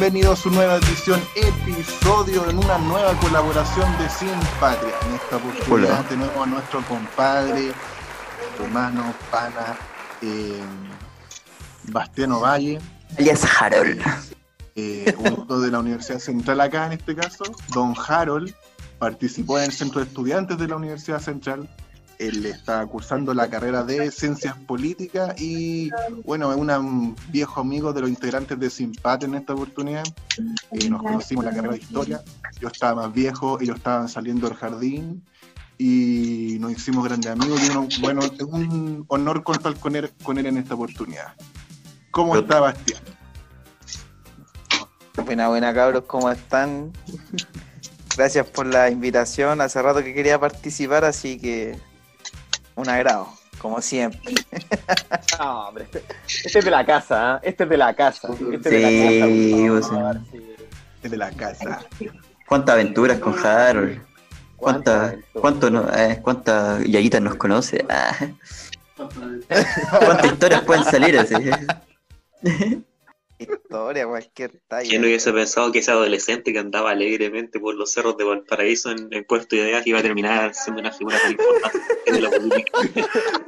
Bienvenidos a su nueva edición, episodio en una nueva colaboración de Sin Patria. En esta oportunidad tenemos a nuestro compadre, hermano, pana, eh, Bastiano Valle. Alias Harold. Eh, de la Universidad Central acá en este caso. Don Harold participó en el Centro de Estudiantes de la Universidad Central él está cursando la carrera de Ciencias Políticas y, bueno, es un viejo amigo de los integrantes de Simpate en esta oportunidad. Eh, nos conocimos en la carrera de Historia. Yo estaba más viejo, ellos estaban saliendo del jardín y nos hicimos grandes amigos. Y bueno, es un honor contar con él, con él en esta oportunidad. ¿Cómo está Bastián? Buena, buena cabros, ¿cómo están? Gracias por la invitación. Hace rato que quería participar, así que un agrado, como siempre. No, hombre, este, este es de la casa, ¿eh? este es de la casa. Este sí, es de la casa. Es de la casa. ¿Cuántas aventuras con Harold? ¿Cuántas cuánto no, eh, cuántas yayitas nos conoce? Ah. ¿Cuántas historias pueden salir así? Historia, cualquier talla. ¿Quién hubiese pensado que ese adolescente que andaba alegremente por los cerros de Valparaíso en, en Puerto Ideas iba a terminar siendo una figura tan importante de la política?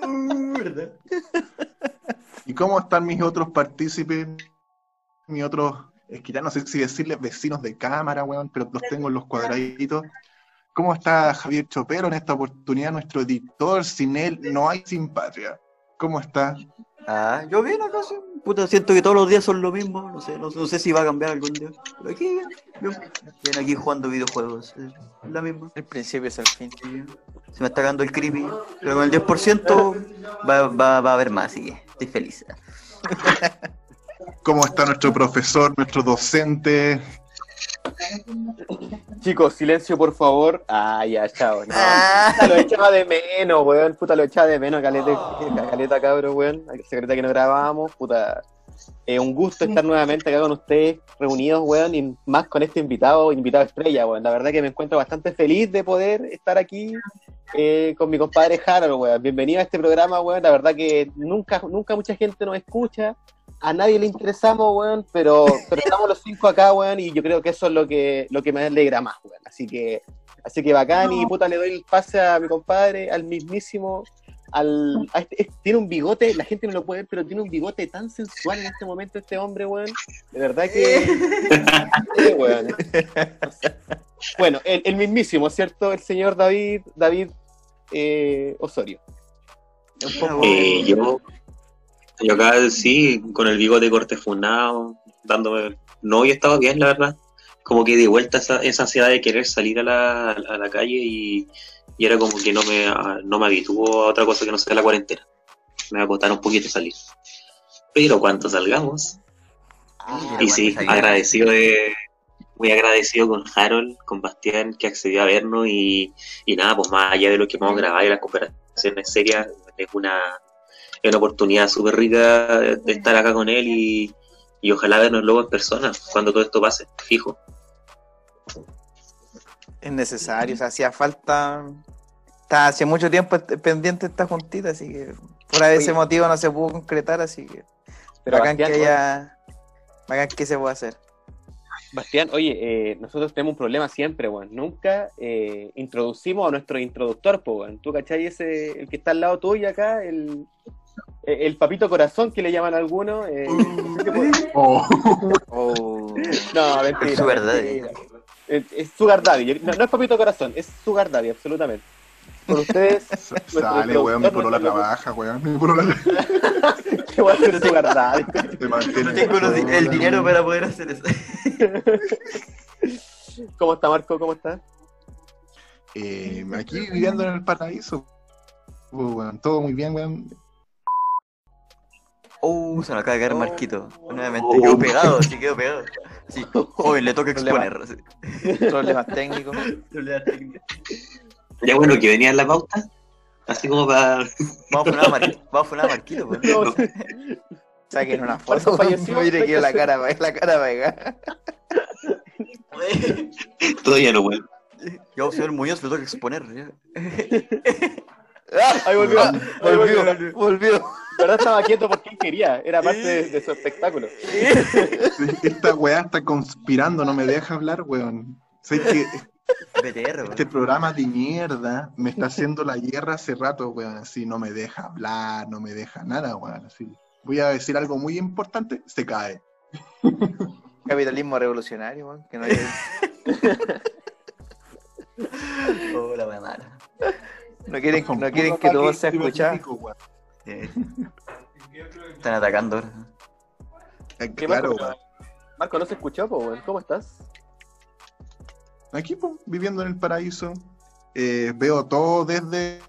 ¿Y cómo están mis otros partícipes? Mis otros, es que ya no sé si decirles vecinos de cámara, weón, pero los tengo en los cuadraditos. ¿Cómo está Javier Chopero en esta oportunidad? Nuestro editor, sin él no hay sin patria. ¿Cómo está? Ah, yo bien acá, sí. Puta, siento que todos los días son lo mismo. No sé, no, sé si va a cambiar algún día. Pero aquí, bien, bien aquí jugando videojuegos. Es la misma. El principio es el fin. Se me está dando el creepy. Pero con el 10% va, va, va a haber más, así que estoy feliz. ¿Cómo está nuestro profesor, nuestro docente? Chicos, silencio por favor. Ah, ya, chao. No. Ah. Lo echaba de menos, weón. Puta, lo echaba de menos, caleta, caleta cabro, weón. Secreta que no grabábamos, puta. Un gusto estar nuevamente acá con ustedes, reunidos, weón, y más con este invitado, invitado estrella, weón. La verdad que me encuentro bastante feliz de poder estar aquí eh, con mi compadre Harold, weón. Bienvenido a este programa, weón. La verdad que nunca, nunca mucha gente nos escucha a nadie le interesamos, weón, pero, pero estamos los cinco acá, weón, y yo creo que eso es lo que, lo que me alegra más, weón. Así que, así que bacán, y puta, le doy el pase a mi compadre, al mismísimo, al, este, tiene un bigote, la gente no lo puede ver, pero tiene un bigote tan sensual en este momento este hombre, weón. De verdad que... Bueno, el, mismísimo, ¿cierto? El señor David, David eh, Osorio. Un poco... Eh, yo yo acá sí, con el bigote corte funado, dándome. No hoy estaba bien, la verdad. Como que de vuelta esa, esa ansiedad de querer salir a la, a la calle y, y, era como que no me, no me habituó a otra cosa que no sea la cuarentena. Me va a costar un poquito salir. Pero cuando salgamos. Ah, y sí, agradecido de, muy agradecido con Harold, con Bastián, que accedió a vernos y, y nada, pues más allá de lo que vamos a grabar y las cooperaciones serias, es una, es una oportunidad súper rica de estar acá con él y, ojalá vernos luego en persona cuando todo esto pase, fijo. Es necesario, o sea, hacía falta. Está hace mucho tiempo pendiente esta juntita, así que por ese motivo no se pudo concretar, así que. Pero acá que haya. Bacán que se puede hacer. Bastián, oye, eh, nosotros tenemos un problema siempre, weón. Nunca eh, introducimos a nuestro introductor, pues, weón. ¿Tú cachai ese, el que está al lado tuyo acá, el, el papito corazón que le llaman a algunos. Eh, oh. oh. No, mentira. Es su verdad. Es, es Sugar Daddy. No, no, es papito corazón, es Sugar Daddy, absolutamente. Por ustedes. Sale, weón, mi polola trabaja, weón. Mi polola. ¿Qué voy a hacer Sugar Daddy? No tengo el dinero para poder hacer eso. ¿Cómo está, Marco? ¿Cómo está? Eh, aquí viviendo en el paraíso. Weón, todo muy bien, weón. Uh, se me acaba de caer Marquito. Nuevamente. Oh. Quedó pegado, sí, quedó pegado. Sí, joven, le toca exponer. Problemas técnicos. Problemas técnicos. Ya bueno, que venía en la pauta. Así como para. Vamos a poner a Marquito. Vamos a poner a Marquito, pues. No. Saquen una foto. Falleció. Mire que la cara, la cara pega. Todavía no vuelvo. Yo soy el Muñoz, le toca exponer. Ahí volvió. Ahí volvió. Volvió. verdad estaba quieto porque él quería. Era parte de, de su espectáculo. Esta weá está conspirando, no me deja hablar, weón. Sé que BTR, weón. este programa de mierda me está haciendo la guerra hace rato, weón. Así no me deja hablar, no me deja nada, weón. Así. Voy a decir algo muy importante, se cae. Capitalismo revolucionario, weón. Que no hay... Oh, la mala. No quieren, no que todo sea escuchado. Eh, Están atacando ahora. Eh, ¿Qué Claro, Marco? weón. Marco, no se escuchó, po, weón. ¿Cómo estás? Aquí, pues, viviendo en el paraíso. Eh, veo todo desde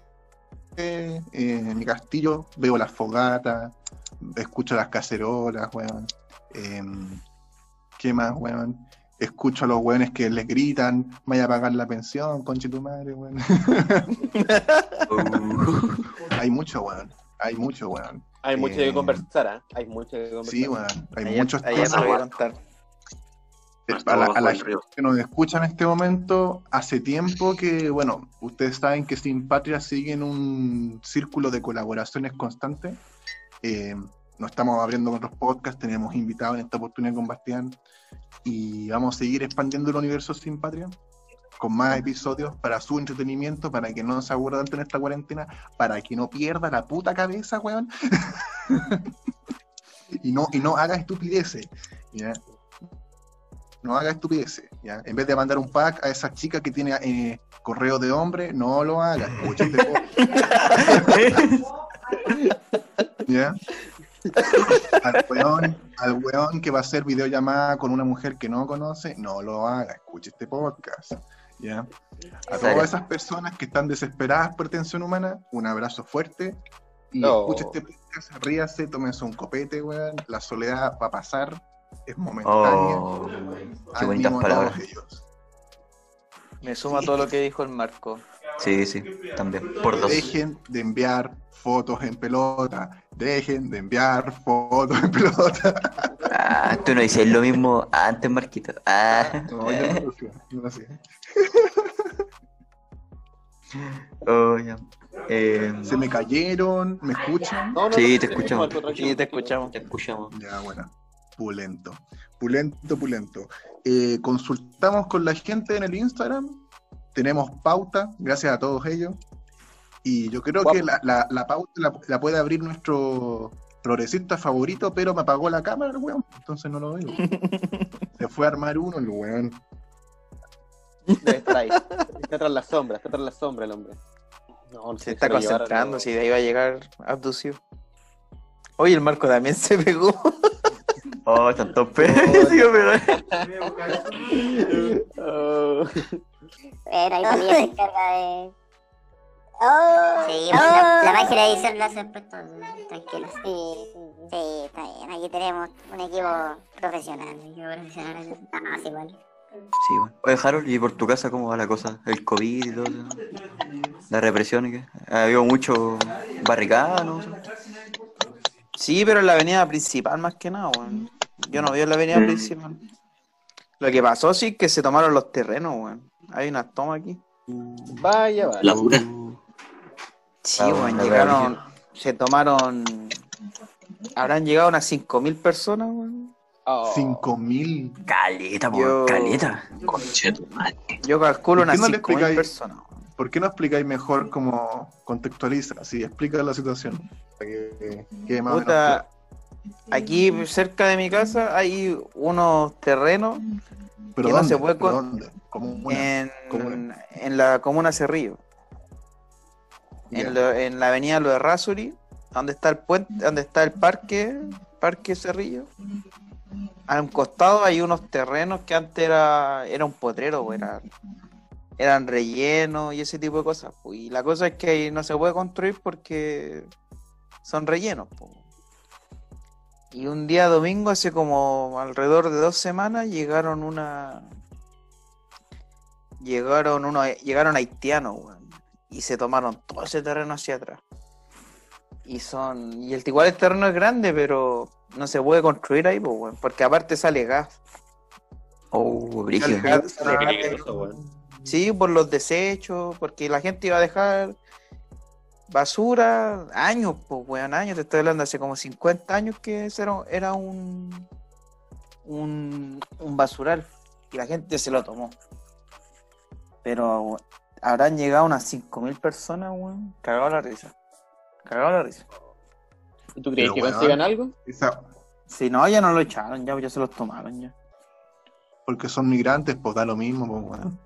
eh, eh, mi castillo. Veo las fogatas. Escucho las cacerolas, weón. Em, ¿Qué más, weón? Escucho a los weones que les gritan, vaya a pagar la pensión, conche tu madre, weón. Hay mucho, weón. Hay mucho, weón. Hay mucho Eh, que conversar, ¿ah? Hay mucho que conversar. Sí, weón. Hay Ahí muchos ahí temas, se lo voy a weón. A la, a la gente que nos escucha en este momento, hace tiempo que, bueno, ustedes saben que Sin Patria sigue en un círculo de colaboraciones constante. Eh, nos estamos abriendo con otros podcasts, tenemos invitados en esta oportunidad con Bastián y vamos a seguir expandiendo el universo Sin Patria con más episodios para su entretenimiento, para que no se aburra tanto en esta cuarentena, para que no pierda la puta cabeza, weón. y, no, y no haga estupideces. ¿ya? no haga estupideces, ¿ya? En vez de mandar un pack a esa chica que tiene eh, correo de hombre, no lo haga. ¿Ya? Al weón, al weón que va a hacer videollamada con una mujer que no conoce, no lo haga. Escuche este podcast. ¿Ya? A todas esas personas que están desesperadas por atención humana, un abrazo fuerte. Y No. escuche este podcast, ríase, tómense un copete, weón. La soledad va a pasar, es momentánea. Oh, qué bonitas Ánimo a palabras. todos ellos. Me suma todo lo que dijo el Marco. Sí, sí, también. Por dos. Dejen de enviar fotos en pelota. Dejen de enviar fotos en pelota. Ah, tú no dices lo mismo antes, Marquito. Ah. No, yo no lo hacía, no lo hacía. Oh. Eh, Se me cayeron, ¿me escuchan? No, no, Sí, no, te escuchamos. Sí, te escuchamos. te escuchamos. Ya, bueno. Pulento. Pulento, pulento. Eh, consultamos con la gente en el Instagram. Tenemos pauta, gracias a todos ellos. Y yo creo Guapo. que la, la- la pauta la, la puede abrir nuestro progresista favorito, pero me apagó la cámara el weón, entonces no lo veo. Se fue a armar uno el weón. Debe estar ahí. Está tras la sombra, está tras la sombra el hombre. No, no Se está concentrando, si de ahí va a llegar abducido. Oye, el Marco también se pegó. Oh, están todos. Oh. Pero ahí Bolívar se encarga de. Oh, sí, pues, la, la magia de la edición lo hace después todo. Tranquilo. Sí, sí, está bien. Aquí tenemos un equipo profesional. Un equipo profesional. Estamos igual. Sí, bueno. Oye, Harold, ¿y por tu casa cómo va la cosa? ¿El COVID y todo eso? ¿La represión y qué? ¿Ha habido mucho barricada, no? Sí, pero en la avenida principal más que nada, weón. Yo no veo en la avenida principal. Lo que pasó sí es que se tomaron los terrenos, weón. Hay unas tomas aquí. Vaya, vaya. La dura. Sí, weón, bueno, llegaron, se tomaron, habrán llegado unas 5.000 personas, weón. Oh. Cinco mil. Caleta, po, Yo- caleta. Yo calculo ¿Por unas no le 5.000 explicáis? personas. ¿Por qué no explicáis mejor cómo contextualiza? Así, explica la situación. Para que quede más Puta, aquí cerca de mi casa hay unos terrenos Pero que no ¿dónde? se puede ¿Pero dónde? En, comuna. en la comuna Cerrillo. En, lo- en la avenida Lo de Rasuri, donde está el puente, donde está el parque, parque Cerrillo. A un costado hay unos terrenos que antes era, era un potrero, o era, eran rellenos y ese tipo de cosas. po. Y la cosa es que ahí no se puede construir porque son rellenos. po. Y un día domingo, hace como alrededor de dos semanas, llegaron una. Llegaron unos, llegaron haitianos, weón, y se tomaron todo ese terreno hacia atrás. Y son. Y el igual el terreno es grande, pero no se puede construir ahí, pues, weón, porque aparte sale gas. Oh, brígido. Sí, por los desechos, porque la gente iba a dejar basura, años, pues, weón, años, te estoy hablando hace como 50 años que era, un, un, un basural y la gente se lo tomó. Pero habrán llegado unas 5.000 personas, weón, cagado la risa. Cagado la risa. ¿Y tú crees que consigan algo? Si no, ya no lo echaron, ya, ya se los tomaron ya. Porque son migrantes, pues da lo mismo, pues, weón.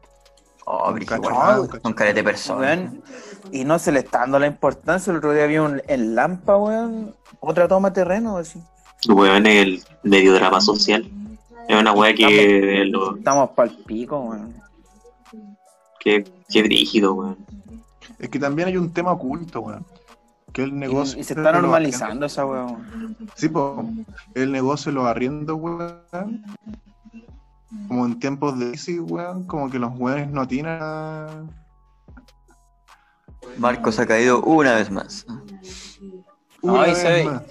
Oh, con de personas. Y no se le está dando la importancia. El otro día había un, en Lampa, weón, otra toma terreno, así. Weón, el medio drama social. Es una weá que. Estamos, pa'l pico, weón. Qué, qué brígido, weón. Es que también hay un tema oculto, weón. Que el negocio. Y, se está normalizando esa weón. Sí, pues. El negocio lo arriendo, weón como en tiempos de crisis, weón, como que los weones no tienen. Marcos ha caído una vez más. Una vez más.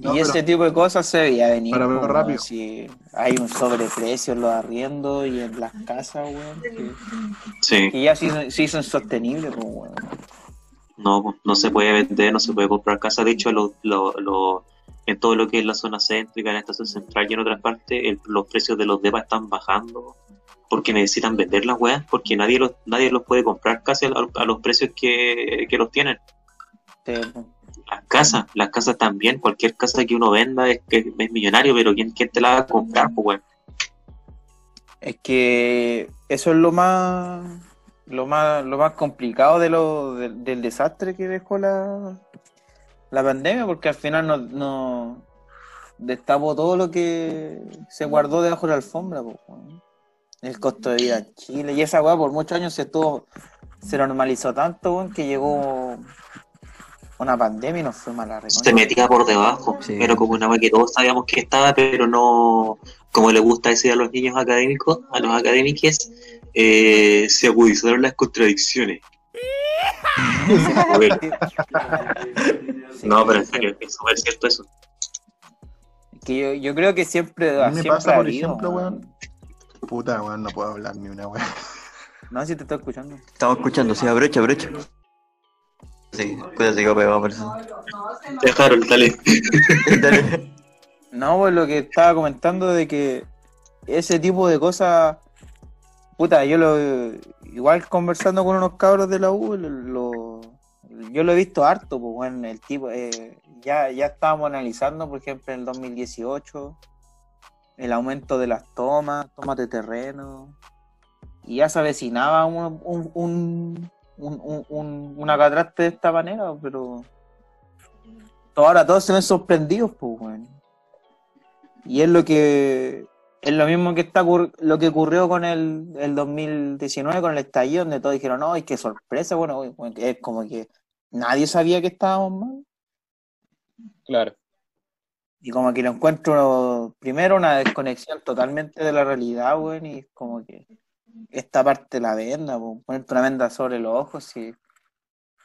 Y ese tipo de cosas se veía venir. Para ver rápido. Si hay un sobreprecio en los arriendos y en las casas, weón. Que, sí. que ya se hizo, insostenible, pues, weón. No, no se puede vender, no se puede comprar casa. De hecho, los en todo lo que es la zona céntrica, en la estación central y en otras partes, los precios de los depas están bajando porque necesitan vender las weas, porque nadie los, nadie los puede comprar casi a, los precios que, los tienen. Las casas, las casas también, cualquier casa que uno venda es, que es millonario, pero ¿quién, ¿quién te la va a comprar, pues, Es que eso es lo más lo más lo más complicado de lo del desastre que dejó la la pandemia, porque al final no, no destapó todo lo que se guardó debajo de la alfombra, el costo de vida en Chile. Y esa weá por muchos años se estuvo, se normalizó tanto, que llegó una pandemia y nos fue mala Se metía por debajo, pero como una que todos sabíamos que estaba, pero no, como le gusta decir a los niños académicos, a los académicos, eh, se agudizaron las contradicciones. no, pero en serio, es súper cierto eso. Que yo, yo creo que siempre. A mí me pasa, por ejemplo, weón. Puta, weón, no puedo hablar ni una weón. No, si te estoy escuchando. Estamos escuchando, sí, abrocha, abrocha. Sí, cuídate que pegado por eso. Dejaron, dale. dale. No, pues lo que estaba comentando de que ese tipo de cosas Puta, yo lo. Igual conversando con unos cabros de la U, lo, yo lo he visto harto, pues bueno, el tipo. Eh, ya, ya estábamos analizando, por ejemplo, en el 2018, el aumento de las tomas, tomas de terreno. Y ya se avecinaba un, un, un, una catraste de esta manera, pero. Ahora todos se ven sorprendidos, pues, bueno. Y es lo que es lo mismo que está lo que ocurrió con el, el 2019, con el estallido, donde todos dijeron, no, y qué sorpresa, bueno, es como que nadie sabía que estábamos mal. Claro. Y como que lo encuentro, primero, una desconexión totalmente de la realidad, güey, y como que esta parte la venda, ponerte una venda sobre los ojos, y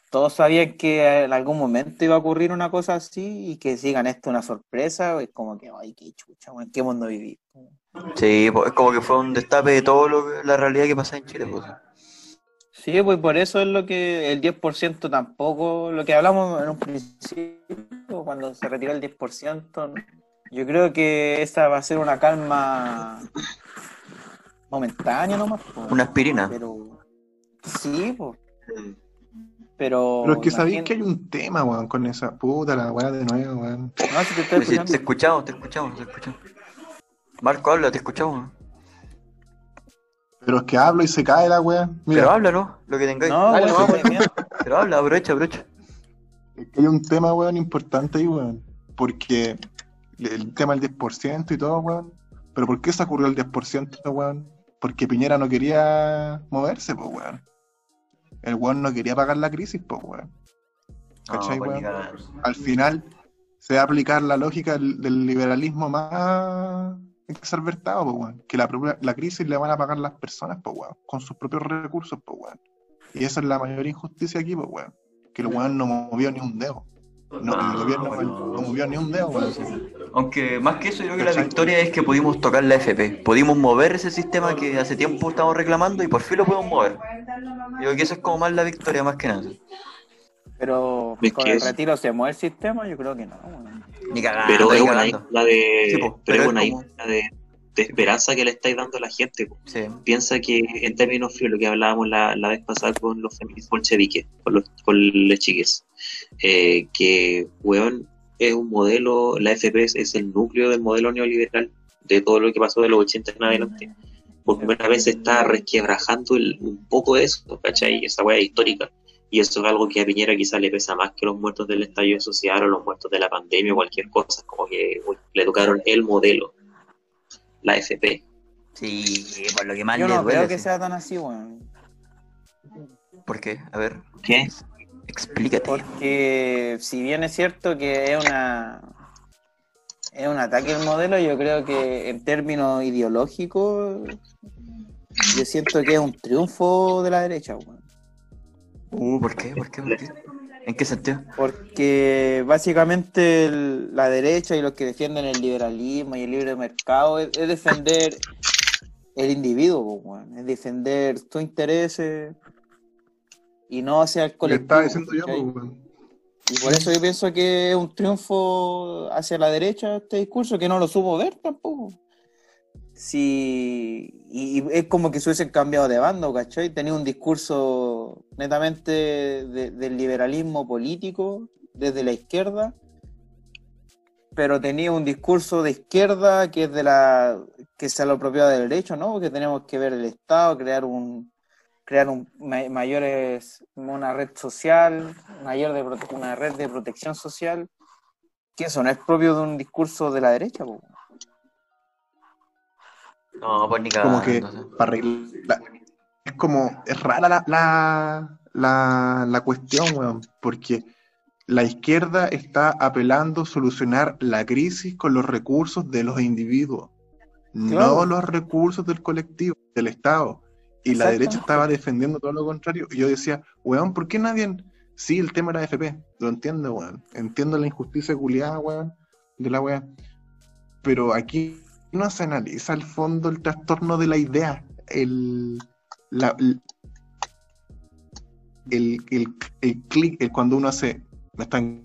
todos sabían que en algún momento iba a ocurrir una cosa así y que sigan esto una sorpresa, es como que, ay, qué chucha, ¿en qué mundo vivís? Sí, pues, es como que fue un destape de todo lo la realidad que pasa en Chile. Pues. Sí, pues por eso es lo que el 10% tampoco, lo que hablamos en un principio, cuando se retira el 10%, yo creo que esa va a ser una calma momentánea nomás. Una aspirina. Pero sí, pues. Pero, Pero es que sabéis que hay un tema, weón, con esa puta la weá de nuevo, weón. No, si te estoy escuchando. te escuchamos, te escuchamos, te escuchamos. Marco, habla, te escuchamos. Pero es que hablo y se cae la weá. Pero habla, ¿no? Lo que tengáis. No, Dale, no, Pero habla, aprovecha, aprovecha. Es que hay un tema, weón, importante ahí, weón. Porque el tema del 10% y todo, weón. Pero ¿por qué se ocurrió el 10%, weón? Porque Piñera no quería moverse, pues, weón. El weón no quería pagar la crisis, pues, weón. ¿Cachai, pues, weón? Al final se va a aplicar la lógica del liberalismo más exalvertado, pues, weón. Que la, la crisis le van a pagar las personas, pues, weón. Con sus propios recursos, pues, weón. Y esa es la mayor injusticia aquí, pues, weón. Que el weón no movió ni un dedo. No, el gobierno no, movió ni un dedo, weón. Aunque más que eso, yo creo que la victoria es que pudimos tocar la FP. Pudimos mover ese sistema que hace tiempo estamos reclamando y por fin lo podemos mover. Yo creo que eso es como más la victoria, más que nada. Pero con el retiro se mueve el sistema, yo creo que no. Ni pero es una isla de, pero, es una isla de, esperanza que le estáis dando a la gente. Piensa que en términos fríos, lo que hablábamos la, la vez pasada con los feministas bolcheviques, con los, con los chiques, eh, que, weón, es un modelo, la FP es el núcleo del modelo neoliberal de todo lo que pasó de los 80 en adelante. Por primera vez se está resquebrajando un poco de eso, ¿cachai? Esa weá histórica. Y eso es algo que a Piñera quizá le pesa más que los muertos del estallido social o los muertos de la pandemia o cualquier cosa. Como que le educaron el modelo, la FP. Sí, por lo que más Yo no creo que sea tan así, weón. ¿Por qué? A ver. ¿Qué? Explícate. Porque si bien es cierto que es una es un ataque al modelo, yo creo que en términos ideológicos yo siento que es un triunfo de la derecha, Uh, ¿por qué? ¿Por qué? ¿En qué sentido? Porque básicamente la derecha y los que defienden el liberalismo y el libre mercado es, defender el individuo, es defender tus intereses y no hacia el colectivo. Y por eso yo pienso que es un triunfo hacia la derecha este discurso, que no lo supo ver tampoco. Sí, y, es como que se hubiesen cambiado de bando, ¿cachai? Tenía un discurso netamente del liberalismo político desde la izquierda, pero tenía un discurso de izquierda que es de la que se lo propio del derecho, ¿no? Que tenemos que ver el Estado, crear un, crear un, mayores, una red social, mayor de, una red de protección social, que eso no es propio de un discurso de la derecha. No, pues ni Como que para es como, es rara la, la, la, la cuestión, weón, porque la izquierda está apelando a solucionar la crisis con los recursos de los individuos, no los recursos del colectivo, del Estado. Y la derecha estaba defendiendo todo lo contrario. Y yo decía, weón, ¿por qué nadie.? Sí, el tema era FP, lo entiendo, weón. Entiendo la injusticia culiada, weón, de la weón. Pero aquí no se analiza al fondo el trastorno de la idea. El. La, el, el, el clic, el cuando uno hace. Me están.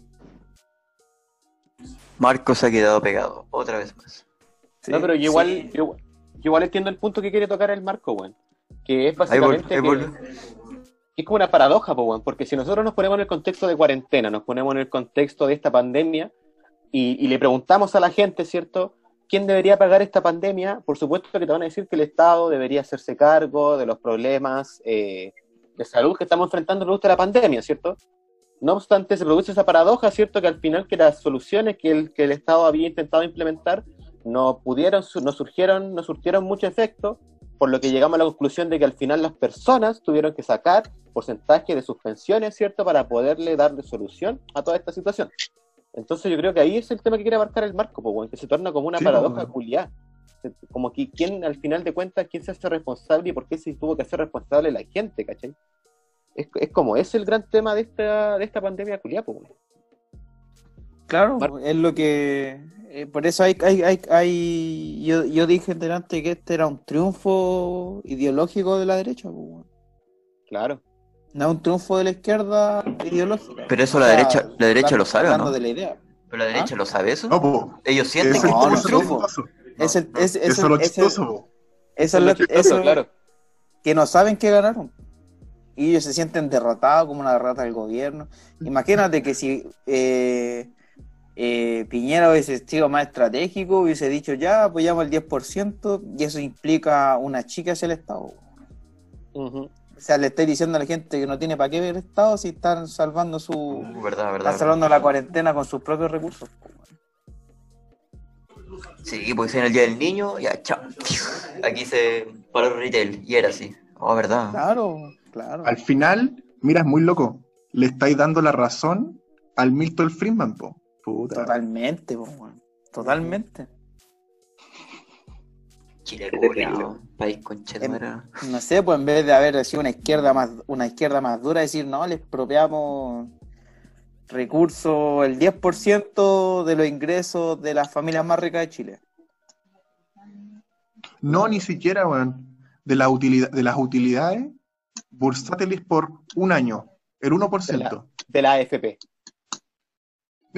Marco se ha quedado pegado, otra vez más. no, pero yo igual, yo, igual entiendo el punto que quiere tocar el Marco, weón que es básicamente es como una paradoja, porque si nosotros nos ponemos en el contexto de cuarentena, nos ponemos en el contexto de esta pandemia y, le preguntamos a la gente, ¿cierto? ¿Quién debería pagar esta pandemia? Por supuesto que te van a decir que el Estado debería hacerse cargo de los problemas eh, de salud que estamos enfrentando producto de la pandemia, ¿cierto? No obstante, se produce esa paradoja, ¿cierto? Que al final que las soluciones que el, que el Estado había intentado implementar no pudieron, no surgieron, no surgieron mucho efecto por lo que llegamos a la conclusión de que al final las personas tuvieron que sacar porcentaje de sus pensiones, ¿cierto?, para poderle darle solución a toda esta situación. Entonces yo creo que ahí es el tema que quiere abarcar el marco, pues, que se torna como una paradoja culiada. Como que quién, al final de cuentas, quién se hace responsable y por qué se tuvo que hacer responsable la gente, ¿cachai? Es, es como, es el gran tema de esta, de esta pandemia culiada, pues, Claro, es lo que. Eh, por eso hay. hay, hay, hay yo, yo, dije antes que este era un triunfo ideológico de la derecha. Pues, claro. No es un triunfo de la izquierda ideológica. Pero eso la derecha la derecha lo sabe, ¿no? De la idea. ¿Pero la derecha ¿Ah? lo sabe eso? No, pues. Ellos sienten que es un triunfo. Es el, es, eso es lo chistoso. Eso es lo chistoso, claro. Que no saben que ganaron y ellos se sienten derrotados como una derrota del gobierno. Imagínate que si eh, eh, Piñera hubiese sido más estratégico, hubiese dicho ya apoyamos el 10% y eso implica una chica hacia el Estado. O sea, le estoy diciendo a la gente que no tiene para qué ver el Estado si están salvando su. Uh, verdad, verdad, están salvando la cuarentena con sus propios recursos. Sí, pues en el día del niño, ya, chao. Aquí se paró el retail y era así. Oh, verdad. Claro, claro. Al final, mira, es muy loco. Le estáis dando la razón al Milton Friedman, po. Totalmente, totalmente. Chile país No sé, pues en vez de haber sido una izquierda más, una izquierda más dura, decir, no, les expropiamos recursos, el 10% de los ingresos de las familias más ricas de Chile. No, ni siquiera, de, la utilidad, de las utilidades bursátiles por un año. El 1%. De la AFP.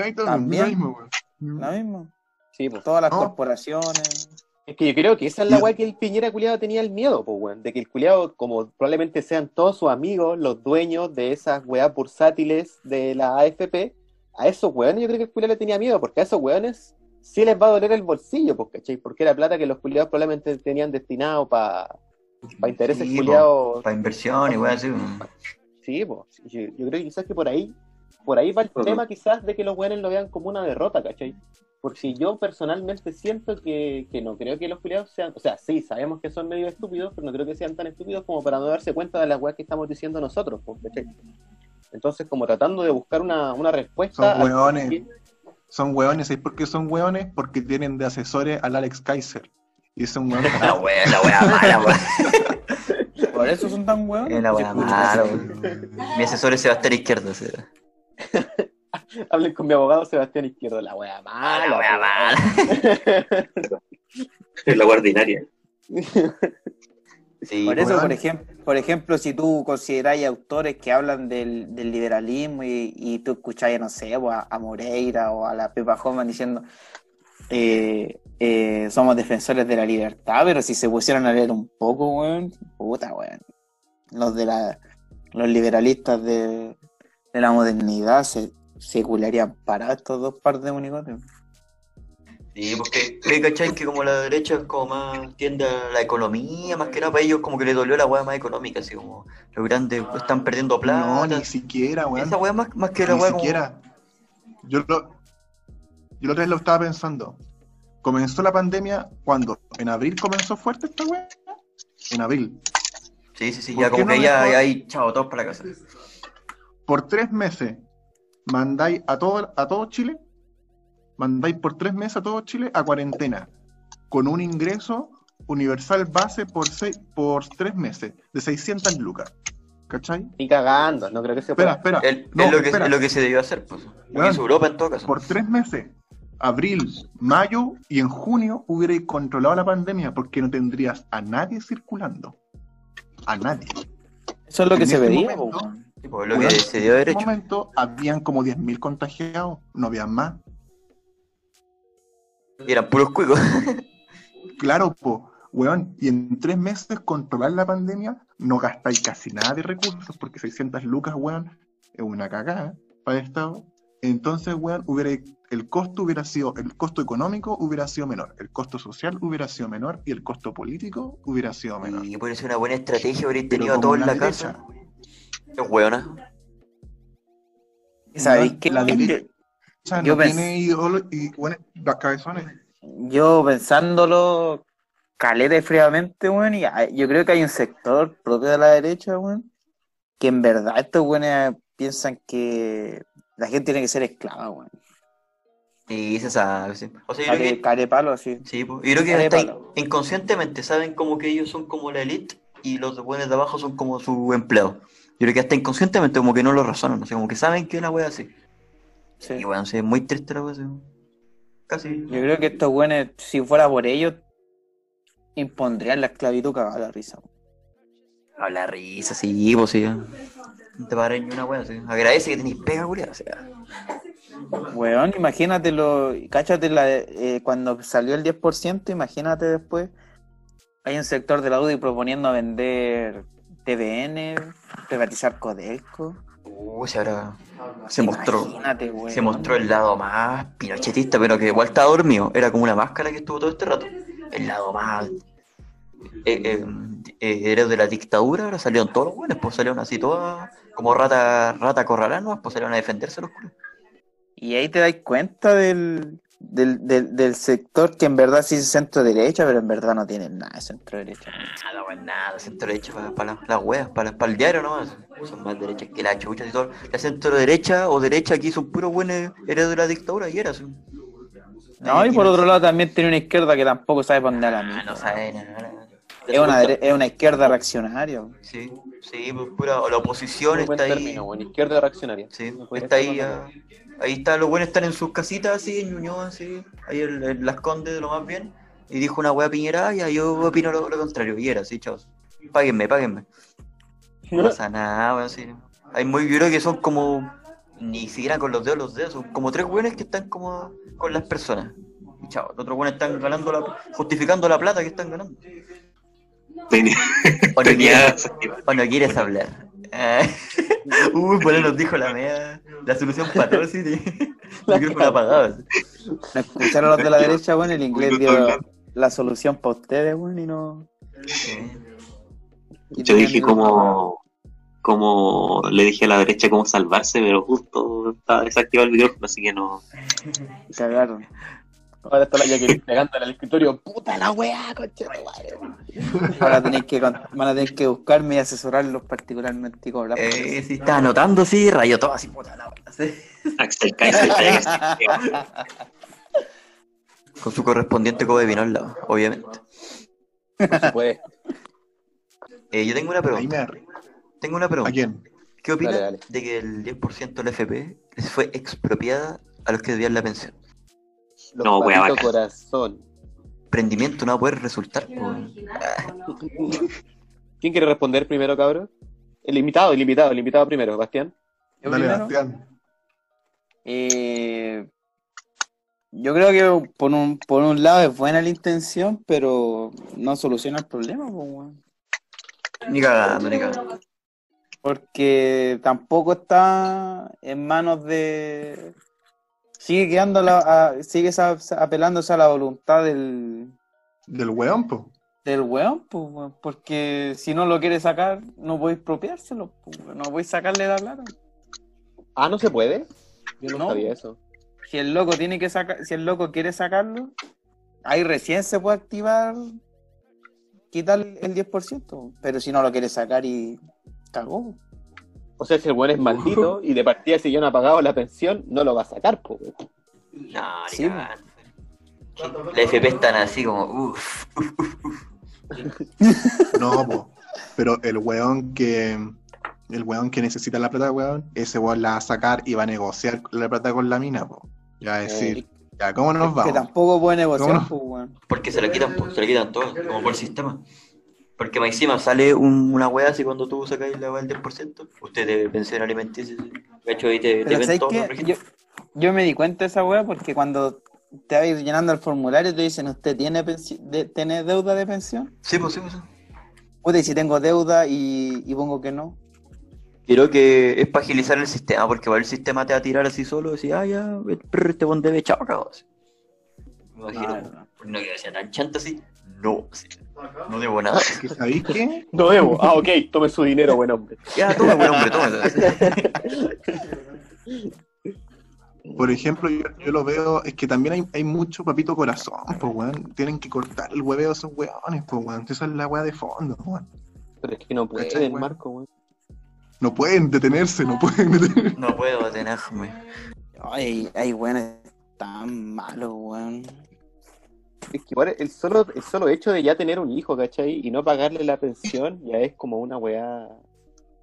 Ahí También. lo mismo, weón. Lo mismo. Sí, pues. Todas las No. corporaciones. Es que yo creo que esa es la weá que el Piñera culiado tenía el miedo, pues, weón. De que el culiado, como probablemente sean todos sus amigos, los dueños de esas weas bursátiles de la AFP, a esos weones yo creo que el culiado le tenía miedo, porque a esos weones sí les va a doler el bolsillo, pues, ¿cachai? Porque era plata que los culiados probablemente tenían destinado para intereses Sí, culiados. Para inversión y weón así. weón. Sí, pues. Yo, yo creo que quizás que por ahí, por ahí va el tema quizás de que los weones lo vean como una derrota, ¿cachai? Porque yo personalmente siento que, que no creo que los culiados sean, o sea, sí, sabemos que son medio estúpidos, pero no creo que sean tan estúpidos como para no darse cuenta de las weas que estamos diciendo nosotros, pues, ¿cachai? Entonces, como tratando de buscar una, una respuesta. Son hueones. Son hueones. ¿Sabes por qué son hueones? Porque tienen de asesores al Alex Kaiser. Y es un hueón. La wea, la wea mala. Por eso son tan huevos. Es la wea mala, weón. Mi asesor es Sebastián Izquierdo. sí. Hablen con mi abogado Sebastián Izquierdo, la wea mala. La wea mala. Es la guardinaria. Sí, Por eso, weón. por ejemplo, por ejemplo, si tú consideráis autores que hablan del, del liberalismo y, y tú escucháis, no sé, pues, a, a Moreira o a la Pepa Hoffman diciendo eh, eh, somos defensores de la libertad, pero si se pusieran a leer un poco, weón, puta, weón. Los de la, los liberalistas de, de la modernidad se, se cularían para estos dos pares de monigotes. Sí, porque que cachai que como la derecha es como más tiende a la economía, más que nada para ellos como que les dolió la weá más económica, así como los grandes están perdiendo plata. No, ni siquiera, weón. Esa weá más, más que la Ni weá como. siquiera. Yo lo, yo la otra vez lo estaba pensando. Comenzó la pandemia cuando en abril comenzó fuerte esta weá. En abril. Sí, sí, sí, ¿Por ya qué como no que ya mejor? hay chao, todos para la casa. Por tres meses mandáis a todo, a todo Chile, mandáis por tres meses a todo Chile a cuarentena, con un ingreso universal base por seis, por tres meses, de 600 lucas. ¿Cachai? Ni cagando, no creo que se Espera, pueda. espera. El- No, es, lo que, espera. es lo que se debió hacer, pues. Hizo Europa en todo caso. por tres meses, abril, mayo y en junio hubierais controlado la pandemia porque no tendrías a nadie circulando. A nadie. Eso es lo que se este veía, momento. Sí, pues, lo que se haber En ese momento habían como 10.000 contagiados, no habían más. Y eran puros cuicos. Claro, po, weón, y en tres meses controlar la pandemia no gastáis casi nada de recursos porque 600 lucas, weón, es una cagada para el Estado. Entonces, weón, hubiera, el costo hubiera sido, el costo económico hubiera sido menor, el costo social hubiera sido menor y el costo político hubiera sido menor. Y puede ser una buena estrategia, habréis tenido todos en la la casa. Qué hueona. ¿Sabéis qué? La derecha Yo no pens- tiene y bueno, las cabezones. Yo pensándolo caleta y fríamente, weón, y yo creo que hay un sector propio de la derecha, weón, que en verdad estos weones piensan que la gente tiene que ser esclava, weón. Y se sabe, sí. O sea, yo creo que. care palo, así. Sí, pues, yo creo que hasta inconscientemente saben como que ellos son como la elite y los buenos de abajo son como su empleado. Yo creo que hasta inconscientemente como que no lo razonan, o sea, como que saben que una wea así. Sí. Y bueno, sí, es muy triste la wea así. Casi. Yo creo que estos weones, si fuera por ellos, impondrían la esclavitud cagada la risa. A la risa, sí, pues sí. No te pares ni una wea así. Agradece que tenéis pega, culiao, o sea. Weón, imagínate lo, cáchate la, eh, cuando salió el 10%, imagínate después, hay un sector de la UDI proponiendo vender TVN, privatizar Codelco. Uh, se ahora se mostró. Imagínate, weón. Se mostró el lado más pinochetista, pero que igual estaba dormido. Era como una máscara que estuvo todo este rato. El lado más eh, eh, eh, héroe de la dictadura, ahora salieron todos los buenos, pues salieron así todas como rata, rata corralano, pues salieron a defenderse los culos. Y ahí te das cuenta del, del, del, del sector que en verdad sí es centro derecha, pero en verdad no tiene nada de centro derecha. Nada, pues nada, centro derecha para, las weas, para, para el diario nomás. Son más derechas que la chucha y todo. La centro derecha o derecha aquí son puros buenos héroes de la dictadura y era. No, y por otro lado también tiene una izquierda que tampoco sabe poner a la Ah, misma. no sabe nada. Es una, es una izquierda reaccionaria. Sí, sí, pues pura, la oposición está ahí. término, weón. Izquierda reaccionaria. Sí, No está ahí, ah, ahí está, los buenos están en sus casitas así, en Ñuñoa, así, ahí en, en Las Condes de lo más bien, y dijo una wea piñera, ya yo opino lo, lo contrario, y era así, chavos, páguenme, páguenme. No pasa nada, weón, sí. Hay muy, creo que son como, ni siquiera con los dedos, los dedos, son como tres buenos que están como con las personas. Y chao, los otros buenos están ganando la, justificando la plata que están ganando. Tenía, O no tenía quieres, o no quieres hablar. Eh, Uy, por ahí nos dijo la media, la solución para todo, sí, sí. micrófono apagado. sí. Me escucharon los de la derecha, bueno, el inglés dio la solución para ustedes, bueno, y no. Sí. y Yo dije como, como le dije a la derecha cómo salvarse, pero justo estaba desactivado el micrófono, así que no. Cagaron. Ahora está la Jacqueline pegándole al escritorio. Puta la weá, weón. Ahora tenéis que, van a tener que buscarme y asesorarlos particularmente y cobrar. Eh, sí, estaba anotando, sí, rayó todo así, puta la sí. Axel Kaiser, se- Con su correspondiente cobe de vino al lado, obviamente. Por supuesto. Eh, yo tengo una pregunta. Tengo una ¿A pregunta. quién? ¿Qué opina Dale, dale. de que el 10% de la FP les fue expropiada a los que debían la pensión? Los No, vaca. corazón. Prendimiento no va a poder resultar. ¿Quién quiere responder primero, cabrón? El invitado, el invitado, el invitado primero, Bastián. Yo Dale, Bastián. eh, yo creo que por un, por un lado es buena la intención, pero no soluciona el problema, pues. Ni cagando, ni cagando. porque tampoco está en manos de sigue quedando la, a- sigue apelándose a la voluntad del Del weón, po. del weón, pues, weón, porque si no lo quiere sacar no podéis expropiárselo, pues, weón, no podéis sacarle la plata. Ah, ¿no se puede? Yo no, No. sabía eso. Si el loco tiene que sacar, si el loco quiere sacarlo, ahí recién se puede activar quitar el 10%, pero si no lo quiere sacar y cagó. O sea, si el buen es maldito y de partida si ya no ha pagado la pensión, no lo va a sacar, po. weón. No, ni Sí. La FP están así como, uff. No, po. Pero el weón que. El weón que necesita la plata, weón, ese weón la va a sacar y va a negociar la plata con la mina, po. Va a decir, ya, ¿cómo nos Que vamos? tampoco puede negociar, pues, weón. Porque se la quitan, pues, se la quitan todo, como por el sistema. Porque más encima sale un- una wea así cuando tú sacáis la wea del 10%, usted debe sí. de hecho ahí te, te ven ¿sabes todo. Yo, yo me di cuenta de esa weá porque cuando te ir llenando el formulario te dicen, ¿usted tiene, de- tiene deuda de pensión? Sí, pues sí, pues sí. Puta, y si tengo deuda y, y pongo que no. Creo que es para agilizar el sistema, porque igual el sistema te va a tirar así solo, decir, ah, ya, prr, te pon debe, chao. Me imagino, no. porque no quiero sea tan chanta así, no, no debo nada. ¿Que ¿Sabéis qué? No debo. Ah, ok, tome su dinero, buen hombre. Ya, toma, buen hombre, toma. Por ejemplo, yo, yo lo veo, es que también hay, hay mucho papito corazón, pues, weón. Tienen que cortar el hueveo a esos weones, pues, weón. Esa es la weá de fondo, weón. Pero es que no ¿Cachai, pueden, weón? Marco, weón. No pueden detenerse, no pueden detenerse. No puedo detenerme. Ay, ay, weón, tan malo, weón. Es que igual el solo, el solo hecho de ya tener un hijo, ¿cachai? Y no pagarle la pensión ya es como una weá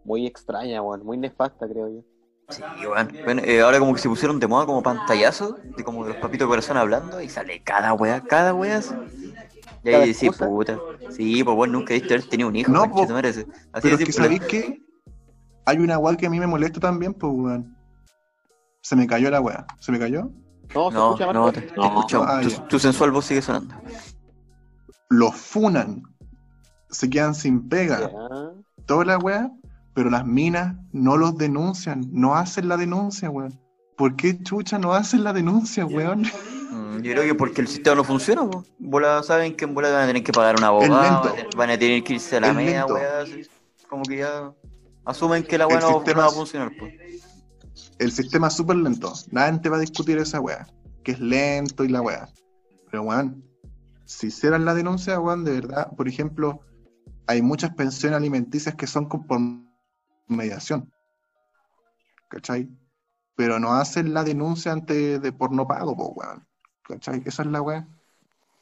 muy extraña, weón. Muy nefasta, creo yo. Sí, bueno, bueno, eh, ahora como que se pusieron de moda como pantallazo, de como de los papitos corazón hablando, y sale cada wea, cada así. Y ahí sí, excusa. puta. Sí, pues bueno, nunca viste haber tenido un hijo, No, po. así. Pero de es que sabéis qué? Hay una weá que a mí me molesta también, pues, weón. Se me cayó la weá. ¿Se me cayó? No, se No, escucha, no, te, te No. escucho. Ah, tu, sensual voz sigue sonando. Los funan. Se quedan sin pega. Ya. Toda la weá. Pero las minas no los denuncian. No hacen la denuncia, weón. ¿Por qué chucha no hacen la denuncia, weón? Mm, Yo creo que porque el sistema no funciona. Bola saben que en bola van a tener que pagar un abogado, van a tener- que irse a la media, así. Como que ya asumen que la El wea no, no va a funcionar, pues. El sistema es súper lento. Nadie te va a discutir esa weá. Que es lento y la weá. Pero weón, si hicieran la denuncia, weón, de verdad, por ejemplo, hay muchas pensiones alimenticias que son con- por mediación. ¿Cachai? Pero no hacen la denuncia antes de por no pago, weón. ¿Cachai? Esa es la weá.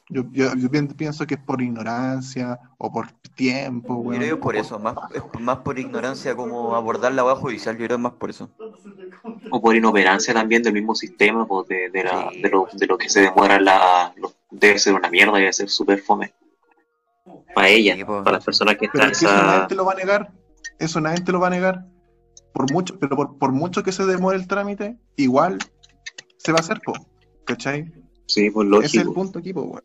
Yo, yo, yo pi- pienso que es por ignorancia o por tiempo, Yo weón. creo que es por eso, más, más por ignorancia como abordar la wea judicial, yo creo que es más por eso. O por inoperancia también del mismo sistema, pues de, de, la, Sí. de, lo, de lo que se demora la. lo- debe ser una mierda, debe ser súper fome. Para ella, Sí, pues. para las personas que Pero están es que eso nadie te lo va a negar. Eso nadie te lo va a negar. por mucho, pero por, por mucho que se demore el trámite, igual se va a hacer, po, ¿cachai? Sí, pues Ese es el lógico. punto aquí, po, weón.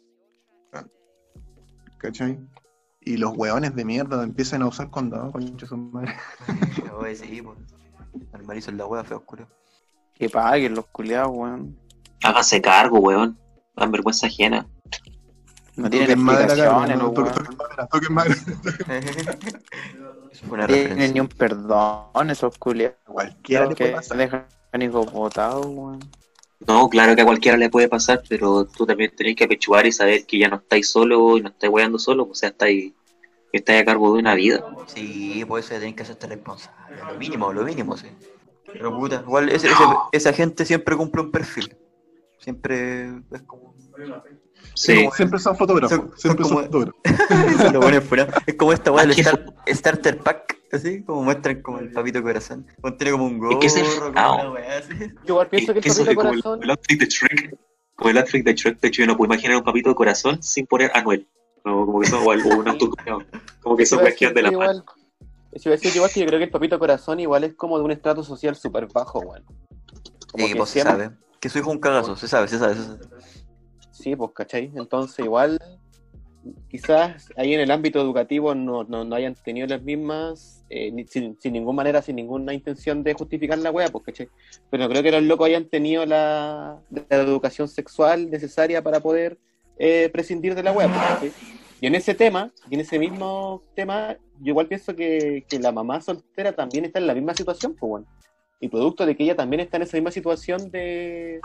¿Cachai? Y los weones de mierda empiezan a usar condado, concha su madre. Oye, sí, pues. El marizo en la wea feo, culo. Que paguen los culiados, weón. Hágase cargo, weón. Dan vergüenza ajena. No tienen explicaciones, no, weón. toquen madera, toquen madera. Eso fue una No tienen ni un perdón esos culiados. Cualquiera le puede Que pasar. dejan hijos botados, weón. No, claro que a cualquiera le puede pasar, pero tú también tenés que apechugar y saber que ya no estáis solo y no estáis weando solo, o sea, estáis, estáis a cargo de una vida. Sí, pues eso tenés que hacerte responsable. Lo mínimo, lo mínimo, sí. Pero puta, igual ese, ese- esa gente siempre cumple un perfil. Siempre es como. Sí, Siempre son fotógrafos, Son- son siempre son como- fotógrafos. Lo ponen fuera. Es como esta weá del starter pack, así como muestran como el papito corazón. Como Tiene como un gorro, Es que como una weá así. Yo igual pienso que el papito es como el, corazón. el outfit de Shrek. Como el outfit de Shrek, de hecho yo no puedo imaginar un papito de corazón sin poner Anuel. Como, como que son igual, o un auto, como que son cuestiones de la que mano. igual, eso iba a decir igual que yo creo que el papito corazón igual es como de un estrato social súper bajo, weón. Como Sí, que pues se sabe. Que su hijo es un cagazo, se sabe, se sabe. Se sabe. Sí, pues, ¿cachai? Entonces igual quizás ahí en el ámbito educativo no, no, hayan tenido las mismas, eh, sin, sin ninguna manera, sin ninguna intención de justificar la wea, pues, ¿cachai? Pero creo que los locos hayan tenido la, educación sexual necesaria para poder eh, prescindir de la wea, pues. Y en ese tema, y en ese mismo tema, yo igual pienso que, que la mamá soltera también está en la misma situación, pues, bueno. Y producto de que ella también está en esa misma situación de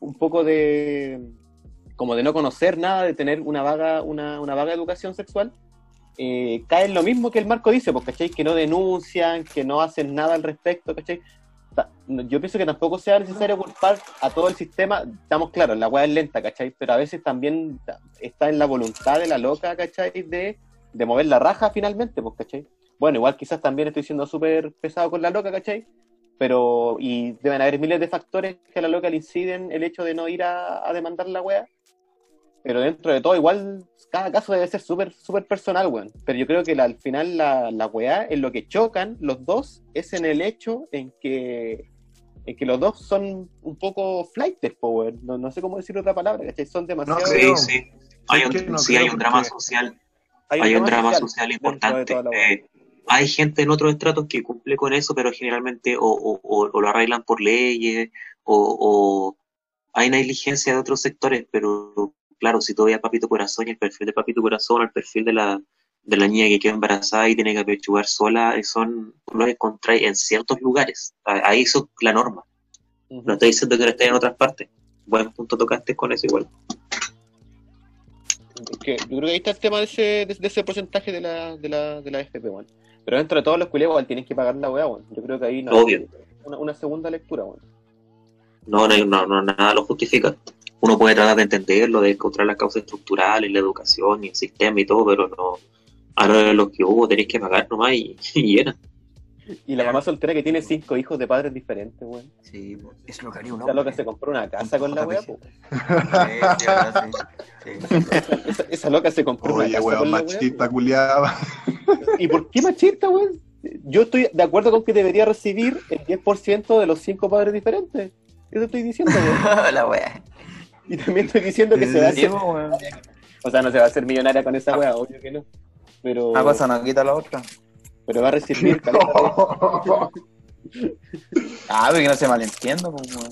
un poco de como de no conocer nada, de tener una vaga, una, una vaga educación sexual, eh, cae en lo mismo que el marco dice, pues, ¿cachai? Que no denuncian, que no hacen nada al respecto, ¿cachai? Yo pienso que tampoco sea necesario culpar a todo el sistema, estamos claros, la weá es lenta, ¿cachai? Pero a veces también ta- está en la voluntad de la loca, ¿cachai? De, de mover la raja finalmente, pues, ¿cachai? Bueno, igual quizás también estoy siendo súper pesado con la loca, ¿cachai? Pero, y deben haber miles de factores que a la loca le inciden el hecho de no ir a, a demandar la wea. Pero dentro de todo, igual, cada caso debe ser súper súper personal, weón. Pero yo creo que la- al final la, la weá, en lo que chocan los dos, es en el hecho en que, en que los dos son un poco flightes, po, weón. No, no sé cómo decir otra palabra, ¿cachai? Son demasiado... No Sí, sí. Hay un, que no sí, creo hay un drama porque- social hay hay un drama social social dentro de importante. Eh, hay gente en otros estratos que cumple con eso, pero generalmente o, o- o- o lo arreglan por leyes o, o hay negligencia de otros sectores, pero claro, si tú veas Papito Corazón y el perfil de Papito Corazón, el perfil de la, de la niña que queda embarazada y tiene que apechugar sola, eh, son, los encontráis en ciertos lugares. Ah, Ahí eso es la norma. No estoy diciendo que no esté en otras partes. Buen punto tocaste con eso igual. Es que yo creo que ahí está el tema de ese, de, de ese porcentaje de la, de la, de la FP, weón. Pero dentro de todos los culiados igual tienes que pagar la weá, weón. Yo creo que ahí no Obvio. Una, una segunda lectura, weón. No, no, no, no, nada lo justifica. Uno puede tratar de entenderlo, de encontrar las causas estructurales, la educación y el sistema y todo, pero no. Ahora de lo que hubo tenéis que pagar nomás y, y era. Y la mamá soltera que tiene cinco hijos de padres diferentes, weón. Sí, es lo que haría un Esa loca hombre. se compró una casa con la weá. Sí, sí, sí. Esa, esa loca se compró una Oye, casa weón, con la weá. machista culiada. po. ¿Y por qué machista, weón? Yo estoy de acuerdo con que debería recibir el 10% de los cinco padres diferentes. Eso estoy diciendo, weón. la wea. Y también estoy diciendo que se va a hacer, o sea, no se va a hacer millonaria con esa weá, obvio que no. Pero, Una cosa no quita la otra. pero va a recibir Ah, pero que no se malentiendo, pues, weón.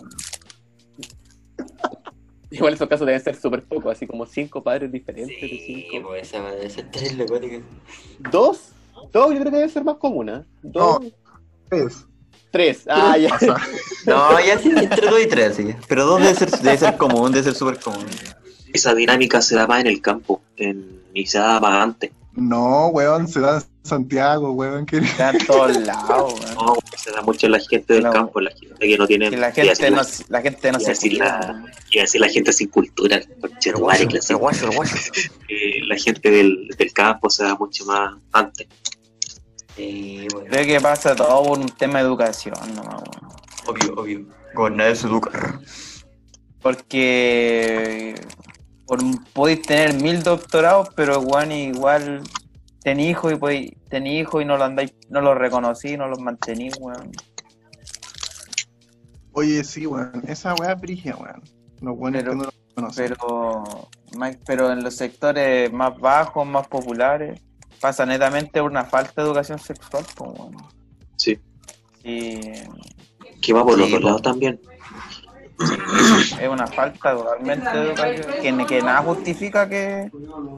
Igual esos casos deben ser súper pocos, así como cinco padres diferentes de cinco. pues esa debe ser cuática. ¿Dos? Dos yo creo que debe ser más común, ¿eh? Dos, Es. tres. Ah, ya. No, ya sí, entre dos y tres, sí. Pero dos debe ser, debe ser común, debe ser súper común. Esa dinámica se da más en el campo en, y se da más antes. No, weón, se da en Santiago, weón. que- Está en todos lados, weón. No, se da mucho en la gente del No. campo, la gente que no tiene. Que la gente no, la- la gente no se decir la- a decir la gente sin cultura, el guacho. eh, la gente del, del campo se da mucho más antes. Sí, bueno. Creo que pasa todo por un tema de educación, nomás, weón. Obvio, obvio. Gobernar es educar. Porque por, podéis tener mil doctorados, pero weón, igual Tení hijos y pues, tení hijos y no lo andáis, no los reconocí, no los mantení, weón. Oye, sí, weón. Esa weá es brigia, weón. Los buenos Pero- que no lo conocen. Pero, pero en los sectores más bajos, más populares, pasa netamente una falta de educación sexual, pues. Sí. Sí, Que va por los Sí, dos po. lados también. es una falta totalmente de educación que, que nada justifica que,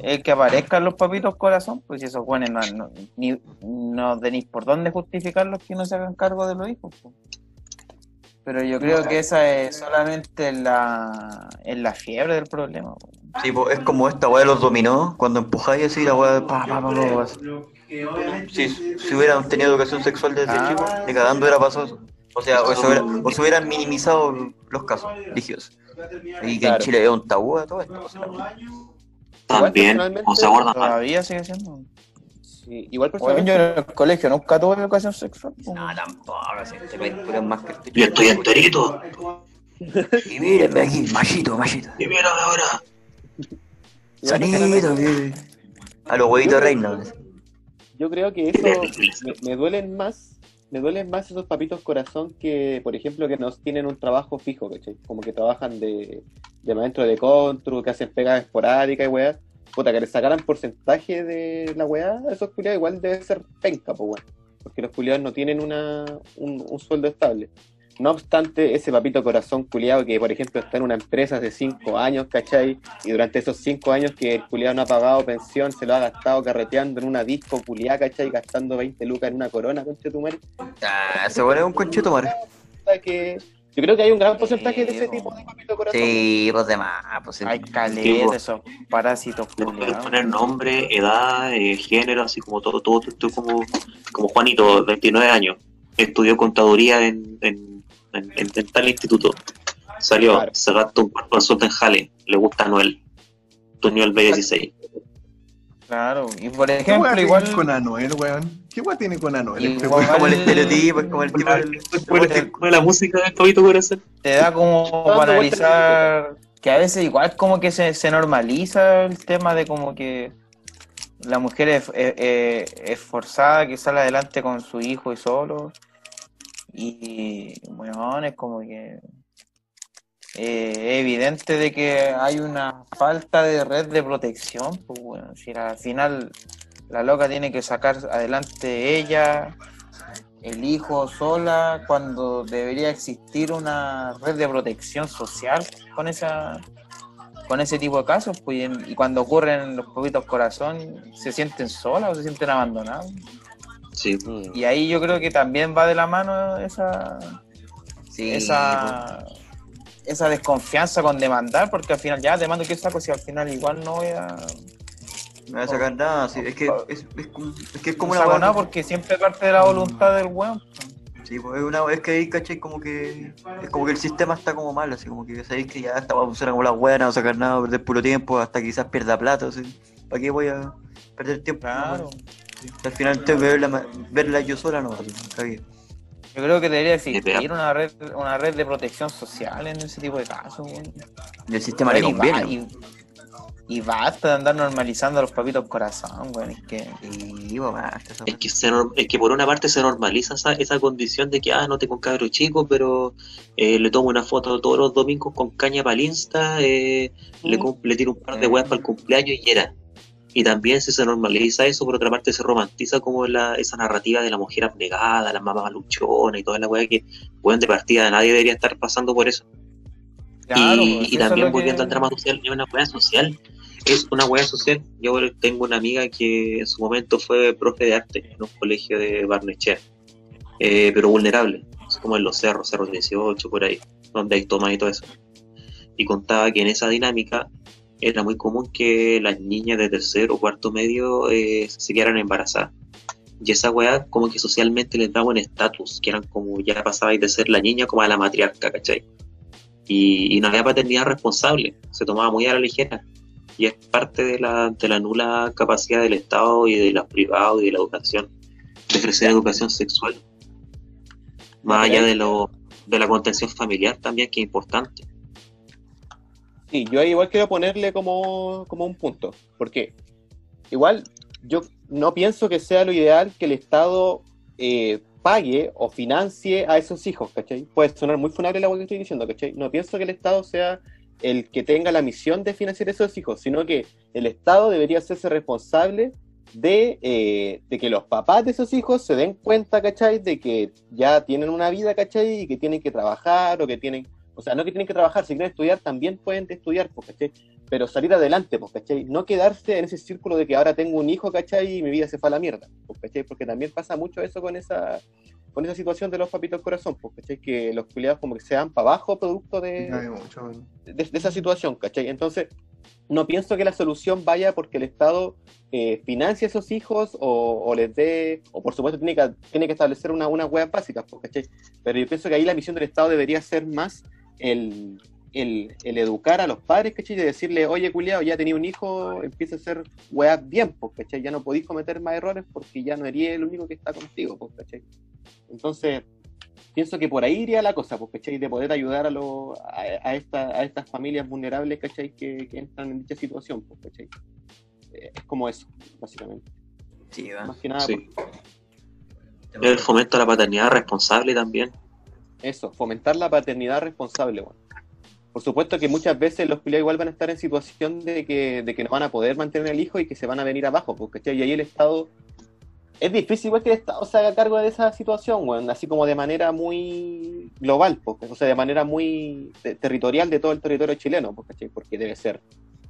eh, que aparezcan los papitos corazón, pues si esos buenos no, no, ni, no tenéis por dónde justificarlos que no se hagan cargo de los hijos. pues. Pero yo creo que esa es solamente la, en la fiebre del problema. pues. Sí, po, es como esta weá de los dominó, cuando empujáis así la weá, pa, pa, pa, pa, pa. Sí, si hubieran tenido educación sexual desde Ah. chico, ni cagando hubiera pasado. O sea, o se, hubiera- o se hubieran minimizado los casos religiosos. Y que en. Chile es un tabú a todo esto. o sea, También, personalmente, o se abordan. Todavía sigue siendo. Sí, igual Bueno, yo personalmente, en el colegio nunca tuve educación sexual. pues. No, tampoco, si este país más que este Yo estoy enterito. Y mírenme aquí, machito, machito. Y mírame ahora. Que- A los huevitos reina. yo creo que eso me, me duelen más, me duelen más esos papitos corazón que, por ejemplo, que no tienen un trabajo fijo, ¿cachai? Como que trabajan de, de maestro de contru, que hacen pegas esporádicas y weá. Puta, que les sacaran porcentaje de la weá, esos culiados igual debe ser penca, pues weón. Porque los culiados no tienen una, un, un sueldo estable. No obstante, ese papito corazón culiado que, por ejemplo, está en una empresa hace cinco años, ¿cachai? Y durante esos cinco años que el culiado no ha pagado pensión, se lo ha gastado carreteando en una disco culiada, ¿cachai? Gastando 20 lucas en una corona, concha tu madre. Ah, weón es un. Puta que- Yo creo que hay un gran porcentaje de ese tipo de papito corazón. Sí, pues de más, pues. Hay po. esos parásitos Le puedes culiados. poner nombre, edad, eh, género, así como todo, todo, todo, como, como Juanito, 29 años. Estudió contaduría en, en, en, en- en tal instituto. Salió, Claro. se gastó un cuarto de sueldo en Jale. Le gusta Anuel. Tuneó el B16. Claro, y por ¿Qué ejemplo, tiene igual. con Anuel, weón? ¿Qué weá tiene con Anuel? Igual- Es weón? como el estereotipo, es como el tipo del... Bueno, la música del Pabito Corazón. te da como para analizar que a veces igual como que se, se normaliza el tema de como que la mujer es, es- es- esforzada que sale adelante con su hijo y solo y bueno es como que eh, evidente de que hay una falta de red de protección pues bueno si al final la loca tiene que sacar adelante ella el hijo sola cuando debería existir una red de protección social con esa con ese tipo de casos pues y cuando ocurren los poquitos corazón se sienten solas o se sienten abandonados Sí. y ahí yo creo que también va de la mano esa Sí, esa esa desconfianza con demandar porque al final ya demando que saco si al final igual no voy a no voy a sacar nada, sí, es que es, es, que es como no una saco nada porque siempre parte de la voluntad del weón Sí, pues es, una, es que ahí, ¿cachai? Como que es como que el sistema está como mal, así como que sabéis que ya esta va a funcionar como la buena, no sacar nada, perder puro tiempo, hasta quizás pierda plata, así. ¿Para qué voy a perder tiempo? claro Al final tengo que verla, yo sola, no, bien. Yo creo que debería existir una red, una red de protección social en ese tipo de casos. Y el sistema le Y conviene. Y, y basta de andar normalizando a los papitos corazón, weón. Es que Sí, pues, basta, Es que, se es que por una parte se normaliza esa, esa condición de que, ah, no tengo un cabro chico, pero eh, le tomo una foto todos los domingos con caña para el Insta, eh, le, cum- le tiro un par de weas para el cumpleaños y era. Y también si se normaliza eso, por otra parte se romantiza como la, esa narrativa de la mujer abnegada, la mamá luchona y toda la wea que, weón, de partida nadie debería estar pasando por eso. Claro, y, pues, y eso es también lo que- volviendo al drama social, es una weá social. Es una weá social. Yo tengo una amiga que en su momento fue profe de arte en un colegio de Barnechea, eh, pero vulnerable, así como en los cerros, cerros 18, por ahí, donde hay tomas y todo eso. Y contaba que en esa dinámica era muy común que las niñas de tercero o cuarto medio eh, se quedaran embarazadas. Y esa weá como que socialmente les daba un estatus, que eran como ya pasabais de ser la niña como a la matriarca, ¿cachai? y, y no había paternidad responsable, se tomaba muy a la ligera. Y es parte de la, de la nula capacidad del Estado y de los privados y de la educación de ofrecer educación sexual. Más allá de, lo, de la contención familiar también, que es importante. Sí, yo igual quiero ponerle como, como un punto, porque igual yo no pienso que sea lo ideal que el Estado eh, pague o financie a esos hijos, ¿cachai? Puede sonar muy funable la que estoy diciendo, ¿cachai? No pienso que el Estado sea el que tenga la misión de financiar esos hijos, sino que el Estado debería hacerse responsable de, eh, de, que los papás de esos hijos se den cuenta, ¿cachai? De que ya tienen una vida, ¿cachai? Y que tienen que trabajar o que tienen, o sea, no que tienen que trabajar, si quieren estudiar también pueden estudiar, pues, ¿cachai? Pero salir adelante, pues, ¿cachai? No quedarse en ese círculo de que ahora tengo un hijo, ¿cachai? Y mi vida se fue a la mierda, pues, ¿cachai? Porque también pasa mucho eso con esa con esa situación de los papitos corazón, pues, ¿cachai? Que los culiados como que se dan para abajo producto de, de, de, esa situación, ¿cachai? Entonces, no pienso que la solución vaya porque el Estado eh, financie a esos hijos o, o, les dé, o por supuesto tiene que, tiene que establecer una, unas huevas básicas, pues, ¿cachai? Pero yo pienso que ahí la misión del Estado debería ser más el, el, el educar a los padres, ¿cachai? De decirle, oye, culiado, ya tenía un hijo, empieza a hacer huevas bien, pues, ¿cachai? Ya no podéis cometer más errores porque ya no eres el único que está contigo, pues, ¿cachai? Entonces, pienso que por ahí iría la cosa, pues, ¿cachai? De poder ayudar a, lo, a, a, esta, a estas familias vulnerables, ¿cachai? Que, que, entran en dicha situación, pues, ¿cachai? Eh, es como eso, básicamente. Sí, va. Más que nada. Sí. El fomento a la paternidad responsable también. Eso, fomentar la paternidad responsable, bueno. Por supuesto que muchas veces los peleas igual van a estar en situación de que, de que no van a poder mantener el hijo y que se van a venir abajo, pues, ¿cachai? Y ahí el Estado es difícil igual que el Estado se haga cargo de esa situación, bueno, así como de manera muy global, porque, o sea, de manera muy de, territorial de todo el territorio chileno, pues, ¿cachai? porque debe ser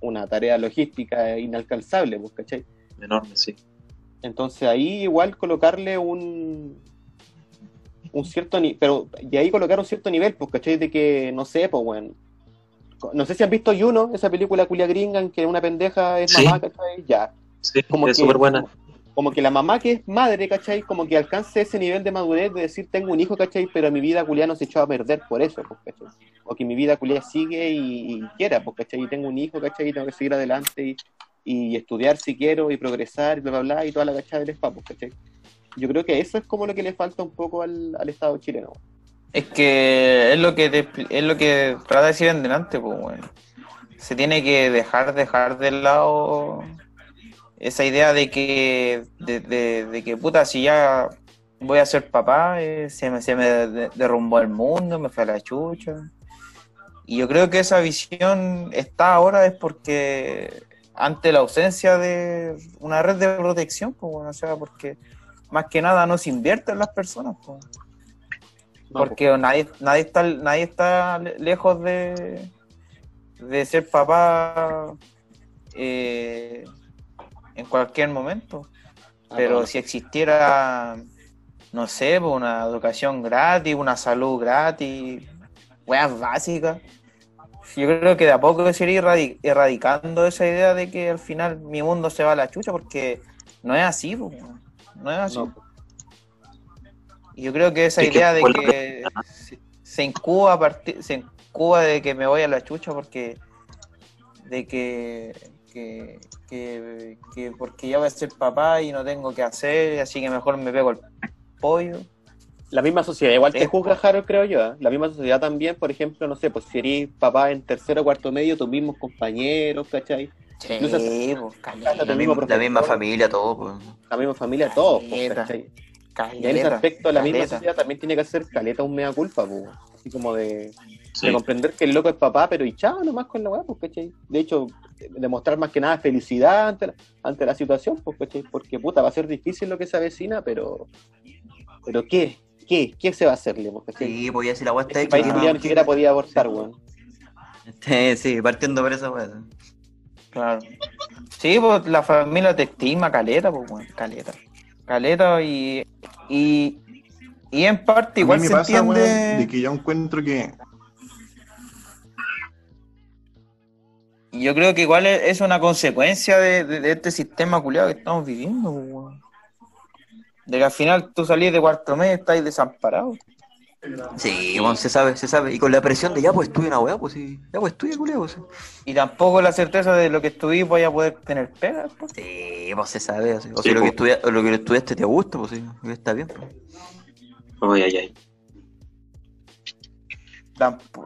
una tarea logística inalcanzable, pues, ¿cachai? Enorme, sí. Entonces ahí igual colocarle un un cierto nivel, pero y ahí colocar un cierto nivel, pues, ¿cachai? De que, no sé, pues, bueno, no sé si han visto Juno, esa película culia gringa en que una pendeja es Sí. mamá, ¿cachai? Ya. Sí, Como es que- súper buena. como que la mamá que es madre, ¿cachai? Como que alcance ese nivel de madurez de decir, tengo un hijo, ¿cachai? Pero mi vida culia no se echó a perder por eso, pues, ¿cachai? O que mi vida culia sigue y, y quiera, pues, ¿cachai? Y tengo un hijo, ¿cachai? Y tengo que seguir adelante y, y estudiar si quiero y progresar y bla, bla, bla, y toda la cachada del spa, pues, ¿cachai? Yo creo que eso es como lo que le falta un poco al, al Estado chileno. Es que es lo que te- es lo que trata de decir en delante, pues bueno. Se tiene que dejar dejar de lado esa idea de que de, de- de que puta si ya voy a ser papá, eh, se me, se me de- derrumbó el mundo, me fue a la chucha. Y yo creo que esa visión está ahora es porque ante la ausencia de una red de protección, pues bueno, o sea, porque más que nada no se invierte en las personas. No, Porque nadie, nadie está, nadie está le- lejos de, de ser papá eh, en cualquier momento. pues, Pero ah, si existiera, no sé, una educación gratis, una salud gratis, weas básicas, yo creo que de a poco se iría erradi- erradicando esa idea de que al final mi mundo se va a la chucha, porque no es así, no es así. no, Y yo creo que esa Es que idea de que se, se incuba a partir, se incuba de que me voy a la chucha porque de que, que, que, que porque ya voy a ser papá y no tengo que hacer, así que mejor me pego el pollo. La misma sociedad, igual te juzga, Harold, creo yo. ¿eh? La misma sociedad también, por ejemplo, no sé, pues si eres papá en tercero o cuarto medio, tus mismos compañeros, ¿cachai? Sí, pues, La misma, la misma familia, todo, pues. La misma familia, pues. ¿cachai? Y en ese caleta, aspecto, la misma sociedad también tiene que hacer caleta un mea culpa, pues. Así como de, Sí. de comprender que el loco es papá, pero y chao nomás con la weá, pues, ¿cachai? De hecho, demostrar más que nada felicidad ante la, ante la situación, pues, ¿cachai? Porque puta, va a ser difícil lo que se avecina, pero. ¿Pero qué? ¿Qué? ¿Qué se va a hacerle, pues, ¿cachai? Sí, pues ya si la weá está Este hecha. país ¿qué culiao ni siquiera podía abortar, weón. Sí, sí, partiendo por esa weá. Claro. Sí, pues la familia te estima caleta, pues bueno, caleta. Caleta y, y, y en parte A igual mí me se pasa, entiende. de que yo encuentro que yo creo que igual es una consecuencia de, de- de este sistema culiado que estamos viviendo, pues. De que al final tú salís de cuarto mes y estás desamparado. Sí, bueno, se sabe, se sabe. Y con la presión de ya, pues estudia una weá, pues sí. Ya, pues estudia, culiao, pues. Y tampoco la certeza de lo que estudié voy a poder tener pega. pues. Sí, pues se sabe. así. O Sí, si lo que, pues. estudia, o lo que estudiaste te gusta, pues sí, está bien. pues. Ay, ay, ay.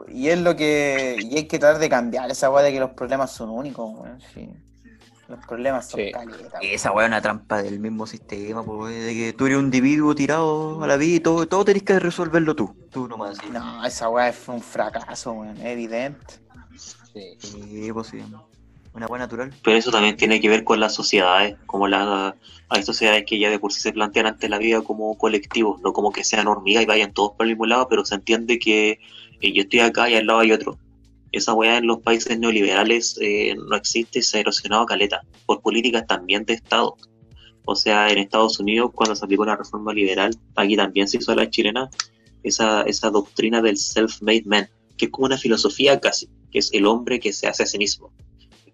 Y es lo que. Y hay que tratar de cambiar esa weá de que los problemas son únicos, weón, sí. Los problemas son Sí. caletas. Esa weá es una trampa del mismo sistema, pues, de que tú eres un individuo tirado a la vida y todo, todo tenés que resolverlo tú. Tú nomás, sí. No, esa weá fue un fracaso, weón, es evidente. Sí. Sí, pues sí. Una weá natural. Pero eso también tiene que ver con las sociedades, como la, hay sociedades que ya de por sí se plantean ante la vida como colectivos, no como que sean hormigas y vayan todos por el mismo lado, pero se entiende que eh, yo estoy acá y al lado hay otro. Esa weá en los países neoliberales eh, no existe y se ha erosionado caleta, por políticas también de Estado. O sea, en Estados Unidos, cuando se aplicó la reforma liberal, aquí también se hizo la chilena, esa, esa doctrina del self-made man, que es como una filosofía casi, que es el hombre que se hace a sí mismo.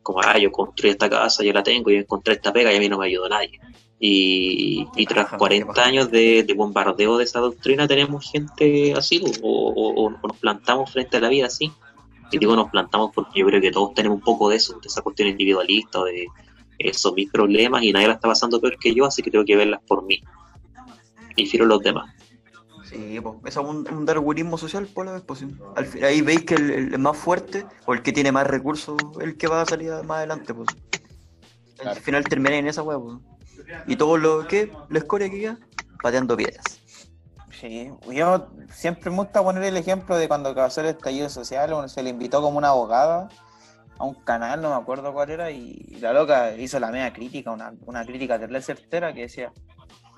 Como, ah, yo construí esta casa, yo la tengo, yo encontré esta pega y a mí no me ayudó nadie. Y, y tras 40 años de, de bombardeo de esa doctrina tenemos gente así, o, o- o nos plantamos frente a la vida así. Y digo nos plantamos porque yo creo que todos tenemos un poco de eso, de esa cuestión individualista, o de esos mis problemas y nadie la está pasando peor que yo, así que tengo que verlas por mí. Y fiero los demás. Sí, pues, es un, un darwinismo social, por la vez, pues, sí. Al ahí veis que el, el más fuerte o el que tiene más recursos el que va a salir más adelante, pues. Al final terminé en esa weá, pues. Y todo lo que, la escoria que queda, pateando piedras. Sí, yo siempre me gusta poner el ejemplo de cuando pasó el estallido social, uno se le invitó como una abogada a un canal, no me acuerdo cuál era, y la loca hizo la media crítica, una, una crítica terrible certera que decía,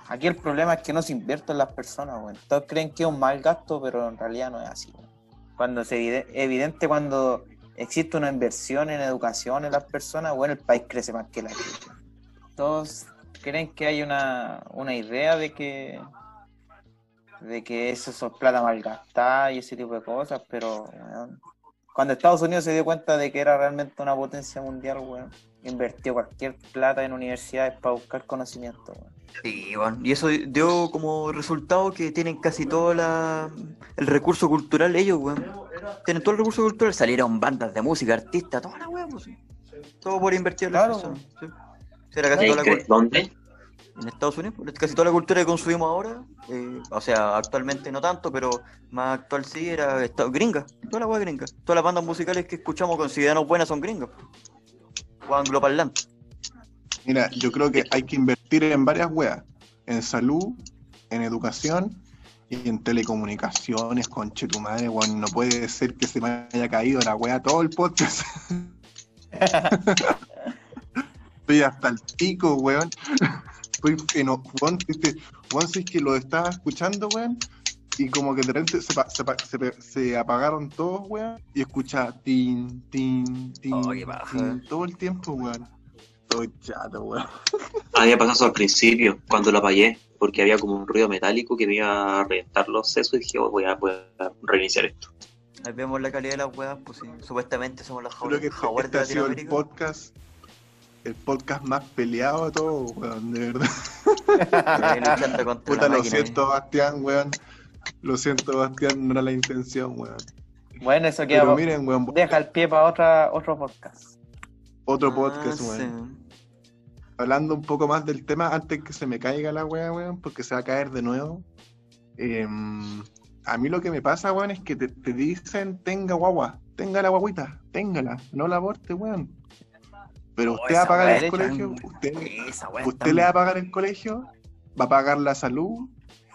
aquí el problema es que no se invierte en las personas, bueno. Todos creen que es un mal gasto, pero en realidad no es así. Cuando se evide- evidente cuando existe una inversión en educación en las personas, bueno, el país crece más que la crece. Todos creen que hay una, una idea de que de que eso son plata malgastada y ese tipo de cosas, pero weón, cuando Estados Unidos se dio cuenta de que era realmente una potencia mundial, weón, invirtió cualquier plata en universidades para buscar conocimiento. weón. Sí, bueno, y eso dio como resultado que tienen casi todo la, el recurso cultural ellos, weón. Tienen todo el recurso cultural, salieron bandas de música, artistas, toda la weá, pues. Todo por invertir en las Claro. personas. Sí. Sí, era casi ¿Y toda la dónde? En Estados Unidos, casi toda la cultura que consumimos ahora, eh, o sea, actualmente no tanto, pero más actual sí, era esta- gringa, toda la weá gringa. Todas las bandas musicales que escuchamos con ciudadanos buenas son gringas. O angloparlantes. Mira, yo creo que hay que invertir en varias weas. En salud, en educación y en telecomunicaciones, conche tu madre, weón. No puede ser que se me haya caído la wea todo el podcast. Estoy hasta el pico, weón. Eno- weón, este, weón, si es que lo estaba escuchando, weón. Y como que de repente se, apagaron todos, weón. Y escuchaba tin, tin, tin, Oh, tin, todo el tiempo, weón. Estoy chato, weón. A mí me pasó eso al principio, cuando lo apagué, porque había como un ruido metálico que me iba a reventar los sesos y dije, oh, voy, a, voy a reiniciar esto. Ahí vemos la calidad de las weas, pues sí. Supuestamente somos que jaguares este, de este ha sido el Latinoamérica. podcast, el podcast más peleado de todo, weón, de verdad. Eh, Puta, lo máquina. siento, Bastián, weón. Lo siento, Bastián, no era la intención, weón. Bueno, eso queda Pero miren, weón, deja el pie para otra otro podcast. otro Ah, podcast, sí. weón. Hablando un poco más del tema, antes que se me caiga la weá, weón, porque se va a caer de nuevo. Em, a mí lo que me pasa, weón, es que te, te dicen, tenga guagua, tenga la guaguita, téngala, no la aborte, weón. Pero Oh, usted va a pagar el le colegio, usted, le va a pagar el colegio, va a pagar la salud,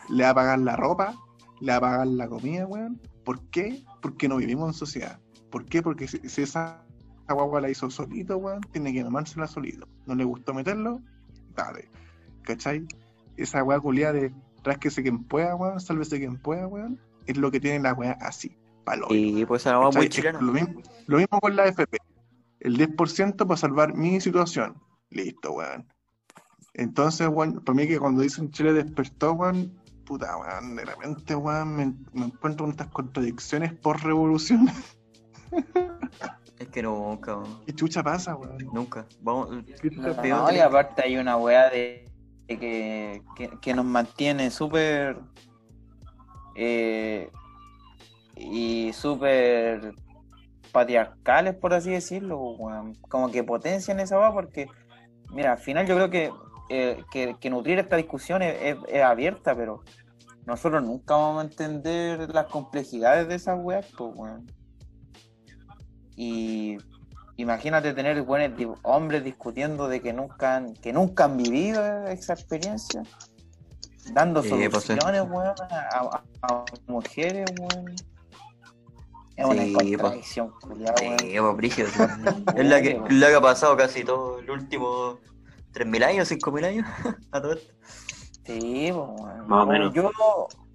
le va a pagar la ropa, le va a pagar la comida, weón. ¿Por qué? Porque no vivimos en sociedad. ¿Por qué? Porque si, si esa, esa guagua la hizo solito, weón, tiene que mamársela solito. ¿No le gustó meterlo? Dale. ¿Cachai? Esa weá culiada de rásquese quien pueda, weón, sálvese quien pueda, weón, es lo que tiene la weá así, palo. Y pues wea muy chilena. Lo mismo, lo mismo con la FP. El 10% para salvar mi situación. Listo, weón. Entonces, weón, para mí que cuando dicen Chile despertó, weón, puta, weón, de repente, weón, me, me encuentro con estas contradicciones por revolución. Es que nunca, weón. ¿Qué chucha pasa, weón? nunca. Vamos, No, y aparte hay una weá de, de que, que, que nos mantiene súper eh, y súper patriarcales, por así decirlo, weón. como que potencian esa weá porque, mira, al final yo creo que, eh, que, que nutrir esta discusión es, es- es abierta, pero nosotros nunca vamos a entender las complejidades de esas weas, pues, weón. Y imagínate tener buenos hombres discutiendo de que nunca han, que nunca han vivido esa experiencia, dando Sí, pues, soluciones, weón, a, a- a mujeres, weón. Es una Sí, contradicción, culiao, weón. Sí, pues, brígido. Es la que, la que ha pasado casi todo el último 3.000 años, 5.000 años. a todo esto. Sí, pues. Más o menos. Yo,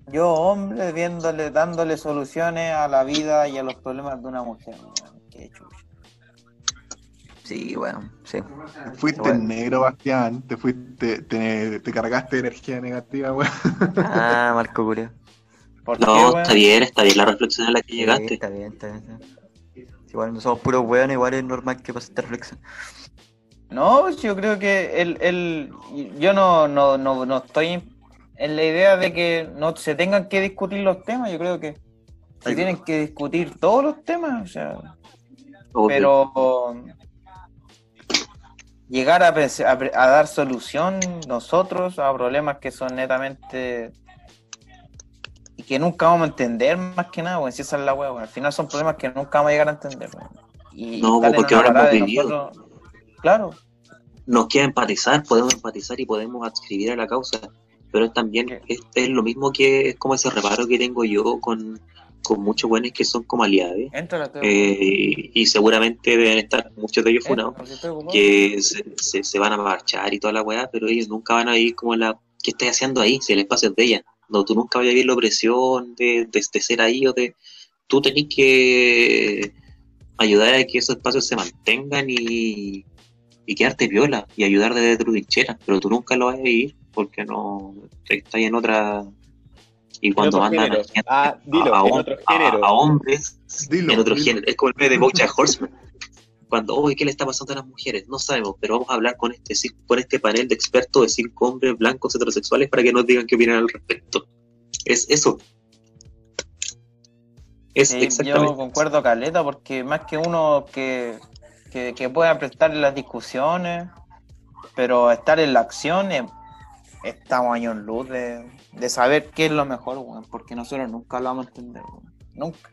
yo, hombre, viéndole, dándole soluciones a la vida y a los problemas de una mujer, weón. Qué chucha. Sí, bueno, sí. Te fuiste Bueno. negro, Bastián. Te fuiste, te, te cargaste de energía negativa, weón. Ah, Marco Curio. ¿Por qué, No, está bien, está bien la reflexión a la que Sí, llegaste. está bien, está bien. está bien. Igual no somos puros weones, igual es normal que pase esta reflexión. No, yo creo que el, el, yo no, no, no, no estoy en la idea de que no se tengan que discutir los temas. Yo creo que se tienen que discutir todos los temas, o sea, Obvio. pero llegar a, a dar solución nosotros a problemas que son netamente que nunca vamos a entender más que nada, bueno, si esa es la hueá, al final son problemas que nunca vamos a llegar a entender. Y No, porque ahora hemos vivido. nosotros- Claro, nos queda empatizar, podemos empatizar y podemos adscribir a la causa, pero también es, es lo mismo que es como ese reparo que tengo yo con, con muchos buenos que son como aliados la eh, y seguramente deben estar muchos de ellos funados que se, se, se van a marchar y toda la weá, pero ellos nunca van a ir como la ¿qué estás haciendo ahí? Si el espacio es de ella, no, tú nunca vas a vivir la opresión de, de, de ser ahí o de tú tenés que ayudar a que esos espacios se mantengan y, y quedarte viola y ayudar desde tu trinchera, pero tú nunca lo vas a vivir porque no estás en otra y cuando mandan a, Ah, a, a- a hombres Dilo, en otro dilo. género. Es como el de Bojack Horseman. Cuando, oye, ¿qué le está pasando a las mujeres? No sabemos, pero vamos a hablar con este, con este panel de expertos de cinco hombres blancos heterosexuales para que nos digan qué opinan al respecto. Es eso. Es Sí, yo concuerdo, Caleta, porque más que uno que, que, que pueda prestar en las discusiones, pero estar en la acción, eh, estamos años en luz de, de saber qué es lo mejor, porque nosotros nunca lo vamos a entender. Nunca.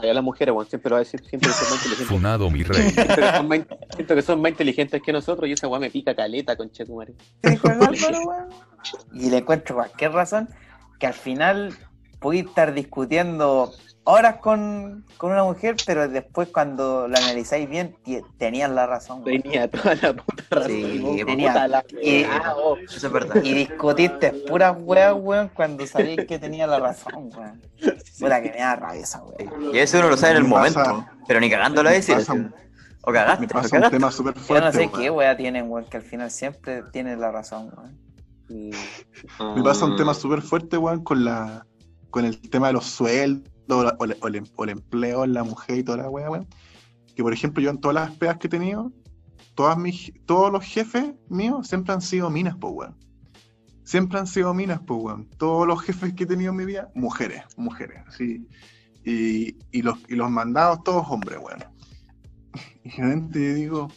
Ya las mujeres, bueno, siempre lo va a decir, siempre son más inteligentes. Funado mi rey. Pero son más- siento que son más inteligentes que nosotros y esa weá me pica caleta, concha tu madre. ¿Qué dijo el Álvaro, weón? Y le encuentro cualquier razón que al final podéis estar discutiendo horas con, con una mujer, pero después cuando la analizáis bien, tenían la razón. Tenía toda la puta razón. Sí, puta tenía- la y- weá, oh. Eso es verdad. Y discutiste puras weas, weón, cuando sabéis que tenía la razón, weón. Puta que me da rabia esa weón. Y eso uno lo sabe en el pasa- momento, pero ni cagando así. un- O cagaste, o pasa un tema súper Yo no fuerte. sé weón. qué wea tienen, weón, que al final siempre tienen la razón, weón. Mm. Me pasa un Mm. tema súper fuerte, weón, con la con el tema de los sueldos o, la- o el, o el empleo la mujer y toda la weá, weón. Que por ejemplo, yo en todas las pegas que he tenido, todas mis, todos los jefes míos siempre han sido minas, pues, weón. Siempre han sido minas, pues, weón. Todos los jefes que he tenido en mi vida, mujeres, mujeres, así. Y, y los, y los mandados, todos hombres, weón. Y realmente digo,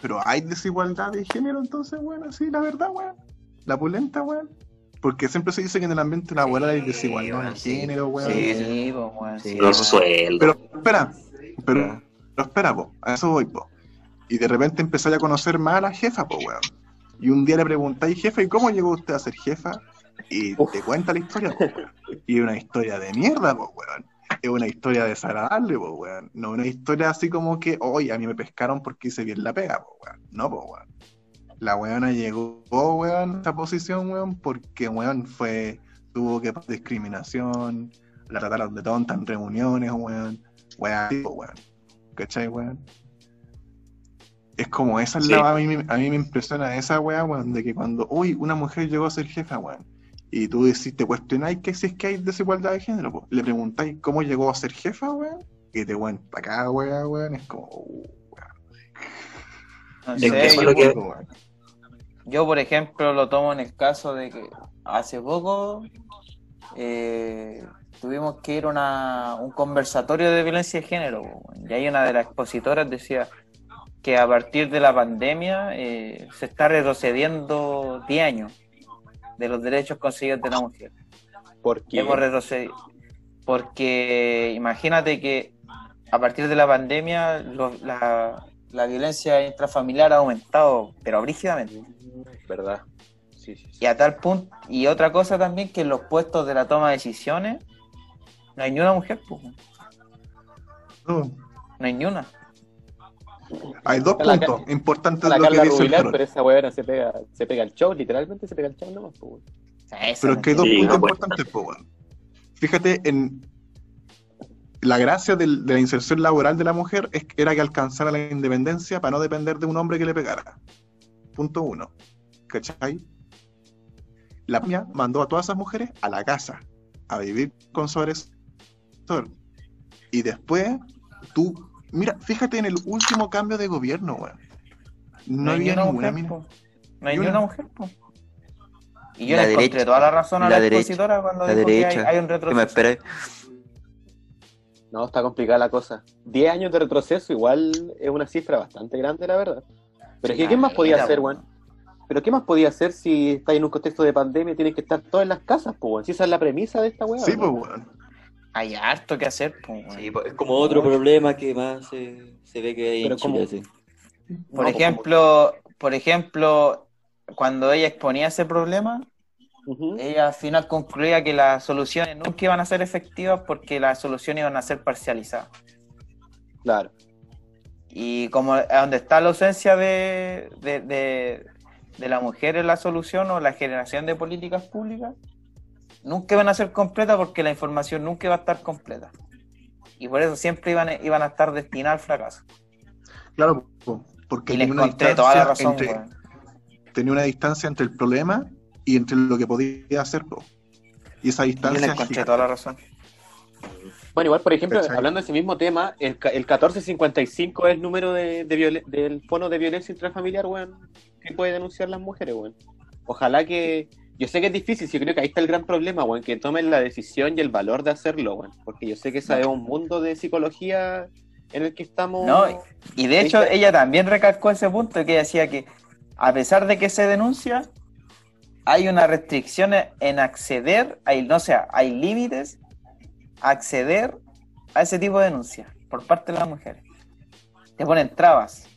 pero hay desigualdad de género entonces, weón, así, la verdad, weón. La pulenta, weón. Porque siempre se dice que en el ambiente laboral hay desigualdad de sí. género, weón. Sí, Sí, pues, weón, sí. Los sueldos. Pero espera, pero, pero espera, po, a eso voy, po. Y de repente empezáis a conocer más a la jefa, po, weón. Y un día le preguntáis, jefa, ¿y cómo llegó usted a ser jefa? Y te cuenta la historia, po, weón. Y es una historia de mierda, po, weón. Es una historia desagradable, po, weón. No una historia así como que, oye, a mí me pescaron porque hice bien la pega, po, weón. No, po, weón. La weona llegó, weón, a esa posición, weón, porque, weón, fue, tuvo que discriminación, la trataron de tonta en reuniones, weón. Weón, weón. ¿Cachai, weón? Es como esa es Sí. la, a mí, me- a mí me impresiona esa weá, weón, de que cuando, uy, una mujer llegó a ser jefa, weón, y tú decís, te cuestionáis que si es que hay desigualdad de género, po. le preguntáis cómo llegó a ser jefa, weón, y te weón, para acá, weón, weón, es como, uh, No Es que yo, lo que- weón. Yo, por ejemplo, lo tomo en el caso de que hace poco eh, tuvimos que ir a un conversatorio de violencia de género, y ahí una de las expositoras decía que a partir de la pandemia eh, se está retrocediendo 10 años de los derechos conseguidos de la mujer. Hemos retrocedido. Porque imagínate que a partir de la pandemia lo- la, la violencia intrafamiliar ha aumentado, pero brígidamente. ¿Verdad? Sí, sí, sí. Y a tal punto, y otra cosa también que en los puestos de la toma de decisiones no hay ni una mujer, pues. No. No hay ni una. Hay dos La puntos importantes la de lo que dice el Rubilar, Harold. pero esa weona se pega, se pega el show, literalmente se pega el show nomás, pues. O sea, Pero es que hay dos Sí, puntos no importantes, po, weón. Fíjate en la gracia del- de la inserción laboral de la mujer es que era que alcanzara la independencia para no depender de un hombre que le pegara. Punto uno. ¿Cachai? La mía mandó a todas esas mujeres a la casa, a vivir con su agresor. Y después, tú, mira, fíjate en el último cambio de gobierno, weón. No, hay ni había una ninguna mujer, mina. po. No hay Ni una. mujer, po. Y yo La le encontré derecha. toda la razón a La la, derecha. expositora cuando La dijo que hay, hay un ¿Qué me retroceso. esperé? No, está complicada la cosa. 10 años de retroceso igual es una cifra bastante grande, la verdad. Pero es que, ¿qué más podía hacer, weón? Pero ¿qué más podía hacer si estáis en un contexto de pandemia y tienes que estar todas en las casas, pues? Si esa es la premisa de esta weá. Sí, pues, weón. Hay harto que hacer, weón. Sí, pues, es como otro problema que más se, se ve que hay Pero en como- Chile. sí. Por No, ejemplo, por ejemplo, cuando ella exponía ese problema, ella al final concluía que las soluciones nunca iban a ser efectivas porque las soluciones iban a ser parcializadas. Claro. Y como a donde está la ausencia de, de, de- de la mujer en la solución o la generación de políticas públicas, nunca van a ser completas porque la información nunca va a estar completa. Y por eso siempre iban, iban a estar destinadas al fracaso. Claro, po, porque Y le tenía una encontré toda la distancia razón, entre- weón. tenía una distancia entre el problema y entre lo que podía hacer. po. Y esa Yo distancia. es encontré gigante. toda la razón. Bueno, igual, por ejemplo, ¿Cachai? hablando de ese mismo tema, el, ca- el 1455 es el número de, de del fono de violencia intrafamiliar, weón, que puede denunciar las mujeres, weón. Ojalá que... Yo sé que es difícil, yo creo que ahí está el gran problema, weón, que tomen la decisión y el valor de hacerlo, weón. Porque yo sé que ese es un mundo de psicología en el que estamos... No, Y de hecho, ella también recalcó ese punto que decía que a pesar de que se denuncia, hay una restricción en acceder, hay, no sea, hay límites a acceder a ese tipo de denuncia por parte de las mujeres. Te ponen trabas.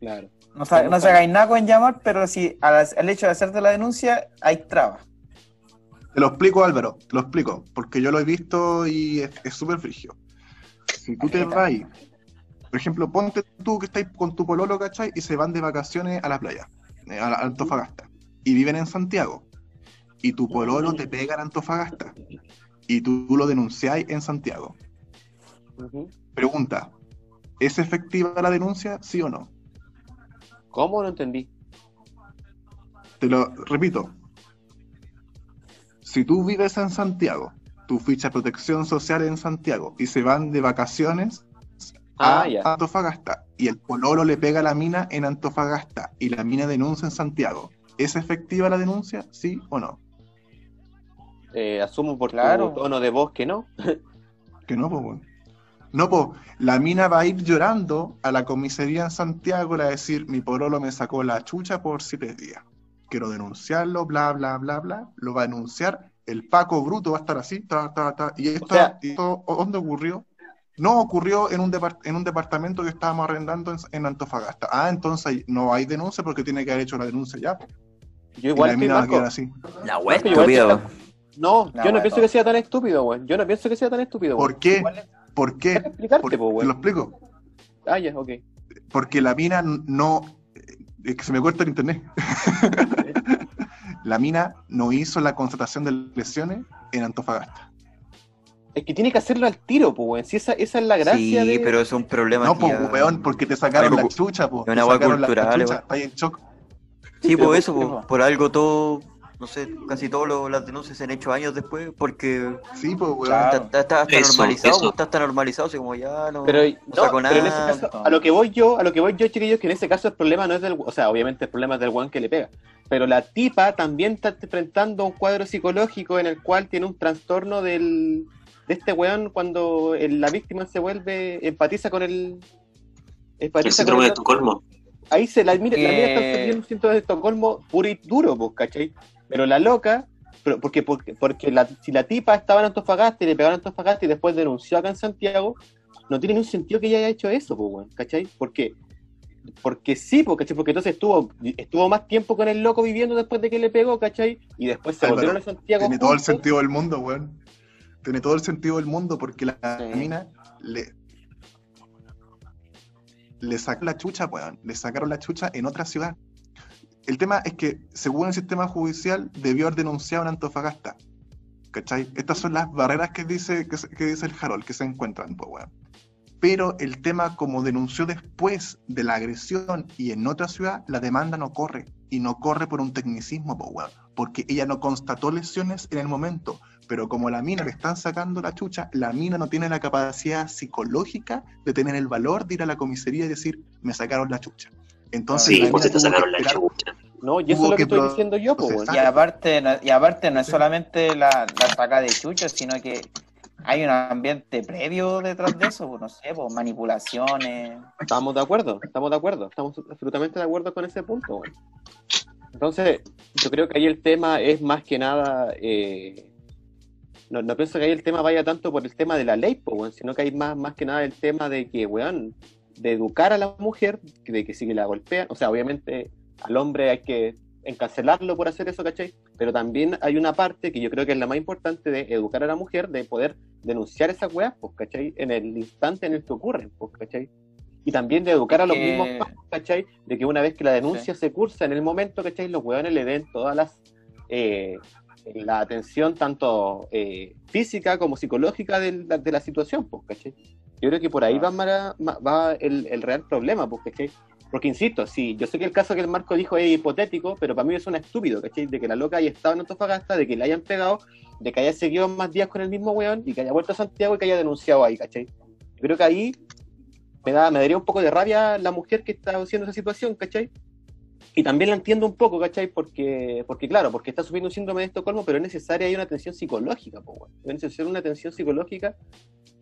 Claro. No, sa- no se hagáis nada con llamar, pero si al, al hecho de hacerte la denuncia hay trabas. Te lo explico, Álvaro, te lo explico, porque yo lo he visto y es súper frigio. Si tú te vas, por ejemplo, ponte tú que estás con tu pololo, ¿cachai? Y se van de vacaciones a la playa, eh, a, la- a Antofagasta, y viven en Santiago. Y tu pololo te pega en Antofagasta, y tú, lo denunciáis en Santiago. Pregunta, ¿es efectiva la denuncia, sí o no? ¿Cómo? No entendí. Te lo repito. Si tú vives en Santiago, tu ficha de protección social en Santiago y se van de vacaciones Ah, a ya. Antofagasta y el pololo le pega a la mina en Antofagasta y la mina denuncia en Santiago, ¿es efectiva la denuncia? ¿Sí o no? Eh, asumo por Claro. tu tono de voz que no. Que no, pues, weón. No, pues, la mina va a ir llorando a la comisaría en Santiago le va a decir, mi pololo me sacó la chucha por siete días. Quiero denunciarlo, bla, bla, bla, bla. Lo va a denunciar. El Paco Bruto va a estar así, ta, ta, ta. ¿Y esto, O sea- y esto dónde ocurrió? No, ocurrió en un, depart- en un departamento que estábamos arrendando en, en Antofagasta. Ah, entonces no hay denuncia porque tiene que haber hecho la denuncia ya. Yo y igual la estoy mina va a así. La que- No, La yo no pienso que sea tan estúpido, weón. Yo no pienso que sea tan estúpido. ¿Por qué? Igual es- ¿Por qué? Déjame explicarte, Por- po, te lo explico. Ah, ya, ok. Porque la mina no. Es que se me corta el internet. la mina no hizo la constatación de lesiones en Antofagasta. Es que tiene que hacerlo al tiro, pues, weón. Si esa, esa es la gracia Sí, de... pero es un problema No, pues, ya- weón, porque te sacaron Algo la chucha, pues. es una hueá cultural, chucha, weón. estás en shock. Sí, por eso, po, po. por algo todo, no sé, casi todas las denuncias se han hecho años después porque Sí, pues, weón. Claro. está, está- está hasta Eso, normalizado, eso. está hasta normalizado, así como ya no, Pero, no no, saco pero en ese nada. caso, a lo que voy yo, a lo que voy yo, chiquillos, que en ese caso el problema no es del, o sea, obviamente el problema es del one que le pega, pero la tipa también está enfrentando un cuadro psicológico en el cual tiene un trastorno del, de este weón cuando el- la víctima se vuelve, empatiza con el, El empatiza con síndrome de el- Estocolmo. ahí se la mira, la Que- mina está sufriendo un síntoma de Estocolmo puro y duro, pues, ¿cachai? Pero la loca, pero porque, porque, porque la, si la tipa estaba en Antofagasta y le pegaron a Antofagasta y después denunció acá en Santiago, no tiene ningún sentido que ella haya hecho eso, pues, weón, ¿cachai? Porque, porque sí, ¿cachai? Porque entonces estuvo, estuvo más tiempo con el loco viviendo después de que le pegó, ¿cachai? Y después se volvieron a Santiago. Tiene todo el sentido del mundo, weón. Tiene todo el sentido del mundo porque la mina le, le sacó la chucha, weón. Le sacaron la chucha en otra ciudad. El tema es que, según el sistema judicial, debió haber denunciado en Antofagasta. ¿Cachai? Estas son las barreras que dice, que, dice el Harold, que se encuentran, pues. Pero el tema, como denunció después de la agresión y en otra ciudad, la demanda no corre. Y no corre por un tecnicismo, pues. Porque ella no constató lesiones en el momento. Pero como la mina le están sacando la chucha, la mina no tiene la capacidad psicológica de tener el valor de ir a la comisaría y decir, me sacaron la chucha. Entonces, sí, pues te sacaron la chucha. No, y eso es lo que, estoy diciendo yo, pues. Y aparte, no, y aparte no es solamente la, la saca de chucha, sino que hay un ambiente previo detrás de eso, no sé, pues, manipulaciones. Estamos de acuerdo, estamos de acuerdo, estamos absolutamente de acuerdo con ese punto, güey. Entonces, yo creo que ahí el tema es más que nada, eh, no, no, pienso que ahí el tema vaya tanto por el tema de la ley, pues, sino que hay más, más que nada el tema de que, weón, de educar a la mujer, de que si la golpean, o sea, obviamente al hombre hay que encarcelarlo por hacer eso, ¿cachai? Pero también hay una parte que yo creo que es la más importante de educar a la mujer, de poder denunciar esas weas, pues, ¿cachai? En el instante en el que ocurren, pues, ¿cachai? Y también de educar a los mismos ¿cachai? De que una vez que la denuncia se cursa, en el momento, ¿cachai? Los weones le den todas las... Eh, la atención tanto eh, física como psicológica de la, de la situación, pues, ¿cachai? Yo creo que por ahí va, va el, el, real problema, pues, ¿cachai? Porque insisto, sí, yo sé que el caso que el Marco dijo es hipotético, pero para mí es un estúpido, ¿cachai? De que la loca haya estado en Antofagasta, de que le hayan pegado, de que haya seguido más días con el mismo weón y que haya vuelto a Santiago y que haya denunciado ahí, ¿cachai? Yo creo que ahí me, da, me daría un poco de rabia la mujer que está haciendo esa situación, ¿cachai? Y también la entiendo un poco, ¿cachai? Porque, porque claro, porque está sufriendo un síndrome de Estocolmo, pero es necesaria hay una atención psicológica, pues, Es necesaria una atención psicológica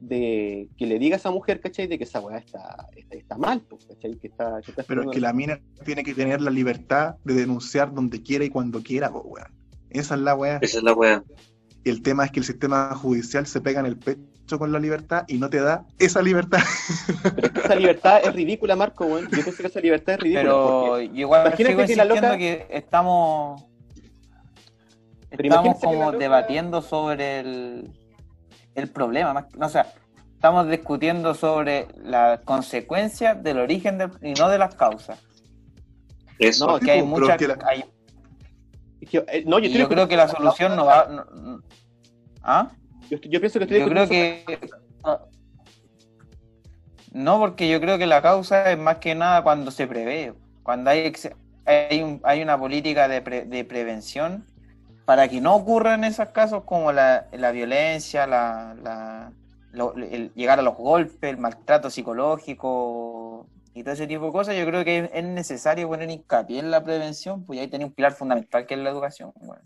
de que le diga a esa mujer, ¿cachai? De que esa weá está, está, mal, pues, ¿cachai? Que está, que está pero es que la mina tiene que tener la libertad de denunciar donde quiera y cuando quiera, pues, weón. Esa es la weá. Esa es la weá. El tema es que el sistema judicial se pega en el pecho con la libertad y no te da esa libertad. Pero es que esa libertad es ridícula, Marco, weón. Yo pienso que esa libertad es ridícula. Pero igual imagínate que la loca... que estamos estamos como debatiendo sobre el, el problema, no, o sea, estamos discutiendo sobre las consecuencias del origen y no de las causas. Eso. No, que hay muchas... Que eh, no, yo, creo que la solución no va... ¿Ah? Yo, pienso que estoy Yo creo que. No, porque yo creo que la causa es más que nada cuando se prevé. Cuando hay, hay, hay una política de, de, prevención para que no ocurran esos casos como la, la violencia, la, la el llegar a los golpes, el maltrato psicológico y todo ese tipo de cosas, yo creo que es necesario poner hincapié en la prevención, pues ahí tiene un pilar fundamental que es la educación. Bueno.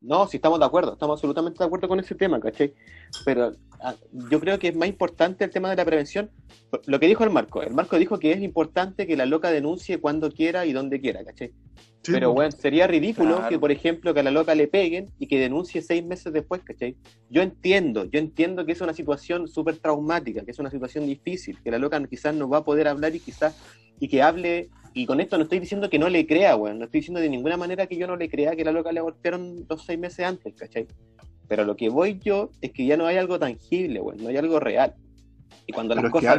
No, sí estamos de acuerdo, estamos absolutamente de acuerdo con ese tema, ¿cachai? Pero ah, yo creo que es más importante el tema de la prevención. Lo que dijo el Marco, el Marco dijo que es importante que la loca denuncie cuando quiera y donde quiera, ¿cachai? Pero bueno, sería ridículo que, por ejemplo, que a la loca le peguen y que denuncie seis meses después, ¿cachai? Yo entiendo, yo entiendo que es una situación súper traumática, que es una situación difícil, que la loca quizás no va a poder hablar y quizás, y que hable y con esto no estoy diciendo que no le crea, weón. No estoy diciendo de ninguna manera que yo no le crea que la loca le golpearon los seis meses antes, ¿cachai? Pero lo que voy yo es que ya no hay algo tangible, weón. No hay algo real. Y cuando las cosas.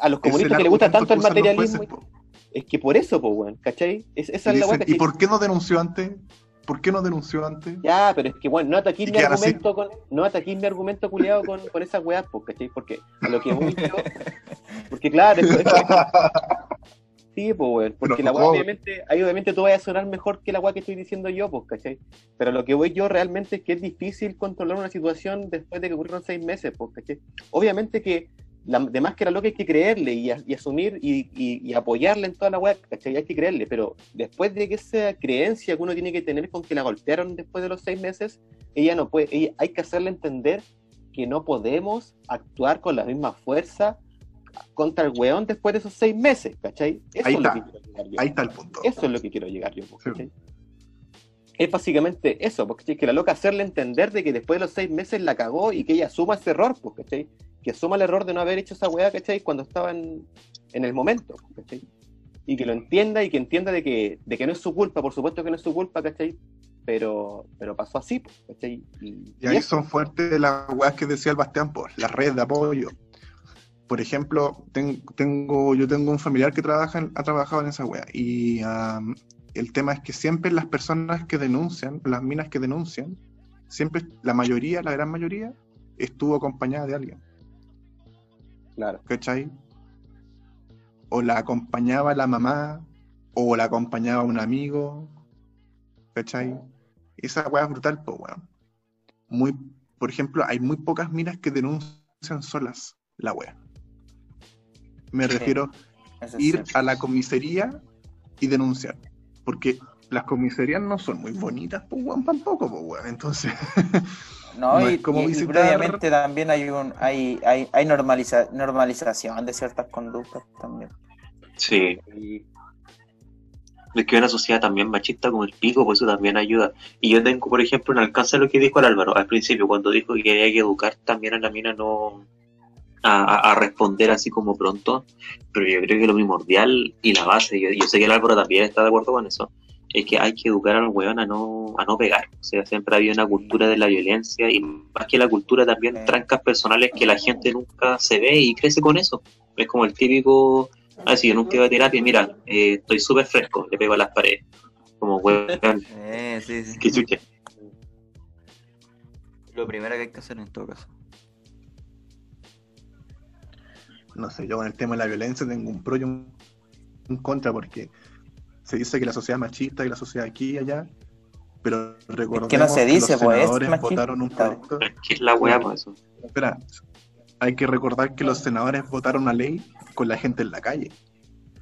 a, los comunistas que les gusta tanto el materialismo. es que por eso, pues, weón, ¿cachai? Es, esa es la ¿Y por qué no denunció antes? ¿Por qué no denunció antes? Ya, pero es que, bueno, no ataquís mi argumento con, no ataquís mi argumento culiado con, con esas weas, pues, ¿cachai? Porque a lo que voy yo, porque claro, es, es, Sí, pues, porque la weá, obviamente, ahí obviamente tú vas a sonar mejor que la weá que estoy diciendo yo, pues, ¿cachai? Pero lo que voy yo realmente es que es difícil controlar una situación después de que ocurrieron seis meses, pues, ¿cachai? Obviamente que, la, además que era lo que hay que creerle y, asumir y, y, apoyarle en toda la weá, ¿cachai? Hay que creerle, pero después de que esa creencia que uno tiene que tener con que la golpearon después de los seis meses, ella no puede, ella, hay que hacerle entender que no podemos actuar con la misma fuerza contra el weón después de esos seis meses, ¿cachai? Eso ahí, es está. Lo que quiero llegar yo. ahí está el punto. Eso es lo que quiero llegar yo, ¿cachai? Es básicamente eso, porque es que la loca hacerle entender de que después de los seis meses la cagó y que ella asuma ese error, pues, ¿cachai? que asuma el error de no haber hecho esa weá, ¿cachai? Cuando estaba en, en el momento, ¿cachai? Y que lo entienda y que entienda de que, de que no es su culpa, por supuesto que no es su culpa, ¿cachai? Pero, pero pasó así, ¿cachai? Y, ahí son fuertes las weas que decía el Bastián, pues, las redes de apoyo. Por ejemplo, tengo, yo tengo un familiar que trabaja ha trabajado en esa wea. Y el tema es que siempre las personas que denuncian, las minas que denuncian, siempre la mayoría, la gran mayoría, estuvo acompañada de alguien. Claro. ¿Cachai? O la acompañaba la mamá, o la acompañaba un amigo. ¿Cachai? Esa weá es brutal, pues weón. Muy, por ejemplo, hay muy pocas minas que denuncian solas la weá. Me refiero a ir a la comisaría y denunciar. Porque las comisarías no son muy bonitas, pues weón, tampoco, pues weón. Entonces. No, y, como previamente también hay un hay, hay, hay normaliza, normalización de ciertas conductas también. Sí. Es que una sociedad también machista como el pico, pues eso también ayuda. Y yo tengo, por ejemplo, un alcance a lo que dijo el Álvaro al principio, cuando dijo que había que educar también a la mina no a, a responder así como pronto, pero yo creo que lo primordial y la base, yo, yo sé que el Álvaro también está de acuerdo con eso, es que hay que educar a los weón a no, a no pegar. O sea, siempre ha habido una cultura de la violencia y más que la cultura también trancas personales que la gente nunca se ve y crece con eso. Es como el típico, ah, si yo nunca iba a terapia, mira, eh, estoy súper fresco, le pego a las paredes. Como weón. Eh, sí, sí. Qué chucha. Lo primero que hay que hacer en todo caso. No sé, yo con el tema de la violencia tengo un pro y un contra porque se dice que la sociedad es machista y la sociedad aquí y allá, pero recordemos que no se dice, los pues, senadores votaron un proyecto. ¿Qué es la weá por eso? Espera, hay que recordar que los senadores votaron una ley con la gente en la calle,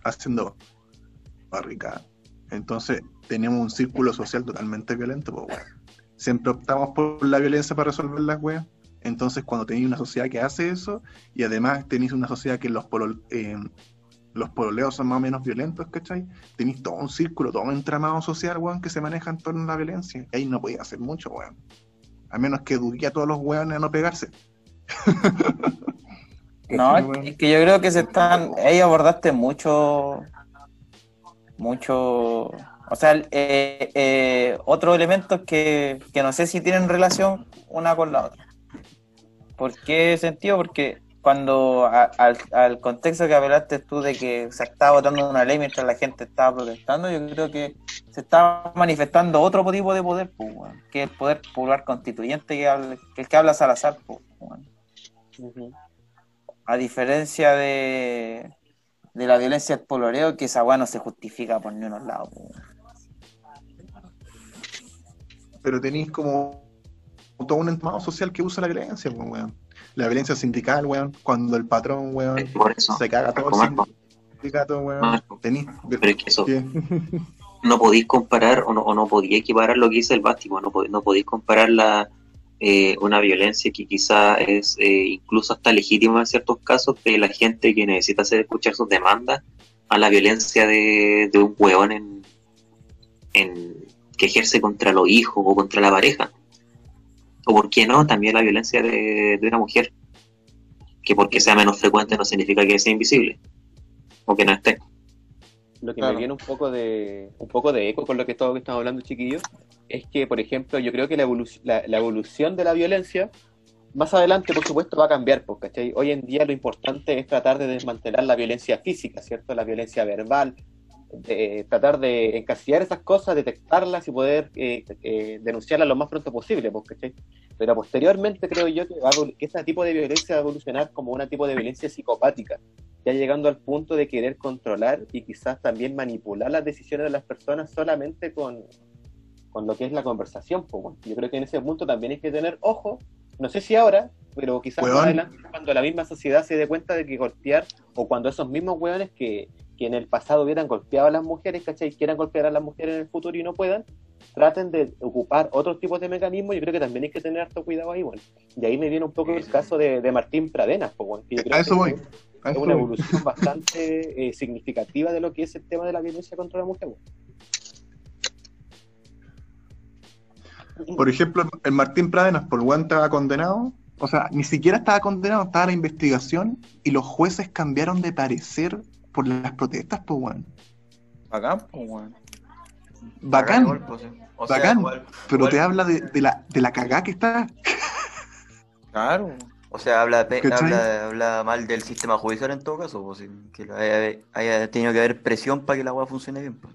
haciendo barricada. Entonces, tenemos un círculo social totalmente violento, pues Siempre optamos por la violencia para resolver las weas. Entonces, cuando tenéis una sociedad que hace eso, y además tenéis una sociedad que los, eh, los pololeos son más o menos violentos, ¿cachai? Tenéis todo un círculo, todo un entramado social, weón, que se maneja en torno a la violencia. Y ahí no podía hacer mucho, weón. A menos que eduque a todos los weones a no pegarse. no, es que yo creo que se están. Ahí abordaste mucho. Mucho. O sea, eh, eh, otros elementos que, que no sé si tienen relación una con la otra. ¿Por qué sentido? Porque cuando al, contexto que hablaste tú de que se estaba votando una ley mientras la gente estaba protestando, yo creo que se estaba manifestando otro tipo de poder, pues, que es el poder popular constituyente que, el que habla Salazar. Pues, A diferencia de, de la violencia del poloreo, que esa weá no se justifica por ni unos lados. Pues, Pero tenéis como todo un entramado social que usa la violencia, pues, weón. La violencia sindical, weón, cuando el patrón, weón, se caga todo el sindicato, weón. Tenís, pero es que eso, no podéis comparar o no, o no podía equiparar lo que dice el Bástico, no, no podéis comparar la, eh, una violencia que quizá es eh, incluso hasta legítima en ciertos casos de la gente que necesita hacer escuchar sus demandas a la violencia de, de un weón en, en, que ejerce contra los hijos o contra la pareja o por qué no, también la violencia de, una mujer, que porque sea menos frecuente no significa que sea invisible o que no esté. Lo que me viene un poco de un poco de eco con lo que estamos, estamos hablando, chiquillos, es que, por ejemplo, yo creo que la, la, evolución de la violencia más adelante, por supuesto, va a cambiar, porque hoy en día lo importante es tratar de desmantelar la violencia física, ¿cierto? La violencia verbal, de tratar de encasillar esas cosas, detectarlas y poder eh, eh, denunciarlas lo más pronto posible, pues, Pero posteriormente creo yo que, va que este tipo de violencia va a evolucionar como un tipo de violencia psicopática, ya llegando al punto de querer controlar y quizás también manipular las decisiones de las personas solamente con, con lo que es la conversación. Pues, yo creo que en ese punto también hay que tener ojo, no sé si ahora, pero quizás más adelante, cuando la misma sociedad se dé cuenta de que golpear, o cuando esos mismos hueones que que en el pasado hubieran golpeado a las mujeres, ¿cachai? Quieran golpear a las mujeres en el futuro y no puedan, traten de ocupar otros tipos de mecanismos. Yo creo que también hay que tener harto cuidado ahí, bueno. Y ahí me viene un poco el caso de, Martín Pradenas, pues, que yo creo eso voy. es una evolución bastante eh, significativa de lo que es el tema de la violencia contra la mujer. Por ejemplo, el Martín Pradenas, por Juan estaba condenado O sea, ni siquiera estaba condenado, estaba la investigación y los jueces cambiaron de parecer por las protestas, pues, weón. Bacán, pues, weón. Bacán, igual, pues, sí. O sea, bacán. igual- pero igual- te habla de, de la, de la cagá que está. Claro. O sea, habla, habla, habla mal del sistema judicial en todo caso, pues, sí, que haya, haya tenido que haber presión para que la weá funcione bien. Pues.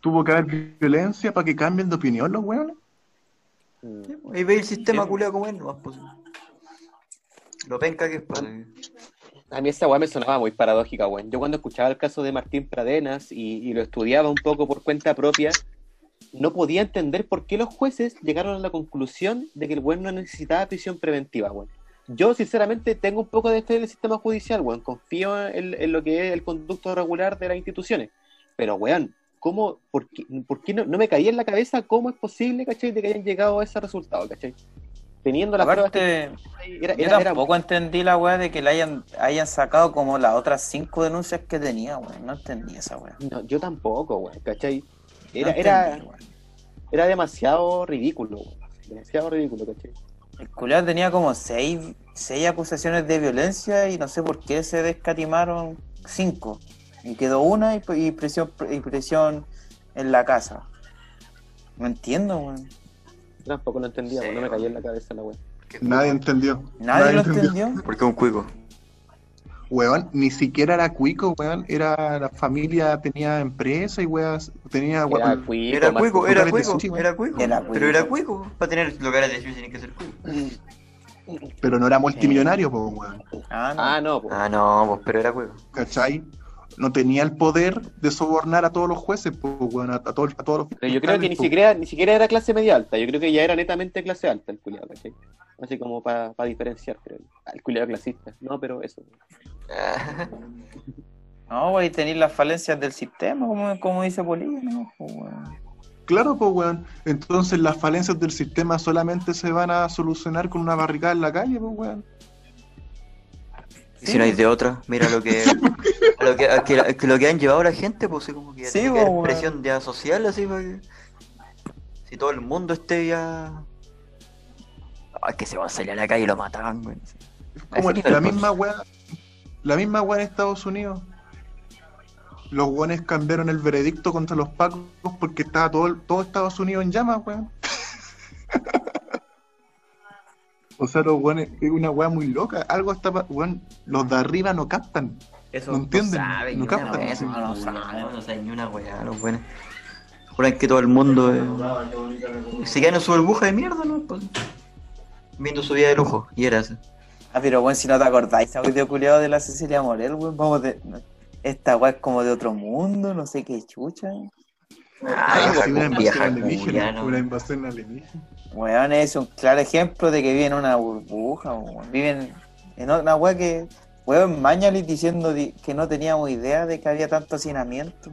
Tuvo que haber violencia para que cambien de opinión los weones. Mm. Ahí ve el sistema culiado como es, nomás, pues. Lo penca que es, pues. A mí esa weá me sonaba muy paradójica, weón. Yo cuando escuchaba el caso de Martín Pradenas y, lo estudiaba un poco por cuenta propia, no podía entender por qué los jueces llegaron a la conclusión de que el weón no necesitaba prisión preventiva, weón. Yo, sinceramente, tengo un poco de fe en el sistema judicial, weón. Confío en, en lo que es el conducto regular de las instituciones. Pero, weón, ¿cómo, por qué, por qué no, no me caía en la cabeza cómo es posible, cachai, de que hayan llegado a ese resultado, cachai? Teniendo las pruebas que Aparte, era, yo era- tampoco entendí la weá de que le hayan, hayan sacado como las otras cinco denuncias que tenía, weón. No entendí esa weá. No, yo tampoco, weón, ¿cachai? No Era, entendí, era, era demasiado ridículo, weón. Demasiado ridículo, ¿cachai? El culiao tenía como seis, seis acusaciones de violencia y no sé por qué se descatimaron cinco. Y quedó una y, y prisión, y prisión en la casa. No entiendo, weón. Tampoco lo entendía, Sí, weón, no me caía en la cabeza la weón. Nadie entendió. Nadie lo entendió. Porque es un cuico. Weón, ni siquiera era cuico, weón. Era la familia, tenía empresa y weas. Tenía Era cuico, Era cuico, era cuico, sushi, era cuico. Era Pero era cuico. Para tener locales de sushi tienen que ser cuico. Pero no era multimillonario, pues, weón. Ah, no. Ah, no, pues. Ah, no, pues, pero era cuico. ¿Cachai? No tenía el poder de sobornar a todos los jueces, pues, weón. A, a todos, a todos los Pero yo creo que ni siquiera, ni siquiera era clase media alta, yo creo que ya era netamente clase alta el culiado, ¿cachai? Así como para diferenciar, creo. Ah, El culiado clasista, no, pero eso. No, güey, tenéis las falencias del sistema, como, como dice Polilla, ¿no? Pues, weón. pues. Claro, pues, weón. Entonces las falencias del sistema solamente se van a solucionar con una barricada en la calle, pues, weón. Y si no hay de otra, mira lo que, lo que, a que, a que lo que han llevado la gente, pues sí, como que Sí, weón. presión ya social, así, para que si todo el mundo esté ya... Es que se van a salir a la calle y lo mataban, güey. Como la misma weá, la misma weá en Estados Unidos. Los weones cambiaron el veredicto contra los pacos porque estaba todo, todo Estados Unidos en llamas, weón. o sea, los weones, es una weá muy loca. Algo está, pa- weón, los de arriba no captan. Eso No entienden, saben no ni una captan, weá, sí. no, No saben, saben. no saben ni una weá, los buenos. Juran que todo el mundo eh, se quedan en su burbuja de mierda, ¿no? Pues, viendo su vida de lujo, y era así. Ah, pero bueno, si no te acordáis, ese video culiado de la Cecilia Morel, weón, vamos de... Esta weá es como de otro mundo, no sé qué chucha. Ay, Ah, sí, una invasión alienígena. Una invasión alienígena. Weón, es un claro ejemplo de que viven en una burbuja. Viven en una weá que... Weón, Mañalich diciendo di- que no teníamos idea de que había tanto hacinamiento.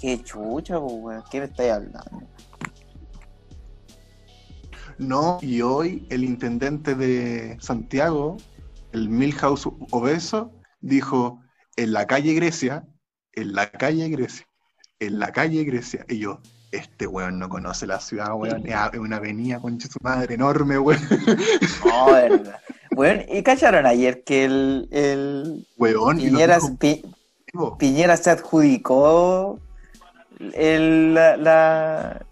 Qué chucha, weón. ¿Qué me estáis hablando? No, y hoy el intendente de Santiago, el Milhouse Obeso, dijo en la calle Grecia, en la calle Grecia, en la calle Grecia. Y yo, este weón no conoce la ciudad, weón, es una avenida, concha su madre, enorme, weón. No, verdad. Weón, ¿y cacharon ayer que el, el Weón, Piñera, dijo Pi-. Piñera se adjudicó el, la, la-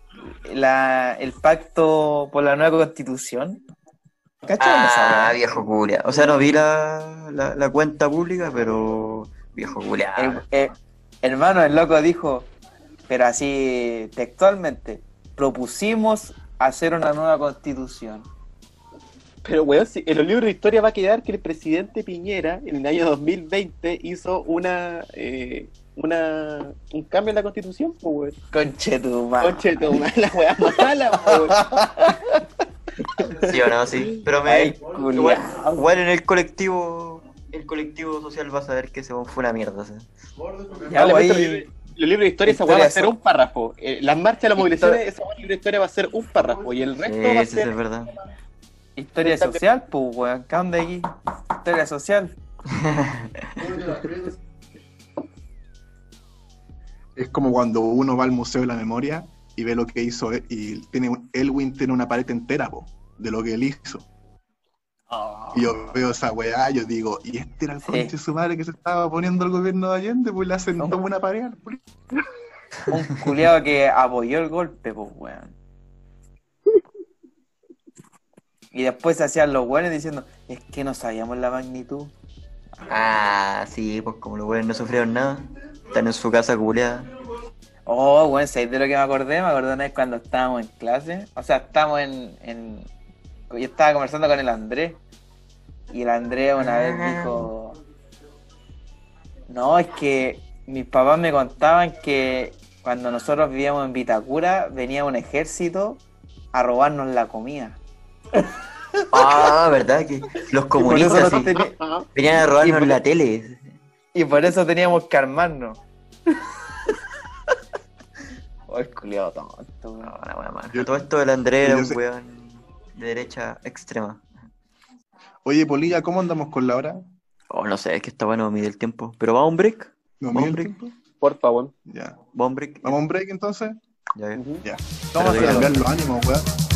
la- el pacto por la nueva constitución? ¿Cacharon esa Ah, viejo culia. O sea, no vi la, la, la cuenta pública, pero viejo culia. El- eh, hermano, el loco dijo, pero así textualmente, propusimos hacer una nueva constitución. Pero, weón, si en los libros de historia va a quedar que el presidente Piñera en el año 2020 hizo una, eh, una un cambio en la constitución, pues, weón. Conchetumare. Conche tu madre, la weá mala, weón. Sí o no, sí. Pero me, Ay, igual, igual en el colectivo, el colectivo social va a saber que ese weón fue una mierda. ¿sí? Ya, wey, los libros- de historia, esa va a ser un párrafo. Eh, las marchas, las movilizaciones, esa libro de historia va a ser un párrafo. Y el resto va a ser es verdad. Historia social, pues, weón. ¿Qué onda aquí? Historia social. Es como cuando uno va al Museo de la Memoria y ve lo que hizo él, y tiene un- Elwin tiene una pared entera, po, de lo que él hizo. Y yo veo esa weá, yo digo, y este era el conche su madre que se estaba poniendo al gobierno de Allende, pues le hacen como una pared al Un culiado que apoyó el golpe, pues, weón. Y después se hacían los buenos diciendo, es que no sabíamos la magnitud. Ah, sí, pues como los weones no sufrieron nada, están en su casa culeada. Oh, weón, ¿sabes de lo que me acordé? Me acordé una vez cuando estábamos en clase. O sea, estábamos en, en... Yo estaba conversando con el Andrés. Y el Andrés una vez dijo... No, es que mis papás me contaban que cuando nosotros vivíamos en Vitacura venía un ejército a robarnos la comida. Ah, ¿verdad? Que los comunistas sí, venían a y robarnos por- la tele. Y por eso teníamos que armarnos. Oh, el culiado tonto. No. Yo- Todo esto del Andrés era un sé- weón de derecha extrema. Oye, Polilla, ¿cómo andamos con la hora? Oh, no sé, es que está bueno mide el tiempo. Pero va a un break. ¿No mide el tiempo? Por favor. Ya. Va a un break. ¿Vamos a un break entonces? Ya, ya. Ujú. Ya. Vamos a cambiar los ánimos, weón.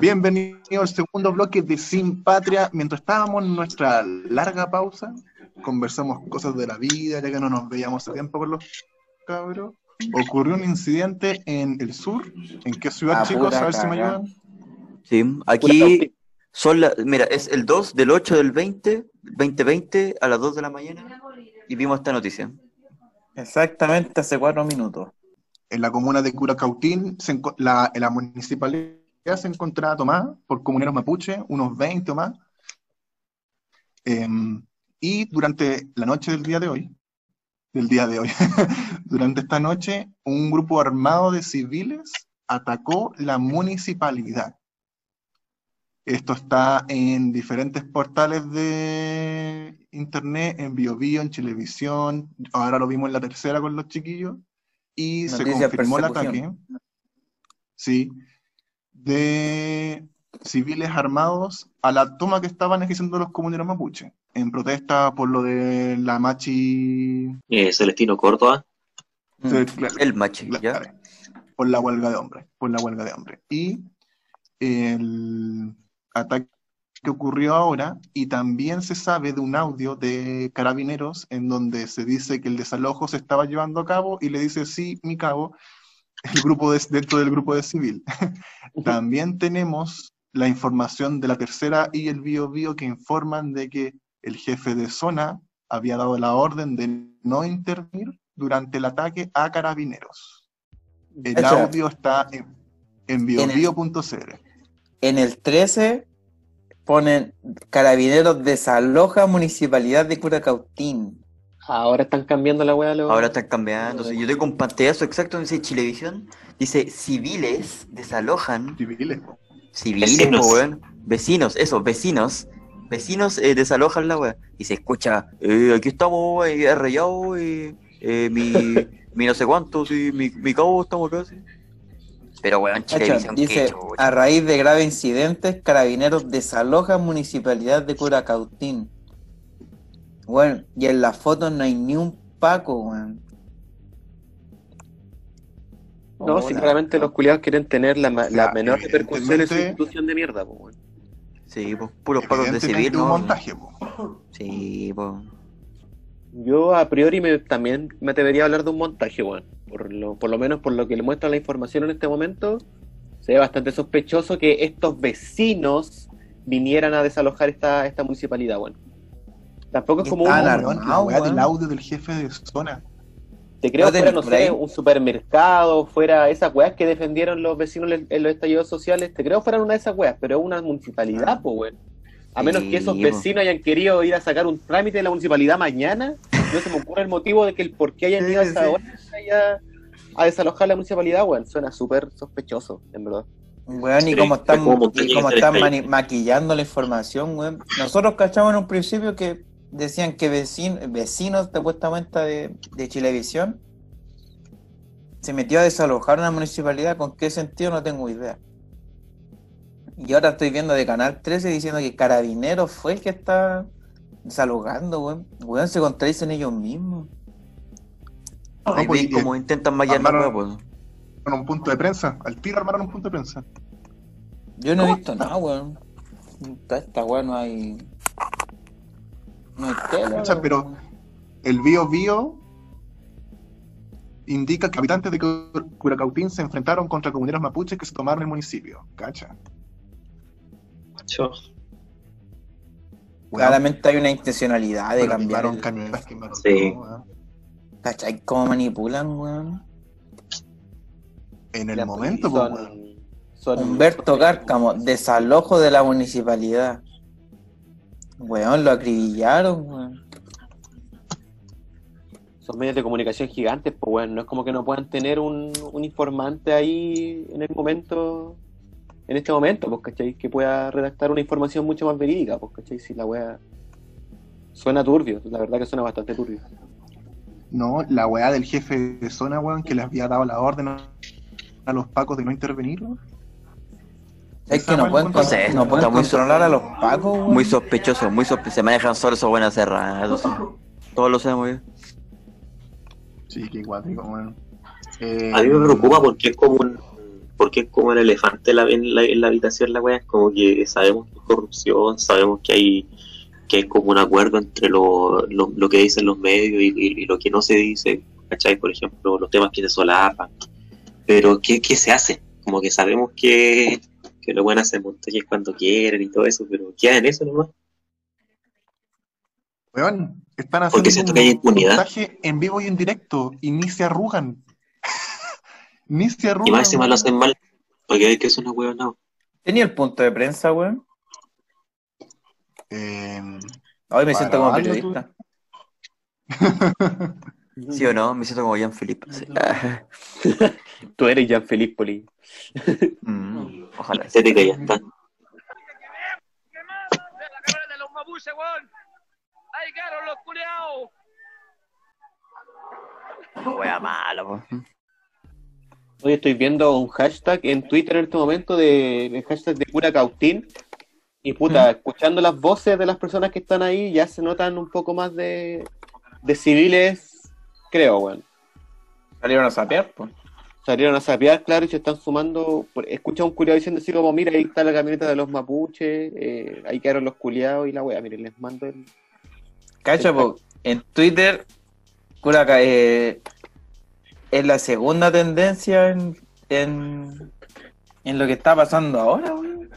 Bienvenido al segundo bloque de Sin Patria. Mientras estábamos en nuestra larga pausa, conversamos cosas de la vida, ya que no nos veíamos hace tiempo con los cabros. Ocurrió un incidente en el sur. ¿En qué ciudad, Ah, chicos? A ver si me ayudan. Sí, aquí son las. Mira, es el 2 del 8 del 20, 2020 a las 2 de la mañana. Y vimos esta noticia. Exactamente hace cuatro minutos. En la comuna de Curacautín, la, en la municipalidad se encontraba tomada por comuneros mapuche, unos 20 o más. Em, y durante la noche del día de hoy, del día de hoy, durante esta noche, un grupo armado de civiles atacó la municipalidad. Esto está en diferentes portales de internet, en BioBio, en Chilevisión, ahora lo vimos en la tercera con los chiquillos, y se Noticias confirmó el persecución. ataque, sí, de civiles armados a la toma que estaban ejerciendo los comuneros mapuche, en protesta por lo de la machi... Eh, Celestino Córdoba. se- El machi, por la huelga de hombres, por la huelga de hombres. Y el ataque que ocurrió ahora, y también se sabe de un audio de carabineros en donde se dice que el desalojo se estaba llevando a cabo y le dice, sí, mi cabo, el grupo de- dentro del grupo de civil. También tenemos la información de la tercera y el Bio Bio que informan de que el jefe de zona había dado la orden de no intervenir durante el ataque a carabineros. El audio está en, en biobio.cl. En el 13 ponen Carabineros desaloja Municipalidad de Curacautín. Ahora están cambiando la weá. Ahora están cambiando. Yo tengo un pantallazo exacto dice Chilevisión. Dice, civiles desalojan. Civiles. Civiles, Vecinos. weón. Vecinos, eso, vecinos. Vecinos eh, desalojan la weá. Y se escucha, eh, aquí estamos, eh, arrayado, eh, eh, mi, mi no sé cuánto, sí, mi, mi cabo estamos acá, sí. Pero weón, Chilevisión, qué dice, a raíz de graves incidentes, Carabineros desaloja Municipalidad de Curacautín. Bueno, y en las fotos no hay ni un Paco, weón. No, Hola. si claramente los culiados quieren tener la, ma- la Ya, menor repercusión en su institución de mierda, pues, weón. Sí, pues, puros pagos de civil, un ¿no? montaje, po. Sí, pues. Yo a priori me, también me debería hablar de un montaje, weón. Por lo, por lo menos por lo que le muestra la información en este momento, se ve bastante sospechoso que estos vecinos vinieran a desalojar esta, esta municipalidad, weón. Tampoco es como un, la weá del audio del jefe de zona. te creo ¿No fuera, no sé, un supermercado, fuera esas weas que defendieron los vecinos en los estallidos sociales, te creo fueran una de esas weas, pero es una municipalidad, pues, weón. A menos que esos vecinos hayan querido ir a sacar un trámite de la municipalidad mañana, no se me ocurre el motivo de que el por qué hayan ido a esa Sí, hora allá a desalojar la municipalidad, weón. Suena súper sospechoso, en verdad. Weón, y Sí, como están, y que están maquillando la información, weón. Nosotros cachamos en un principio que decían que vecin- vecinos supuestamente de, de Chilevisión se metió a desalojar una municipalidad. ¿Con qué sentido? No tengo idea. Y ahora estoy viendo de Canal 13 diciendo que Carabineros fue el que está desalojando, weón. Weón, se contradicen ellos mismos. Ahí pues, cómo intentan mallar la pues. Un punto de prensa. Al tiro armaron un punto de prensa. Yo no he visto nada, weón. Esta, esta weón no hay. No. Cacha, pero el Bio Bio indica que habitantes de Cu- Curacautín se enfrentaron contra comuneros mapuches que se tomaron el municipio. Cacha. Macho. Claramente hay una intencionalidad de cambiar. el- quemaron Sí. todo. ¿Cómo manipulan, weón? En el momento, son- pues, weón. son- Humberto Cárcamo, desalojo de la municipalidad. Weón, lo acribillaron, weón. son medios de comunicación gigantes, pues bueno, no es como que no puedan tener un, un informante ahí en el momento, en este momento, pues, ¿cachai? Que pueda redactar una información mucho más verídica, pues, ¿cachai? Si la wea suena turbio, la verdad que suena bastante turbio. No, la weá del jefe de zona, weón, que les había dado la orden a los pacos de no intervenir, weón. Es que no pueden, No sé, no pueden está muy controlar a los pacos. Muy sospechoso, muy sospechoso. Se manejan solo esos buenas cerradas. Todos lo sabemos bien. Sí, qué guático. Eh, A mí me preocupa porque es como un porque es como el elefante en la, en la, en la habitación la wea, es como que sabemos que hay corrupción, sabemos que hay que hay como un acuerdo entre lo, lo, lo que dicen los medios y, y- y lo que no se dice, ¿cachai? Por ejemplo, los temas que se solapan. Pero ¿qué, qué se hace? Como que sabemos que, que lo bueno hacer montajes cuando quieren y todo eso, pero queda en eso nomás. Weón, están Porque haciendo siento que hay impunidad. montaje en vivo y en directo y ni se arrugan. ni se arrugan. Y más encima weón. lo hacen mal, porque hay que es una hueá no. Tenía el punto de prensa, weón. Eh, Hoy me Para siento como periodista. ¿Sí o no? Me siento como Jean Philippe. sí. Tú eres Jean Felipe Poli. mm, ojalá. Estética ya está. de la carrera de los mapuches, weón. Ahí quedaron los culiados. Wea mala, po. Hoy estoy viendo un hashtag en Twitter en este momento de el hashtag de pura cautín. Y puta, escuchando las voces de las personas que están ahí, ya se notan un poco más de, de civiles, creo, weón. Salieron a sapear, pues. Salieron a sapear, claro, y se están sumando. Escucha un culiado diciendo así como, mira, ahí está la camioneta de los mapuches, eh, ahí quedaron los culiados y la wea, miren, les mando el... Cacha, po, en Twitter, Curaca, eh, es la segunda tendencia en, en, en lo que está pasando ahora, weón.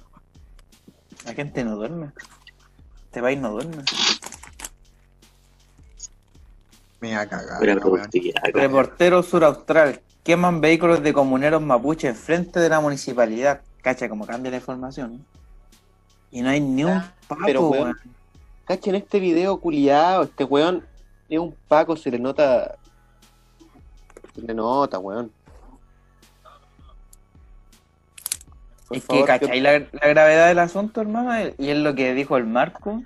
La gente no duerme. Este país no duerme. Me va a cagar. Buena la weón. productividad. acá. Reportero sur austral. Queman vehículos de comuneros mapuche enfrente de la municipalidad. Cacha, como cambia la información. Y no hay ni un papo, pero, weón, weón. Cachen este video culiado, este weón es un paco, se le nota. Se le nota, weón. Por Es que, ¿cachai la, la gravedad del asunto, hermano? Y es lo que dijo el Marco.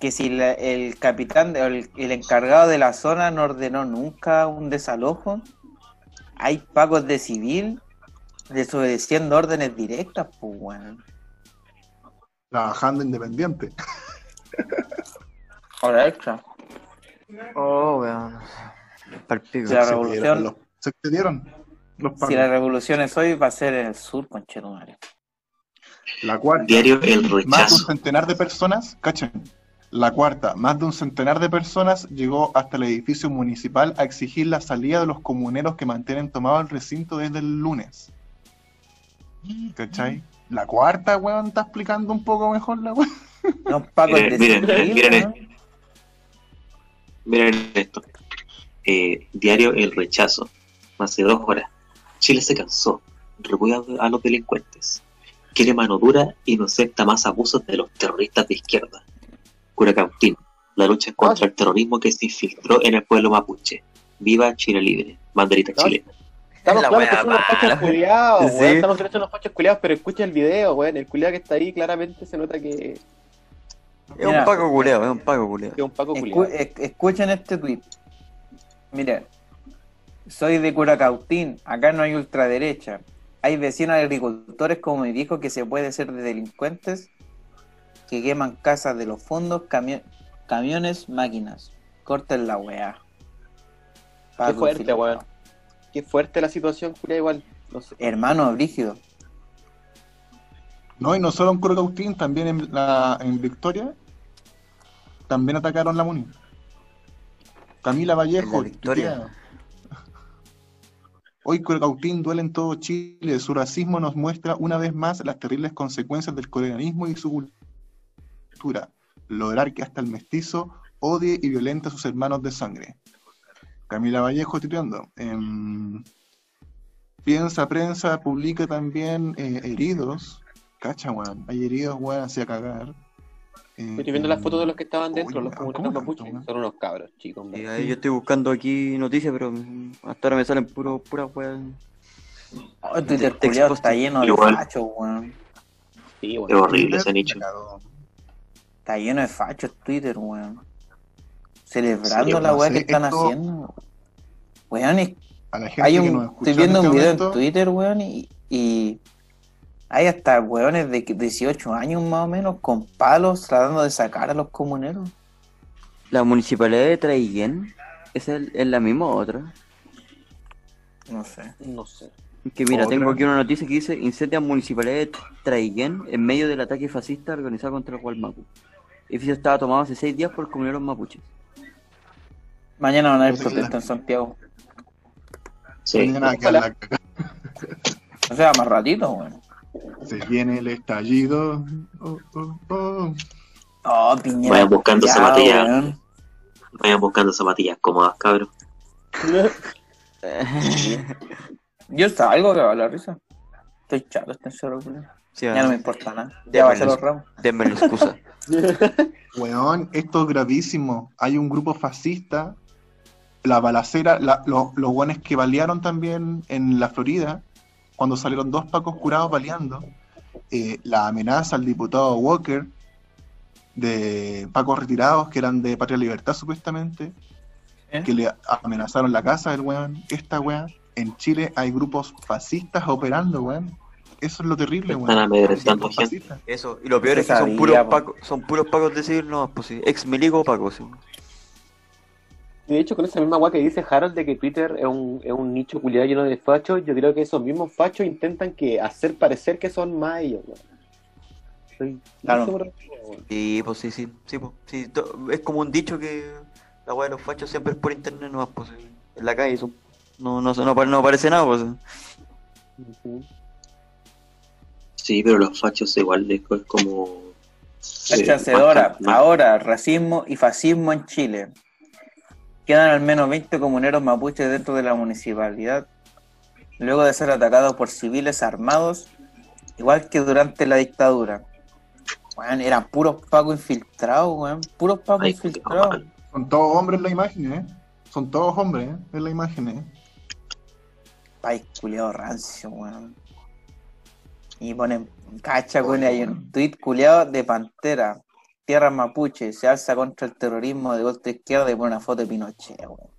Que si la- el capitán, o el, el encargado de la zona no ordenó nunca un desalojo, hay pagos de civil desobedeciendo órdenes directas, pues, weón. Trabajando independiente. Ahora extra. Oh, weón. Sí, la Se revolución- los- Se excedieron los Si la revolución es hoy, va a ser en el sur, conchetumare. La cuarta. Diario El Más de un Rechazo. centenar de personas, cachen. La cuarta, más de un centenar de personas llegó hasta el edificio municipal a exigir la salida de los comuneros que mantienen tomado el recinto desde el lunes. ¿Cachai? La cuarta, weón, está explicando un poco mejor la weón. No, pagos Miren, de miren, miren. Miren esto. Eh, diario El Rechazo. Hace dos horas. Chile se cansó. Repudia a los delincuentes. Quiere mano dura y no acepta más abusos de los terroristas de izquierda. Curacautín. La lucha contra el terrorismo que se infiltró en el pueblo mapuche. Viva Chile libre. Banderita No. chilena. Estamos La claros wea que son unos mala. pachos culiados, Sí. weón. Estamos claros que son unos pachos culiados, pero escucha el video, weón. El culiado que está ahí claramente se nota que. Es Mira. un paco culeo, es un paco culeo. Es un Paco Escu- culiado. es- escuchen este tweet. Mire, soy de Curacautín, acá no hay ultraderecha. Hay vecinos agricultores como mi viejo que se puede ser de delincuentes que queman casas de los fondos, camio- camiones, máquinas. Corten la weá. Qué fuerte, weón. Qué fuerte la situación, culiado, igual. No sé. Hermano, brígido. No, y no solo en Curacautín, también en, la, en Victoria, también atacaron la Muni. Camila Vallejo, Victoria. Hoy Curacautín duele en todo Chile. Su racismo nos muestra una vez más las terribles consecuencias del colonialismo y su cultura. Lograr que hasta el mestizo odie y violente a sus hermanos de sangre. Camila Vallejo tuiteando. em, piensa prensa, publica también eh, heridos. Cacha, weón. Hay heridos, weón, hacia cagar. Eh, Estoy viendo las fotos de los que estaban dentro, los ¿cómo comuneros tanto, mapuches. weón? Son unos cabros, chicos. Weón. ahí yo estoy buscando aquí noticias, pero hasta ahora me salen puro, pura weas. Oh, Twitter está lleno de fachos, weón. Sí, Es weón. horrible ese nicho. Está lleno de fachos Twitter, weón. Celebrando Sí, la weá que están esto- haciendo. Weón, es A la gente Hay que un, nos estoy viendo en un este video en Twitter, weón, y, y hay hasta weones de que- 18 años más o menos con palos tratando de sacar a los comuneros. La municipalidad de Traiguén, ¿esa es, es la misma o otra? No sé. No sé. Que mira, Otra. tengo aquí una noticia que dice incendia municipalidad de Traiguén en medio del ataque fascista organizado contra el Gualmapu. El edificio estaba tomado hace seis días por comuneros mapuches. Mañana van a haber Entonces, protesta en Santiago. Sí. la. O sea, más ratito, weón. Se viene el estallido. Oh, oh, oh. Oh, Piñera. Vayan buscando zapatillas. weón. Vayan buscando zapatillas cómodas, cabros. Yo salgo que va la risa. Estoy chato este encerro. Sí, Ya no me importa nada. Ya bajé los ramos. Denme la excusa. Weón, esto es gravísimo. Hay un grupo fascista. La balacera, la- lo- los guanes que balearon también en la Florida, cuando salieron dos pacos curados baleando, eh, la amenaza al diputado Walker de pacos retirados que eran de Patria Libertad supuestamente, ¿Eh? que le amenazaron la casa del weón. Esta weón, en Chile hay grupos fascistas operando, weón. Eso es lo terrible, weón. Están amedrentando gente. Eso, y lo peor es que son puros po. pacos, son puros pacos de civil, no, pues sí, ex milico pacos. sí. De hecho, con esa misma guay que dice Harold de que Twitter es un, es un nicho culiado lleno de fachos, yo creo que esos mismos fachos intentan que hacer parecer que son más ellos, weón. Claro. weón. Sí, pues sí, sí, sí, pues, sí, to- es como un dicho que la weá de los fachos siempre es por internet nomás, pues en la calle son- no, no, no, no aparece nada, pues. Ujú. Sí, pero los fachos igual es es como. La eh, más- más- Ahora, racismo y fascismo en Chile. Quedan al menos 20 comuneros mapuches dentro de la municipalidad, luego de ser atacados por civiles armados, igual que durante la dictadura. Weón, eran puros pacos infiltrados, weón. Puros pacos Ay, infiltrados. Son todos hombres en la imagen, ¿eh? Son todos hombres, ¿eh? En la imagen, ¿eh? País culiado rancio, weón. Y ponen, cacha, weón, y hay un tweet culiado de Pantera. Tierra Mapuche se alza contra el terrorismo de golpe izquierda y pone una foto de Pinochet, weón.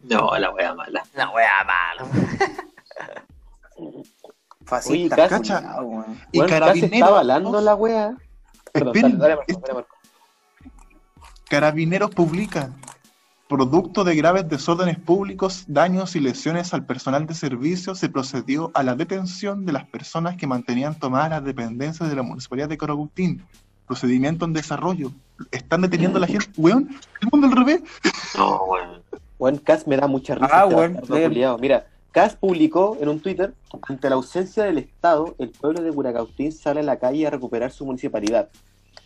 No, la wea mala. La weá mala. Fascista, Oye, cacha. culiao. Y Weón, casi Carabineros. está avalando la wea. Perdón, Esperen, dale, dale, Marco, es- dale, Marco. Carabineros publica. Producto de graves desórdenes públicos, daños y lesiones al personal de servicio, se procedió a la detención de las personas que mantenían tomadas las dependencias de la Municipalidad de Coragustín. Procedimiento en desarrollo. Están deteniendo a la gente. Weón, el mundo al revés. No, weón. Weón, Cas me da mucha risa. Ah, este weón. Mira, Cas publicó en un Twitter, ante la ausencia del Estado, el pueblo de Curacautín sale a la calle a recuperar su municipalidad.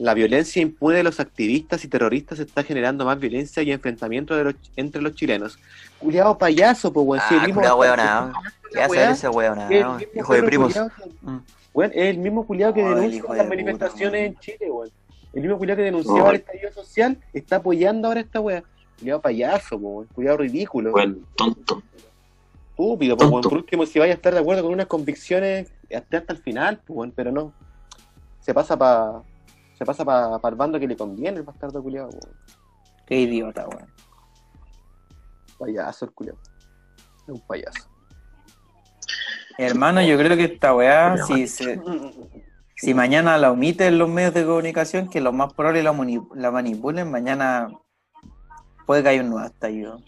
La violencia impune de los activistas y terroristas está generando más violencia y enfrentamiento de los- entre los chilenos. Culiado payaso, pues, weón. sí, el Ah, bastardo- weonado. ¿Qué hace ese mismo Hijo de primos. que- Mm. Weón, es el mismo culiado que denuncia de las puta, manifestaciones weón. en Chile, weón. El mismo culiado que denunciaba Ay. el estallido social está apoyando ahora esta weá. Culiado payaso, weón. Culiado ridículo. Weón, tonto. Estúpido, po, weón. Por último, si vaya a estar de acuerdo con unas convicciones hasta, hasta el final, po, weón, pero no. Se pasa para Se pasa para el bando que le conviene el bastardo culiado, weón. Qué idiota, weón. Payaso el culiado. Es un payaso. Hermano, yo creo que esta weá, si, se, si mañana la omiten los medios de comunicación, que lo más probable la, la manipulen, mañana puede que haya un nuevo estallido.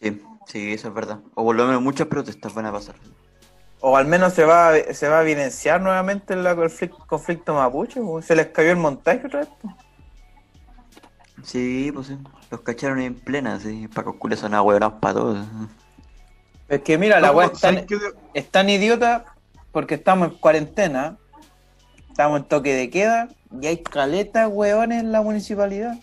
Sí, sí, eso es verdad. O por lo menos muchas protestas van a pasar. O al menos se va, a- se va a evidenciar nuevamente el conflicto, conflicto mapuche, weón. se les cayó el montaje otra vez. Sí, pues sí. Los cacharon en plena, sí. Paco Cules son ahueonados para todos. Es que mira, la weá es tan, es tan idiota porque estamos en cuarentena, estamos en toque de queda y hay caletas, weones, en la municipalidad.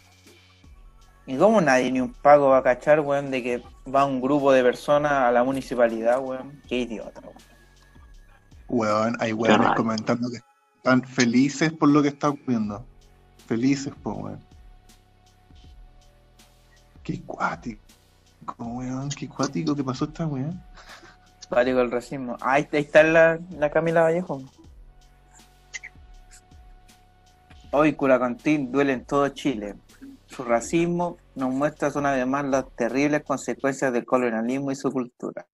¿Y cómo nadie ni un pago va a cachar, weón, de que va un grupo de personas a la municipalidad, weón? Qué idiota, weón. Weón, hay weones comentando que están felices por lo que está ocurriendo. Felices, pues, weón. Qué cuático, weón. Qué cuático que pasó esta weón. Pático el racismo. Ah, Ahí, ahí está la, la Camila Vallejo. Hoy Curacantín duele en todo Chile. Su racismo nos muestra una vez más las terribles consecuencias del colonialismo y su cultura.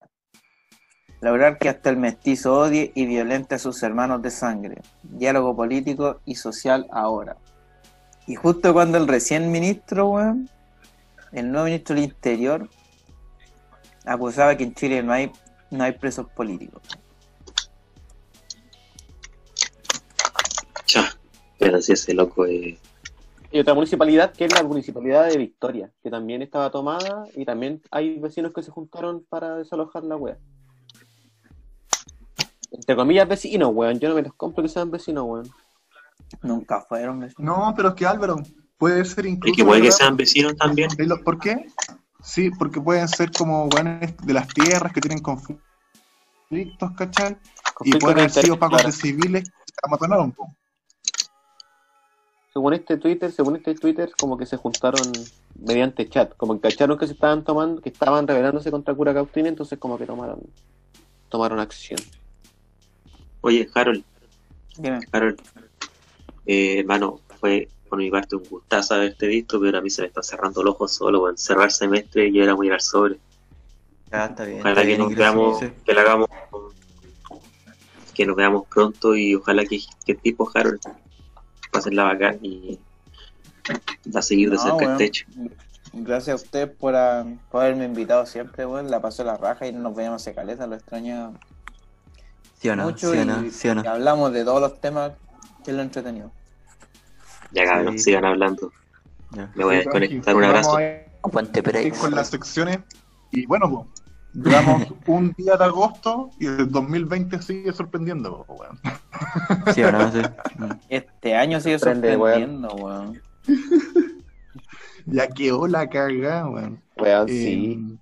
Lograr que hasta el mestizo odie y violente a sus hermanos de sangre. Diálogo político y social ahora. Y justo cuando el recién ministro, weón, el nuevo ministro del Interior, acusaba que en Chile no hay no hay presos políticos. Cha. Pero si ese loco es. Y otra municipalidad que es la municipalidad de Victoria, que también estaba tomada y también hay vecinos que se juntaron para desalojar la wea. Entre comillas vecinos, weón. Yo no me los compro que sean vecinos, weón. Nunca fueron. ¿ves? No, pero es que Álvaro, puede ser incluso. Y que puede que sean vecinos también. ¿Y lo- ¿Por qué? Sí, porque pueden ser como weones de las tierras que tienen conflictos, ¿cachai? Y pueden de haber sido pagos claro. de civiles que se amatonaron, po. Según este Twitter, según este Twitter, como que se juntaron mediante chat, como que cacharon que se estaban tomando, que estaban rebelándose contra Cura Cautín, entonces como que tomaron, tomaron acción. Oye, Harold, Dime. Harold. Eh, hermano, fue por mi parte un gustazo haberte visto, pero a mí se me está cerrando el ojo solo, weón. Cerrar semestre y era muy al sobre. Ya, está bien. Ojalá está que bien, nos veamos, sí. que lo hagamos, que nos veamos pronto y ojalá que, que el tipo Harold pasen la bacán y a seguir de No, cerca el techo. Gracias a usted por, ah, por haberme invitado siempre, weón. La pasó la raja y no nos veíamos hace caleta, lo extraño ¿Sí o no? mucho ¿Sí o y, no? ¿Sí o no? y hablamos de todos los temas que lo entretenido. Ya cabrón, Sí. sigan hablando. Ya. Me voy a desconectar. Un abrazo. Aguante Pereira. con las secciones. Y bueno, pues, duramos un día de agosto y el 2020 sigue sorprendiendo, weón. ¿Sí no? Sí. Este año sigue Sorprende, sorprendiendo, weón. Ya quedó la cagada, weón. Weón, Eh, sí.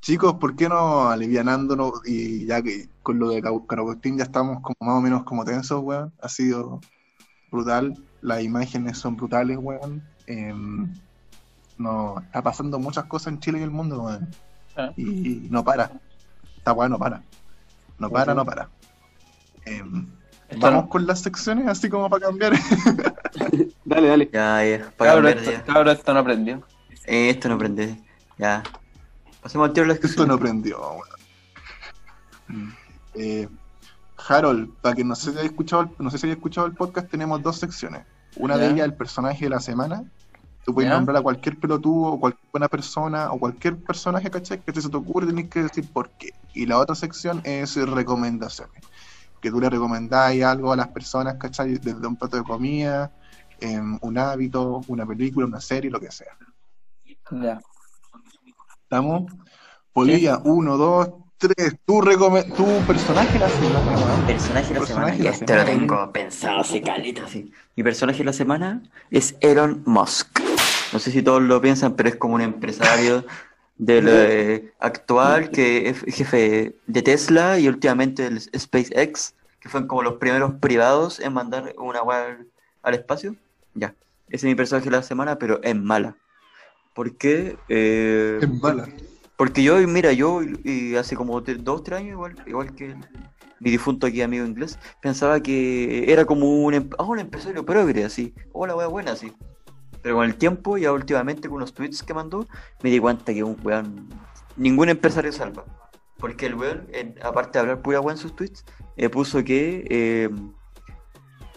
Chicos, ¿por qué no alivianándonos y ya que con lo de Caragostín ya estamos como más o menos como tensos, weón? Ha sido brutal, las imágenes son brutales, weón. Em, no, está pasando muchas cosas en Chile y el mundo, weón. Ah. Y no para. Esta weón no para. No para, no para. Esto Vamos no- con las secciones así como para cambiar. Dale, dale. Ya, ya. Para Cabro, cambiar esto, ya. cabro, esto no aprendió. Eh, esto no prende. Ya. Pasemos al tiro de la Esto no prendió, weón. Eh, Harold, para que no se haya escuchado, no sé si escuchado el podcast, tenemos dos secciones. Una de ellas, el personaje de la semana. Tú puedes nombrar a cualquier pelotudo o cualquier buena persona o cualquier personaje, ¿cachai? Que se te ocurre, tenés que decir por qué. Y la otra sección es recomendaciones. Que tú le recomendáis algo a las personas, ¿cachai? Desde un plato de comida, em, un hábito, una película, una serie, lo que sea. Ya. ¿Estamos? Polilla, uno, dos, tres. Tu, tu personaje de la semana, weón. Personaje de la Personaje semana. Ya, la esto lo tengo pensado hace caleta, sí. Mi personaje de la semana es Elon Musk. No sé si todos lo piensan, pero es como un empresario del eh, actual que es jefe de Tesla y últimamente el SpaceX, que fueron como los primeros privados en mandar una web al espacio. Ya, ese es mi personaje de la semana, pero es mala. ¿Por qué? Eh, Es mala. porque yo, mira, yo y, hace como dos, tres años, igual, igual que mi difunto aquí amigo inglés, pensaba que era como un, em- ah, un empresario progre, así, hola, wea buena, así. Pero con el tiempo, ya últimamente con unos tweets que mandó, me di cuenta que un weón, ningún empresario salva. Porque el weón, en- aparte de hablar pura weón en sus tweets, eh, puso que eh,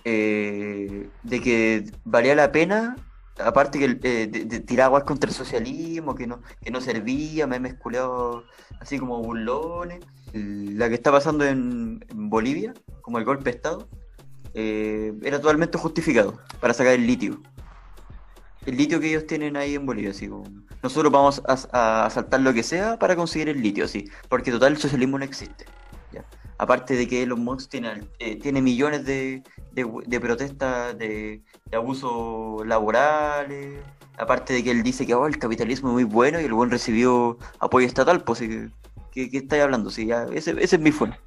eh, de que valía la pena, aparte que eh, de, de tirar aguas contra el socialismo, que no, que no servía, memes culeados así como burlones. La que está pasando en, Bolivia, como el golpe de Estado, eh, era totalmente justificado para sacar el litio. El litio que ellos tienen ahí en Bolivia, así como, nosotros vamos a, a asaltar lo que sea para conseguir el litio, así, porque total el socialismo no existe. ¿ya? Aparte de que Elon Musk tiene, eh, tiene millones de, de, protestas de, abusos laborales, aparte de que él dice que oh, el capitalismo es muy bueno y el buen recibió apoyo estatal, pues que, que, que estáis hablando, sí, ya, ese, ese es mi funa.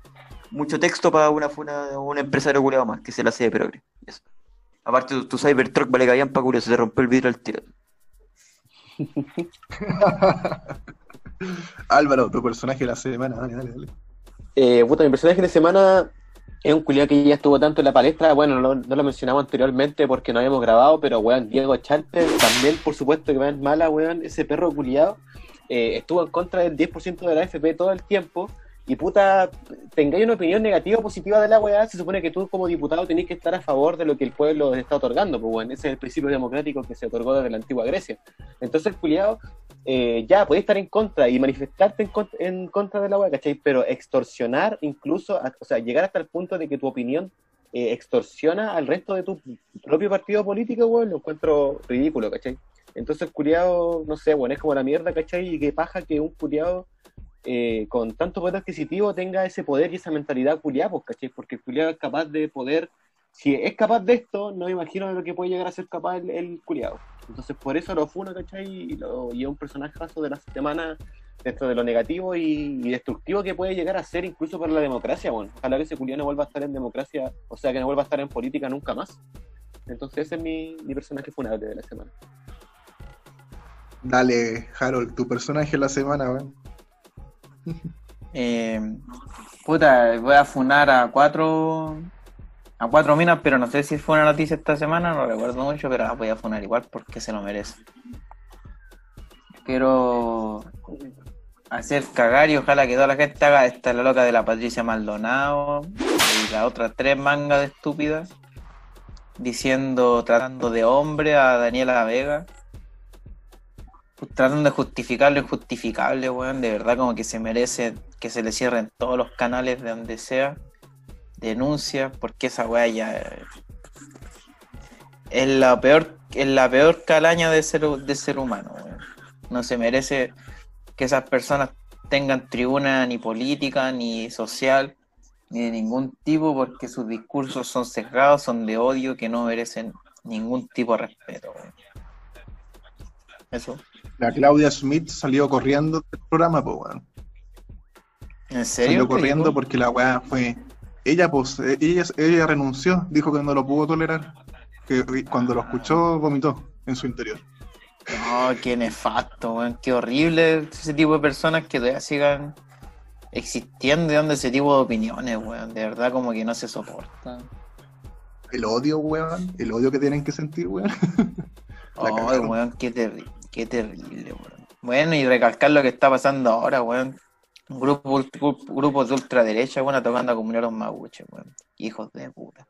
Mucho texto para una funa un empresario culeado más, que se la hace de progre. Aparte, tu, tu Cybertruck vale que para culo, se rompió el vidrio al tiro. Álvaro, tu personaje de la semana, dale, dale, dale. Eh, puta, mi personaje de semana es un culiado que ya estuvo tanto en la palestra, bueno, no, lo mencionamos anteriormente porque no habíamos grabado, pero weón, Diego Charter, también por supuesto que va en mala, weón, ese perro culiado, eh, estuvo en contra del 10% de la AFP todo el tiempo, y puta, tengáis una opinión negativa o positiva de la weá, se supone que tú como diputado tenés que estar a favor de lo que el pueblo está otorgando, pues bueno, ese es el principio democrático que se otorgó desde la antigua Grecia. Entonces culiado, eh, ya, podés estar en contra y manifestarte en, con- en contra de la weá, ¿cachai? Pero extorsionar incluso, o sea, llegar hasta el punto de que tu opinión eh, extorsiona al resto de tu propio partido político, weón, lo encuentro ridículo, ¿cachai? Entonces culiado, no sé, bueno, es como la mierda, ¿cachai? Y qué paja que un culiado eh, con tanto poder adquisitivo tenga ese poder y esa mentalidad culiada, pues, ¿cachai? Porque culiado es capaz de poder, si es capaz de esto, no me imagino de lo que puede llegar a ser capaz el, culiado. Entonces por eso lo funa, ¿cachai? Y, lo, y es un personaje de la semana dentro de lo negativo y, y destructivo que puede llegar a ser incluso para la democracia, bueno. Ojalá que ese culiado no vuelva a estar en democracia, o sea, que no vuelva a estar en política nunca más. Entonces ese es mi, mi personaje funable de la semana. Dale, Harold, tu personaje de la semana, weón. Eh, puta, voy a funar a cuatro a cuatro minas, pero no sé si fue una noticia esta semana, no recuerdo mucho, pero voy a funar igual porque se lo merece. Quiero hacer cagar y ojalá que toda la gente haga esta la loca de la Patricia Maldonado y la otra tres mangas de estúpidas diciendo, tratando de hombre a Daniela Vega pues, tratando de justificar lo injustificable, weón. De verdad, como que se merece que se le cierren todos los canales de donde sea. Denuncia, porque esa weá ya eh, es la peor, es la peor calaña de ser, de ser humano, weón. No se merece que esas personas tengan tribuna ni política, ni social, ni de ningún tipo, porque sus discursos son sesgados, son de odio, que no merecen ningún tipo de respeto. Eso. La Claudia Smith salió corriendo del programa, pues, weón. ¿En serio? Salió ¿Qué corriendo porque la weá fue. Ella, pues, eh, ella, ella renunció, dijo que no lo pudo tolerar. Que cuando lo escuchó, vomitó en su interior. No, qué nefasto, weón. Qué horrible ese tipo de personas que todavía sigan existiendo y dando ese tipo de opiniones, weón. De verdad, como que no se soporta. El odio, weón. El odio que tienen que sentir, weón. Cagaron. weón, qué, terri- qué terrible, weón. Bueno, y recalcar lo que está pasando ahora, weón. Grupo, grupos de ultraderecha, weón, tocando a comunión los mapuches, weón. Hijos de puta.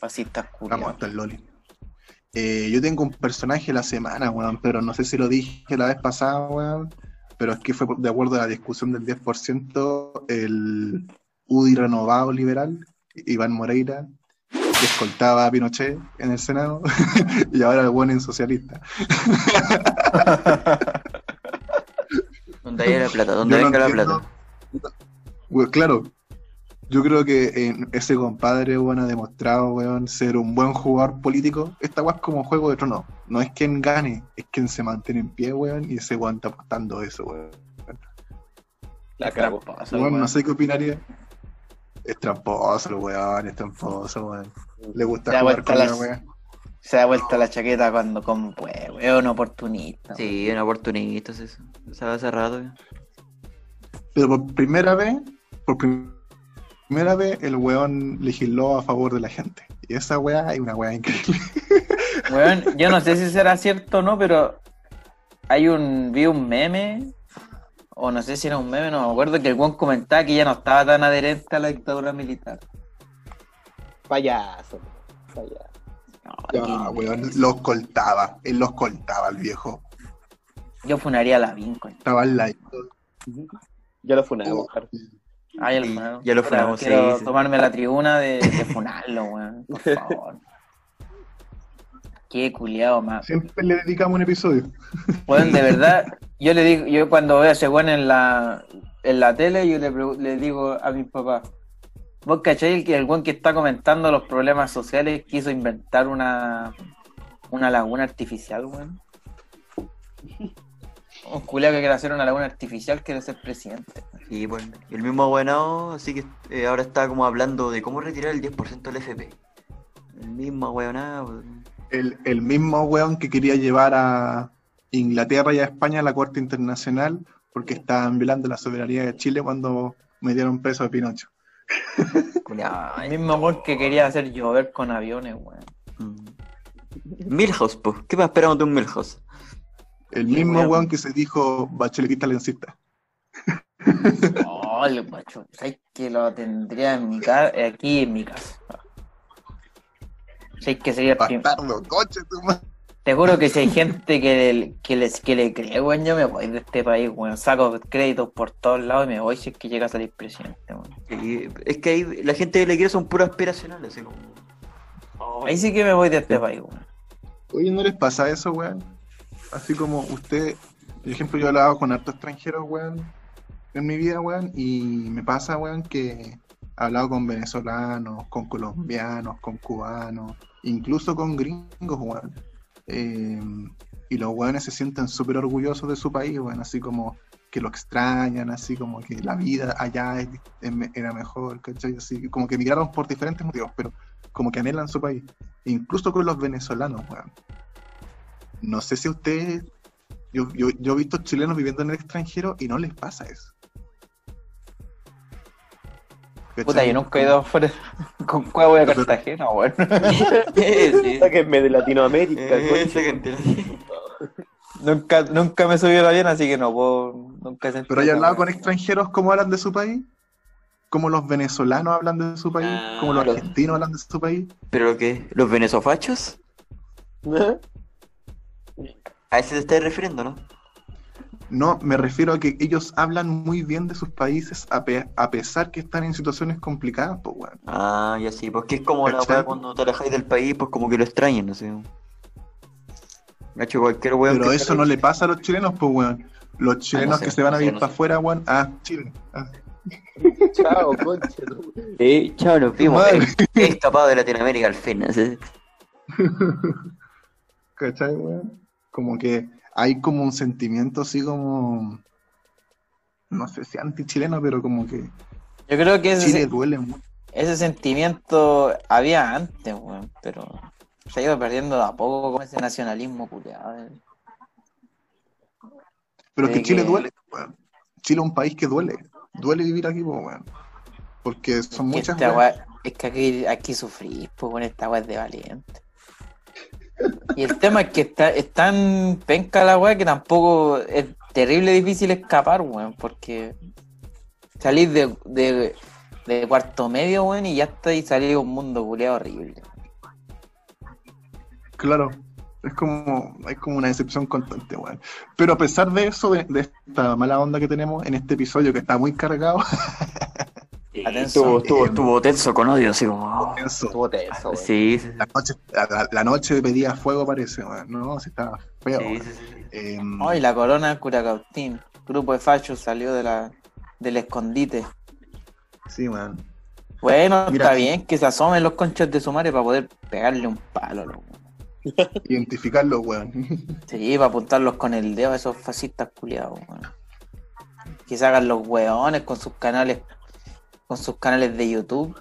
Fascistas Vamos culiados. hasta el Loli. Eh, yo tengo un personaje la semana, weón, pero no sé si lo dije la vez pasada, weón. Pero es que fue de acuerdo a la discusión del 10%, el UDI renovado liberal, Iván Moreira, que escoltaba a Pinochet en el Senado, y ahora el buen en socialista. ¿Dónde hay la plata? ¿Dónde no venga la plata? Claro, yo creo que eh, ese compadre, weón, ha demostrado, weón, ser un buen jugador político. Esta weón es como juego de trono. No es quien gane, es quien se mantiene en pie, weón, y ese weón está apostando eso, weón. La. Tramposo, Weón, weón. no sé qué opinaría. Es tramposo, el weón, es tramposo, weón. Le gusta Ya, jugar con la weón. Se da vuelta la chaqueta cuando como puede, weón. Es un oportunista. Sí, un oportunista, es eso. Se va hace rato. ya. Pero por primera vez, por prim- primera vez el weón legisló a favor de la gente. Y esa weá es una weá increíble. Weón, yo no sé si será cierto o no, pero hay un, vi un meme, o no sé si era un meme, no me acuerdo, que el weón comentaba que ya no estaba tan adherente a la dictadura militar. Payaso. Payaso. No, weón, los coltaba. Él los coltaba, el viejo. Yo funaría a la Vinco. Estaba al lado. Ya lo funamos, claro. Ay, hermano. ya lo funamos, sí, Quiero sí. tomarme la tribuna de, de funarlo, weón. Por favor. Qué culiado más. Siempre le dedicamos un episodio. Weón, de verdad, yo le digo, yo cuando veo a ese weón en la, en la tele, yo le, digo a mi papá, ¿vos cachai el, que el weón que está comentando los problemas sociales quiso inventar una, una laguna artificial, weón? Un culiao que quiere hacer una laguna artificial quiere ser presidente. Y bueno, y el mismo abuenado, así que eh, ahora está como hablando de cómo retirar el 10% del FP. El mismo abuenado. El, el mismo weón que quería llevar a Inglaterra y a España a la Corte Internacional porque estaban violando la soberanía de Chile cuando metieron preso a Pinocho. El mismo weón que quería hacer llover con aviones, weón. Mm. Milhouse, pues. ¿Qué más esperamos de un Milhouse? El mismo weón. weón que se dijo bacheletista leoncista. Oh, el macho, ¿sabes que lo tendría en mi casa, aquí en mi casa? ¿Sabes que sería Bastardo, coche, tu madre. Te juro que si hay gente que le, que les, que le cree, weón, yo me voy de este país, weón. Saco créditos por todos lados y me voy si es que llega a salir presidente, weón. Es que ahí la gente que le quiere son puros aspiracionales, así como. Ahí sí que me voy de este país, weón. Oye, ¿no les pasa eso, weón? Así como usted, por ejemplo, yo he hablado con hartos extranjeros, weón, en mi vida, weón, y me pasa, weón, que hablado con venezolanos, con colombianos, con cubanos, incluso con gringos, weón. Eh, y los weones se sienten súper orgullosos de su país, weón, así como que lo extrañan, así como que la vida allá era mejor, ¿cachai? Así como que emigraron por diferentes motivos, pero como que anhelan su país. Incluso con los venezolanos, weón. No sé si ustedes. Yo, yo, yo he visto chilenos viviendo en el extranjero y no les pasa eso. Puta, yo nunca he ido afuera con cueva voy a Cartagena, weón. sí. Sáquenme de Latinoamérica, Eh, concha. esa gente. nunca, nunca me he subido al avión, así que no puedo, nunca sentido Pero hay hablado con extranjeros cómo hablan de su país, como los venezolanos hablan de su país, Ah, como los los- argentinos hablan de su país. ¿Pero qué? ¿Los venezofachos? A ese te estás refiriendo, ¿no? No, me refiero a que ellos hablan muy bien de sus países a, pe- a pesar que están en situaciones complicadas, pues, weón. Ah, ya sí, porque es como la weá cuando te alejáis del país, pues como que lo extrañan, no sé. Nacho, cualquier weón Pero eso no le pasa a los chilenos, pues, weón. Los chilenos sé, que se van a no sé, vivir no para afuera, weón. Ah, Chile. Ah. Chao, concha. tu- Eh, chao, nos vimos. He escapado de Latinoamérica al fin. Sí. ¿Cachai, weón? Como que hay como un sentimiento así como. No sé si anti-chileno, pero como que Yo creo que ese, Chile duele mucho. ese sentimiento había antes, weón, pero se ha ido perdiendo de a poco con ese nacionalismo culiado. eh. Pero es que Chile que- duele, weón. Chile es un país que duele. Duele vivir aquí, pues, weón. Porque son muchas esta weas. weá- es que aquí, aquí sufrís, pues con esta weá de valiente. Y el tema es que está, es tan penca la weá que tampoco es terrible difícil escapar, weón, porque salís de, de, de cuarto medio, weón, y ya está y salís a un mundo culiado horrible. Claro. Es como, es como una decepción constante, weón. Pero a pesar de eso, de, de esta mala onda que tenemos en este episodio que está muy cargado. Estuvo, estuvo, estuvo tenso con odio, así como. eso, Estuvo tenso. Sí, sí, la, noche, la, la noche pedía fuego, parece, weón. No, si estaba feo. sí, weón. sí, sí. Em, Ay, la corona Curacautín. Grupo de fachos salió de la, del escondite. sí, weón. Bueno, Mira. está bien que se asomen los conchas de su madre para poder pegarle un palo, loco. Identificarlo, weón. Sí, para apuntarlos con el dedo a esos fascistas culiados, weón. Que se hagan los weones con sus canales, con sus canales de YouTube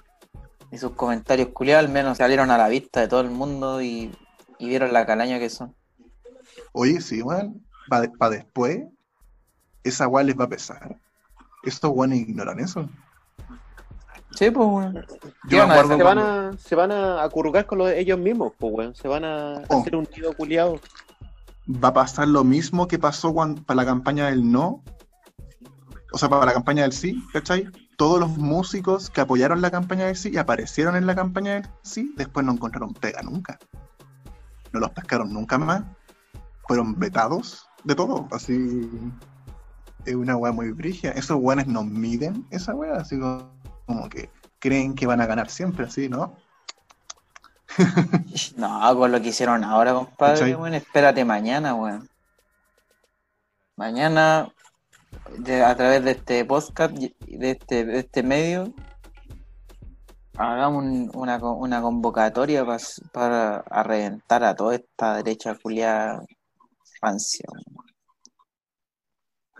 y sus comentarios culiados, al menos salieron a la vista de todo el mundo y, y vieron la calaña que son. Oye, sí, weón. Para después, esa weá les va a pesar. Estos weones ignoran eso. Sí, pues, weón. Se van a, se van a acurrucar con los- ellos mismos, pues, weón. Se van a Oh. hacer un nido culiado. va a pasar lo mismo que pasó cuando, para la campaña del no, o sea, para la campaña del sí, ¿cachai? Todos los músicos que apoyaron la campaña del sí y aparecieron en la campaña del sí, después no encontraron pega nunca. No los pescaron nunca más. Fueron vetados de todo, así. Es una weá muy brigia. Esos weones nos miden esa weá, así como, como que creen que van a ganar siempre, así, ¿no? No, con lo que hicieron ahora, compadre, weón, espérate mañana, weón. Mañana, de- a través de este podcast, de este, de este medio, hagamos un- una, una convocatoria pas- para a reventar a toda esta derecha culiada rancia, weón.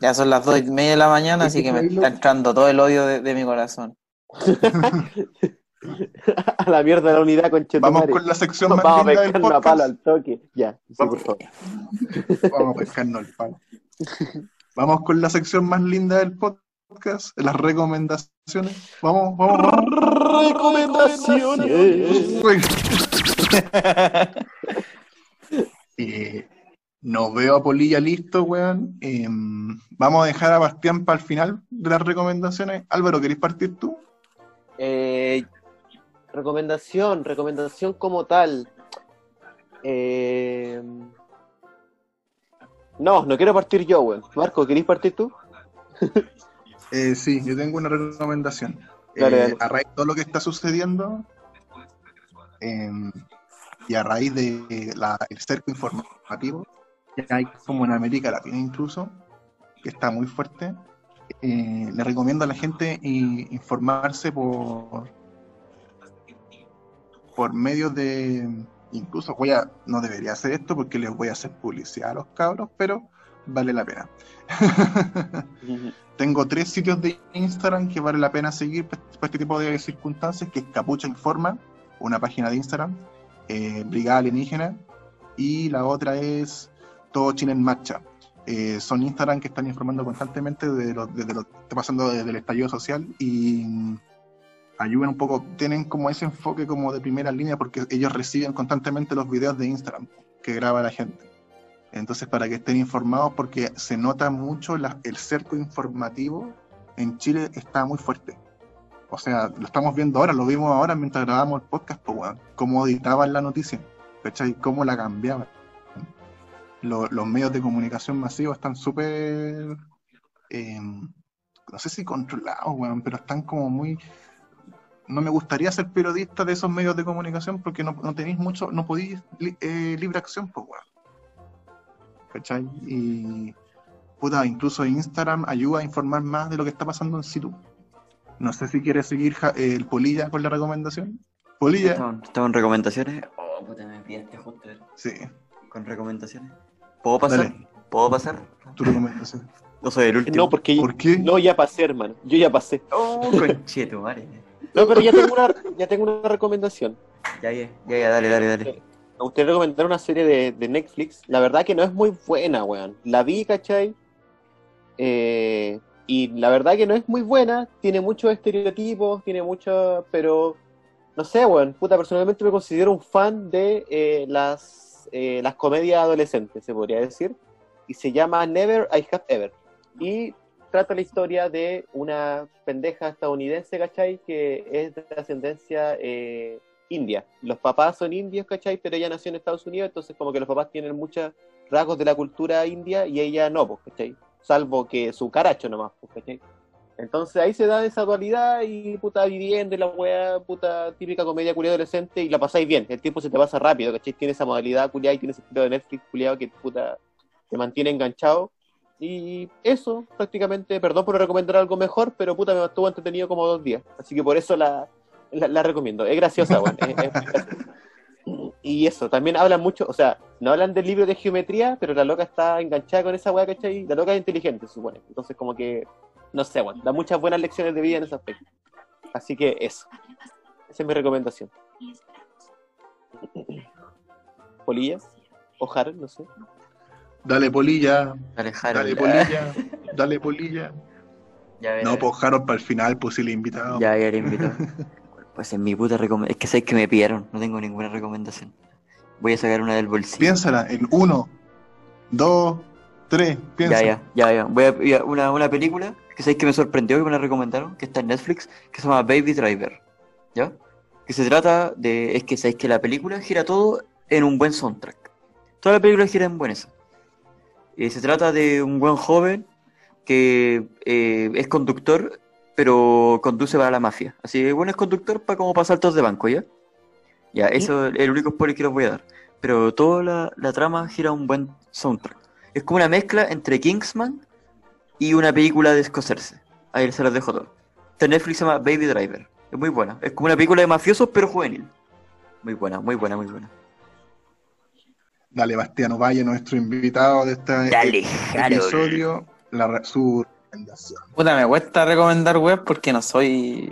Ya son las dos y media de la mañana, así que me está entrando todo el odio de, de mi corazón. a la mierda de la unidad, con Vamos con la sección más Vamos a del pescarnos a palo al toque. Ya, sí, por favor. Vamos a pescarnos el palo. Vamos con la sección más linda del podcast, las recomendaciones. Vamos, vamos, vamos. Recomendaciones. Eh, no veo a Polilla listo, weón. Em, vamos a dejar a Bastián para el final de las recomendaciones. Álvaro, ¿querés partir tú? Eh, recomendación, recomendación como tal. Eh, no, no quiero partir yo, weón. Marco, ¿queréis partir tú? Eh, sí, yo tengo una recomendación. Dale, Eh, dale. A raíz de todo lo que está sucediendo em, y a raíz de la, el cerco informativo que hay como en América Latina incluso, que está muy fuerte, eh, le recomiendo a la gente i- informarse por por medios de incluso voy a no debería hacer esto porque les voy a hacer publicidad a los cabros, pero vale la pena. Tengo tres sitios de Instagram que vale la pena seguir para este tipo de circunstancias, que es Capucha Informa, una página de Instagram, eh, Brigada Alienígena, y la otra es Todo Chile en Marcha. Eh, son Instagram que están informando constantemente de lo, de lo que está pasando desde el estallido social y ayudan un poco, tienen como ese enfoque como de primera línea porque ellos reciben constantemente los videos de Instagram que graba la gente. Entonces, para que estén informados, porque se nota mucho el cerco informativo en Chile está muy fuerte. O sea, lo estamos viendo ahora, lo vimos ahora mientras grabábamos el podcast, pues, weón, cómo editaban la noticia, ¿cachai? Cómo la cambiaban. Lo- los medios de comunicación masivos están súper, eh, no sé si controlados, weón, pero están como muy... No me gustaría ser periodista de esos medios de comunicación porque no, no tenéis mucho, no podéis li- eh, libre acción, pues, weón. ¿cachai? Y puta, incluso Instagram ayuda a informar más de lo que está pasando en situ. No sé si quieres seguir ja- eh, el Polilla con la recomendación. Polilla, Estamos en recomendaciones. Oh, puta, me pillaste justo sí, con recomendaciones. ¿Puedo pasar? Dale. ¿Puedo pasar? tu recomendación. No soy el último. No, porque ¿Por qué? no, ya pasé, hermano. Yo ya pasé. Oh, concheto, madre. No, pero ya tengo una, ya tengo una recomendación. Ya, ya, ya, ya, dale, dale, dale. Me gustaría recomendar una serie de, de Netflix. La verdad que no es muy buena, weón. La vi, ¿cachai? Eh, y la verdad que no es muy buena. Tiene muchos estereotipos, tiene mucho... Pero, no sé, weón. Puta, personalmente me considero un fan de eh, las, eh, las comedias adolescentes, se podría decir. Y se llama Never I Have Ever. Y trata la historia de una pendeja estadounidense, ¿cachai? Que es de ascendencia... eh, India. Los papás son indios, ¿cachai? Pero ella nació en Estados Unidos, entonces como que los papás tienen muchos rasgos de la cultura india y ella no, pues, ¿cachai? Salvo que su caracho nomás, pues, ¿cachai? Entonces ahí se da esa dualidad y puta viviendo y la weá, puta típica comedia culiada adolescente y la pasáis bien. El tiempo se te pasa rápido, ¿cachai? Tiene esa modalidad culiada y tiene ese estilo de Netflix culiado que puta te mantiene enganchado. Y eso, prácticamente, perdón por recomendar algo mejor, pero puta me estuvo entretenido como dos días. Así que por eso la, la, la recomiendo. Es graciosa. Es- es graciosa. Y eso, también hablan mucho, o sea, no hablan del libro de geometría, pero la loca está enganchada con esa weá, ¿cachai? La loca es inteligente, supone. Entonces, como que, no sé, weón, da muchas buenas lecciones de vida en ese aspecto. Así que eso. Esa es mi recomendación. Polillas, o Harold, no sé. Dale Polilla, Dale, dale Polilla, dale Polilla. Ya. No, pues Harold para el final, pues sí le invitado. Ya, ya le invito. Pues en mi puta recomendación. Es que sabes que me pidieron, no tengo ninguna recomendación. Voy a sacar una del bolsillo. Piénsala en uno, dos, tres. Piensa. Ya, ya, ya, ya. Voy a ya, una, una película que sabéis que me sorprendió que me la recomendaron, que está en Netflix, que se llama Baby Driver. ¿Ya? Que se trata de. Es que sabéis que la película gira todo en un buen soundtrack. Toda la película gira en buen eso. Eh, se trata de un buen joven que eh, es conductor, pero conduce para la mafia. Así que bueno, es conductor para como para saltos de banco, ¿ya? Ya, eso es el único spoiler que les voy a dar. Pero toda la, la trama gira un buen soundtrack. Es como una mezcla entre Kingsman y una película de Scorsese. Ahí se las dejo todo. Esta en Netflix se llama Baby Driver. Es muy buena. Es como una película de mafiosos, pero juvenil. Muy buena, muy buena, muy buena. Dale, Bastiano Valle, nuestro invitado de este Dale, episodio, la, su recomendación. Puta, me cuesta recomendar web porque no soy.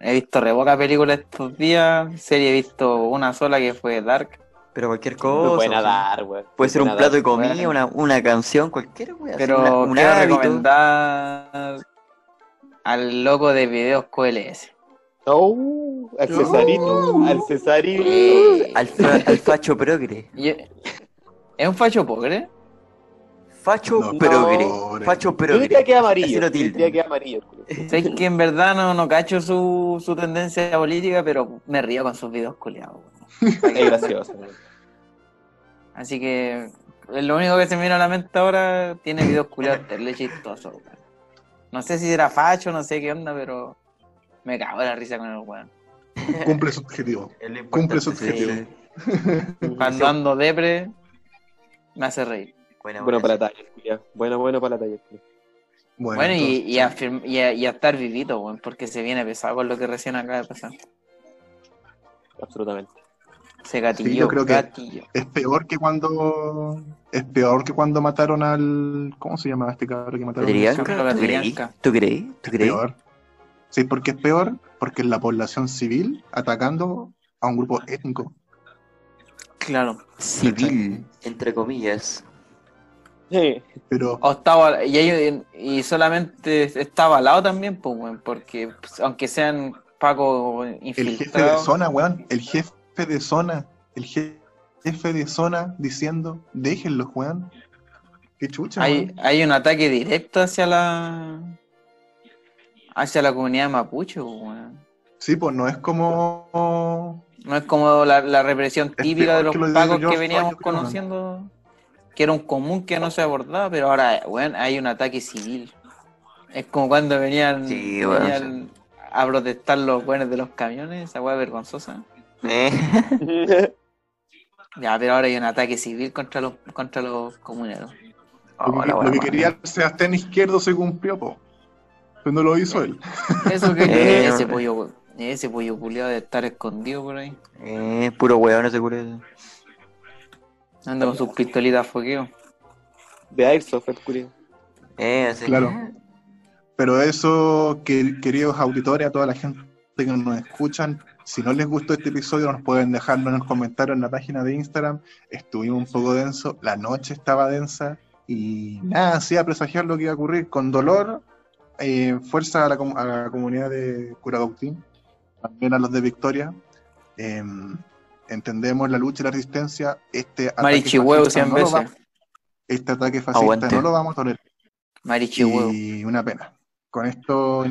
He visto re poca película estos días. Serie he visto una sola que fue Dark. Pero cualquier No cosa. puede sí. nadar, weón. Puede ser un plato de comida, una, una canción, cualquier así, Pero una- un quiero hábito. recomendar al loco de videos QLS. Oh, al Cesarito, al Cesarito. Eh, Al, fa- al facho progre. ¿Es un facho pobre? Facho No, progre. pobre. Facho Yo progre. diría que amarillo. Yo que amarillo. Sé que en verdad no, no cacho su, su tendencia política, pero me río con sus videos culiados. Es gracioso. Así que lo único que se me viene a la mente ahora tiene videos culiados chistosos. weón. No sé si era facho, no sé qué onda, pero me cago de la risa con el weón. Cumple su objetivo. Cumple su sí. objetivo. Cuando ando depre, me hace reír. Bueno buena. para la talla. Bueno, bueno para la talla. Bueno, Bueno, y, entonces, y, a, firm- y a- y a estar vivito, weón, porque se viene pesado con lo que recién acaba de pasar. Absolutamente. Se gatilló, Sí, yo creo que- gatillo. es peor que cuando. Es peor que cuando mataron al. ¿Cómo se llamaba este cabrón que mataron? ¿Tú? Catrillanca. ¿Tú creí? ¿Tú creí? Sí, ¿por qué es peor? Porque es la población civil atacando a un grupo étnico. Claro. Civil, entre comillas. Sí. Pero O estaba, y, ellos- y solamente está avalado también, pues, weón, porque pues, aunque sean pagos el jefe de infiltrados, zona, weón, el jefe de zona, el je- jefe de zona diciendo, déjenlos, weón. Qué chucha, hay, weón. hay un ataque directo hacia la hacia la comunidad mapuche, pues, weón. Sí, pues no es como. No es como la, la represión Es típica de los que lo de pagos que veníamos conociendo, que era un común que no se abordaba, pero ahora, weón, hay un ataque civil. Es como cuando venían, Sí, weón, venían a protestar los buenos de los camiones, esa weá vergonzosa. Eh. Ya, pero ahora hay un ataque civil contra los contra los comuneros. Lo Oh, que, la lo que quería el Sebastián Izquierdo se cumplió, po. Pero no lo hizo él. Eso que Eh, ese hombre. pollo, ese pollo culiado de estar escondido por ahí. Eh, puro weón ese culo. Anda con sus pistolitas a foqueo. De Airsoft, el culiao. Eh, así. Claro. Pero eso, que, queridos auditores, a toda la gente que nos escuchan, si no les gustó este episodio, nos pueden dejarlo en los comentarios en la página de Instagram. Estuvimos un poco denso, la noche estaba densa y nada, hacía presagiar lo que iba a ocurrir. Con dolor, eh, fuerza a la, com- a la comunidad de Curagautín, también a los de Victoria. Eh, entendemos la lucha y la resistencia. Este ataque fascista 100 no lo va- este ataque fascista Aguante. no lo vamos a tolerar. Marichihuevo. Y una pena. Con esto,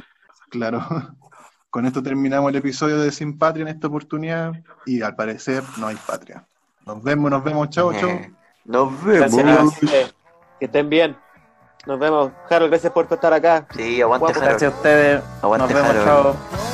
claro, con esto terminamos el episodio de Sin Patria en esta oportunidad y al parecer no hay patria. Nos vemos, nos vemos, chao, chao. Eh, Nos vemos. Gracias. eh, Que estén bien. Nos vemos. Harold, gracias por estar acá. Sí, aguante Guapo, Harold. Gracias a ustedes. Aguante Nos vemos, Harold. chao.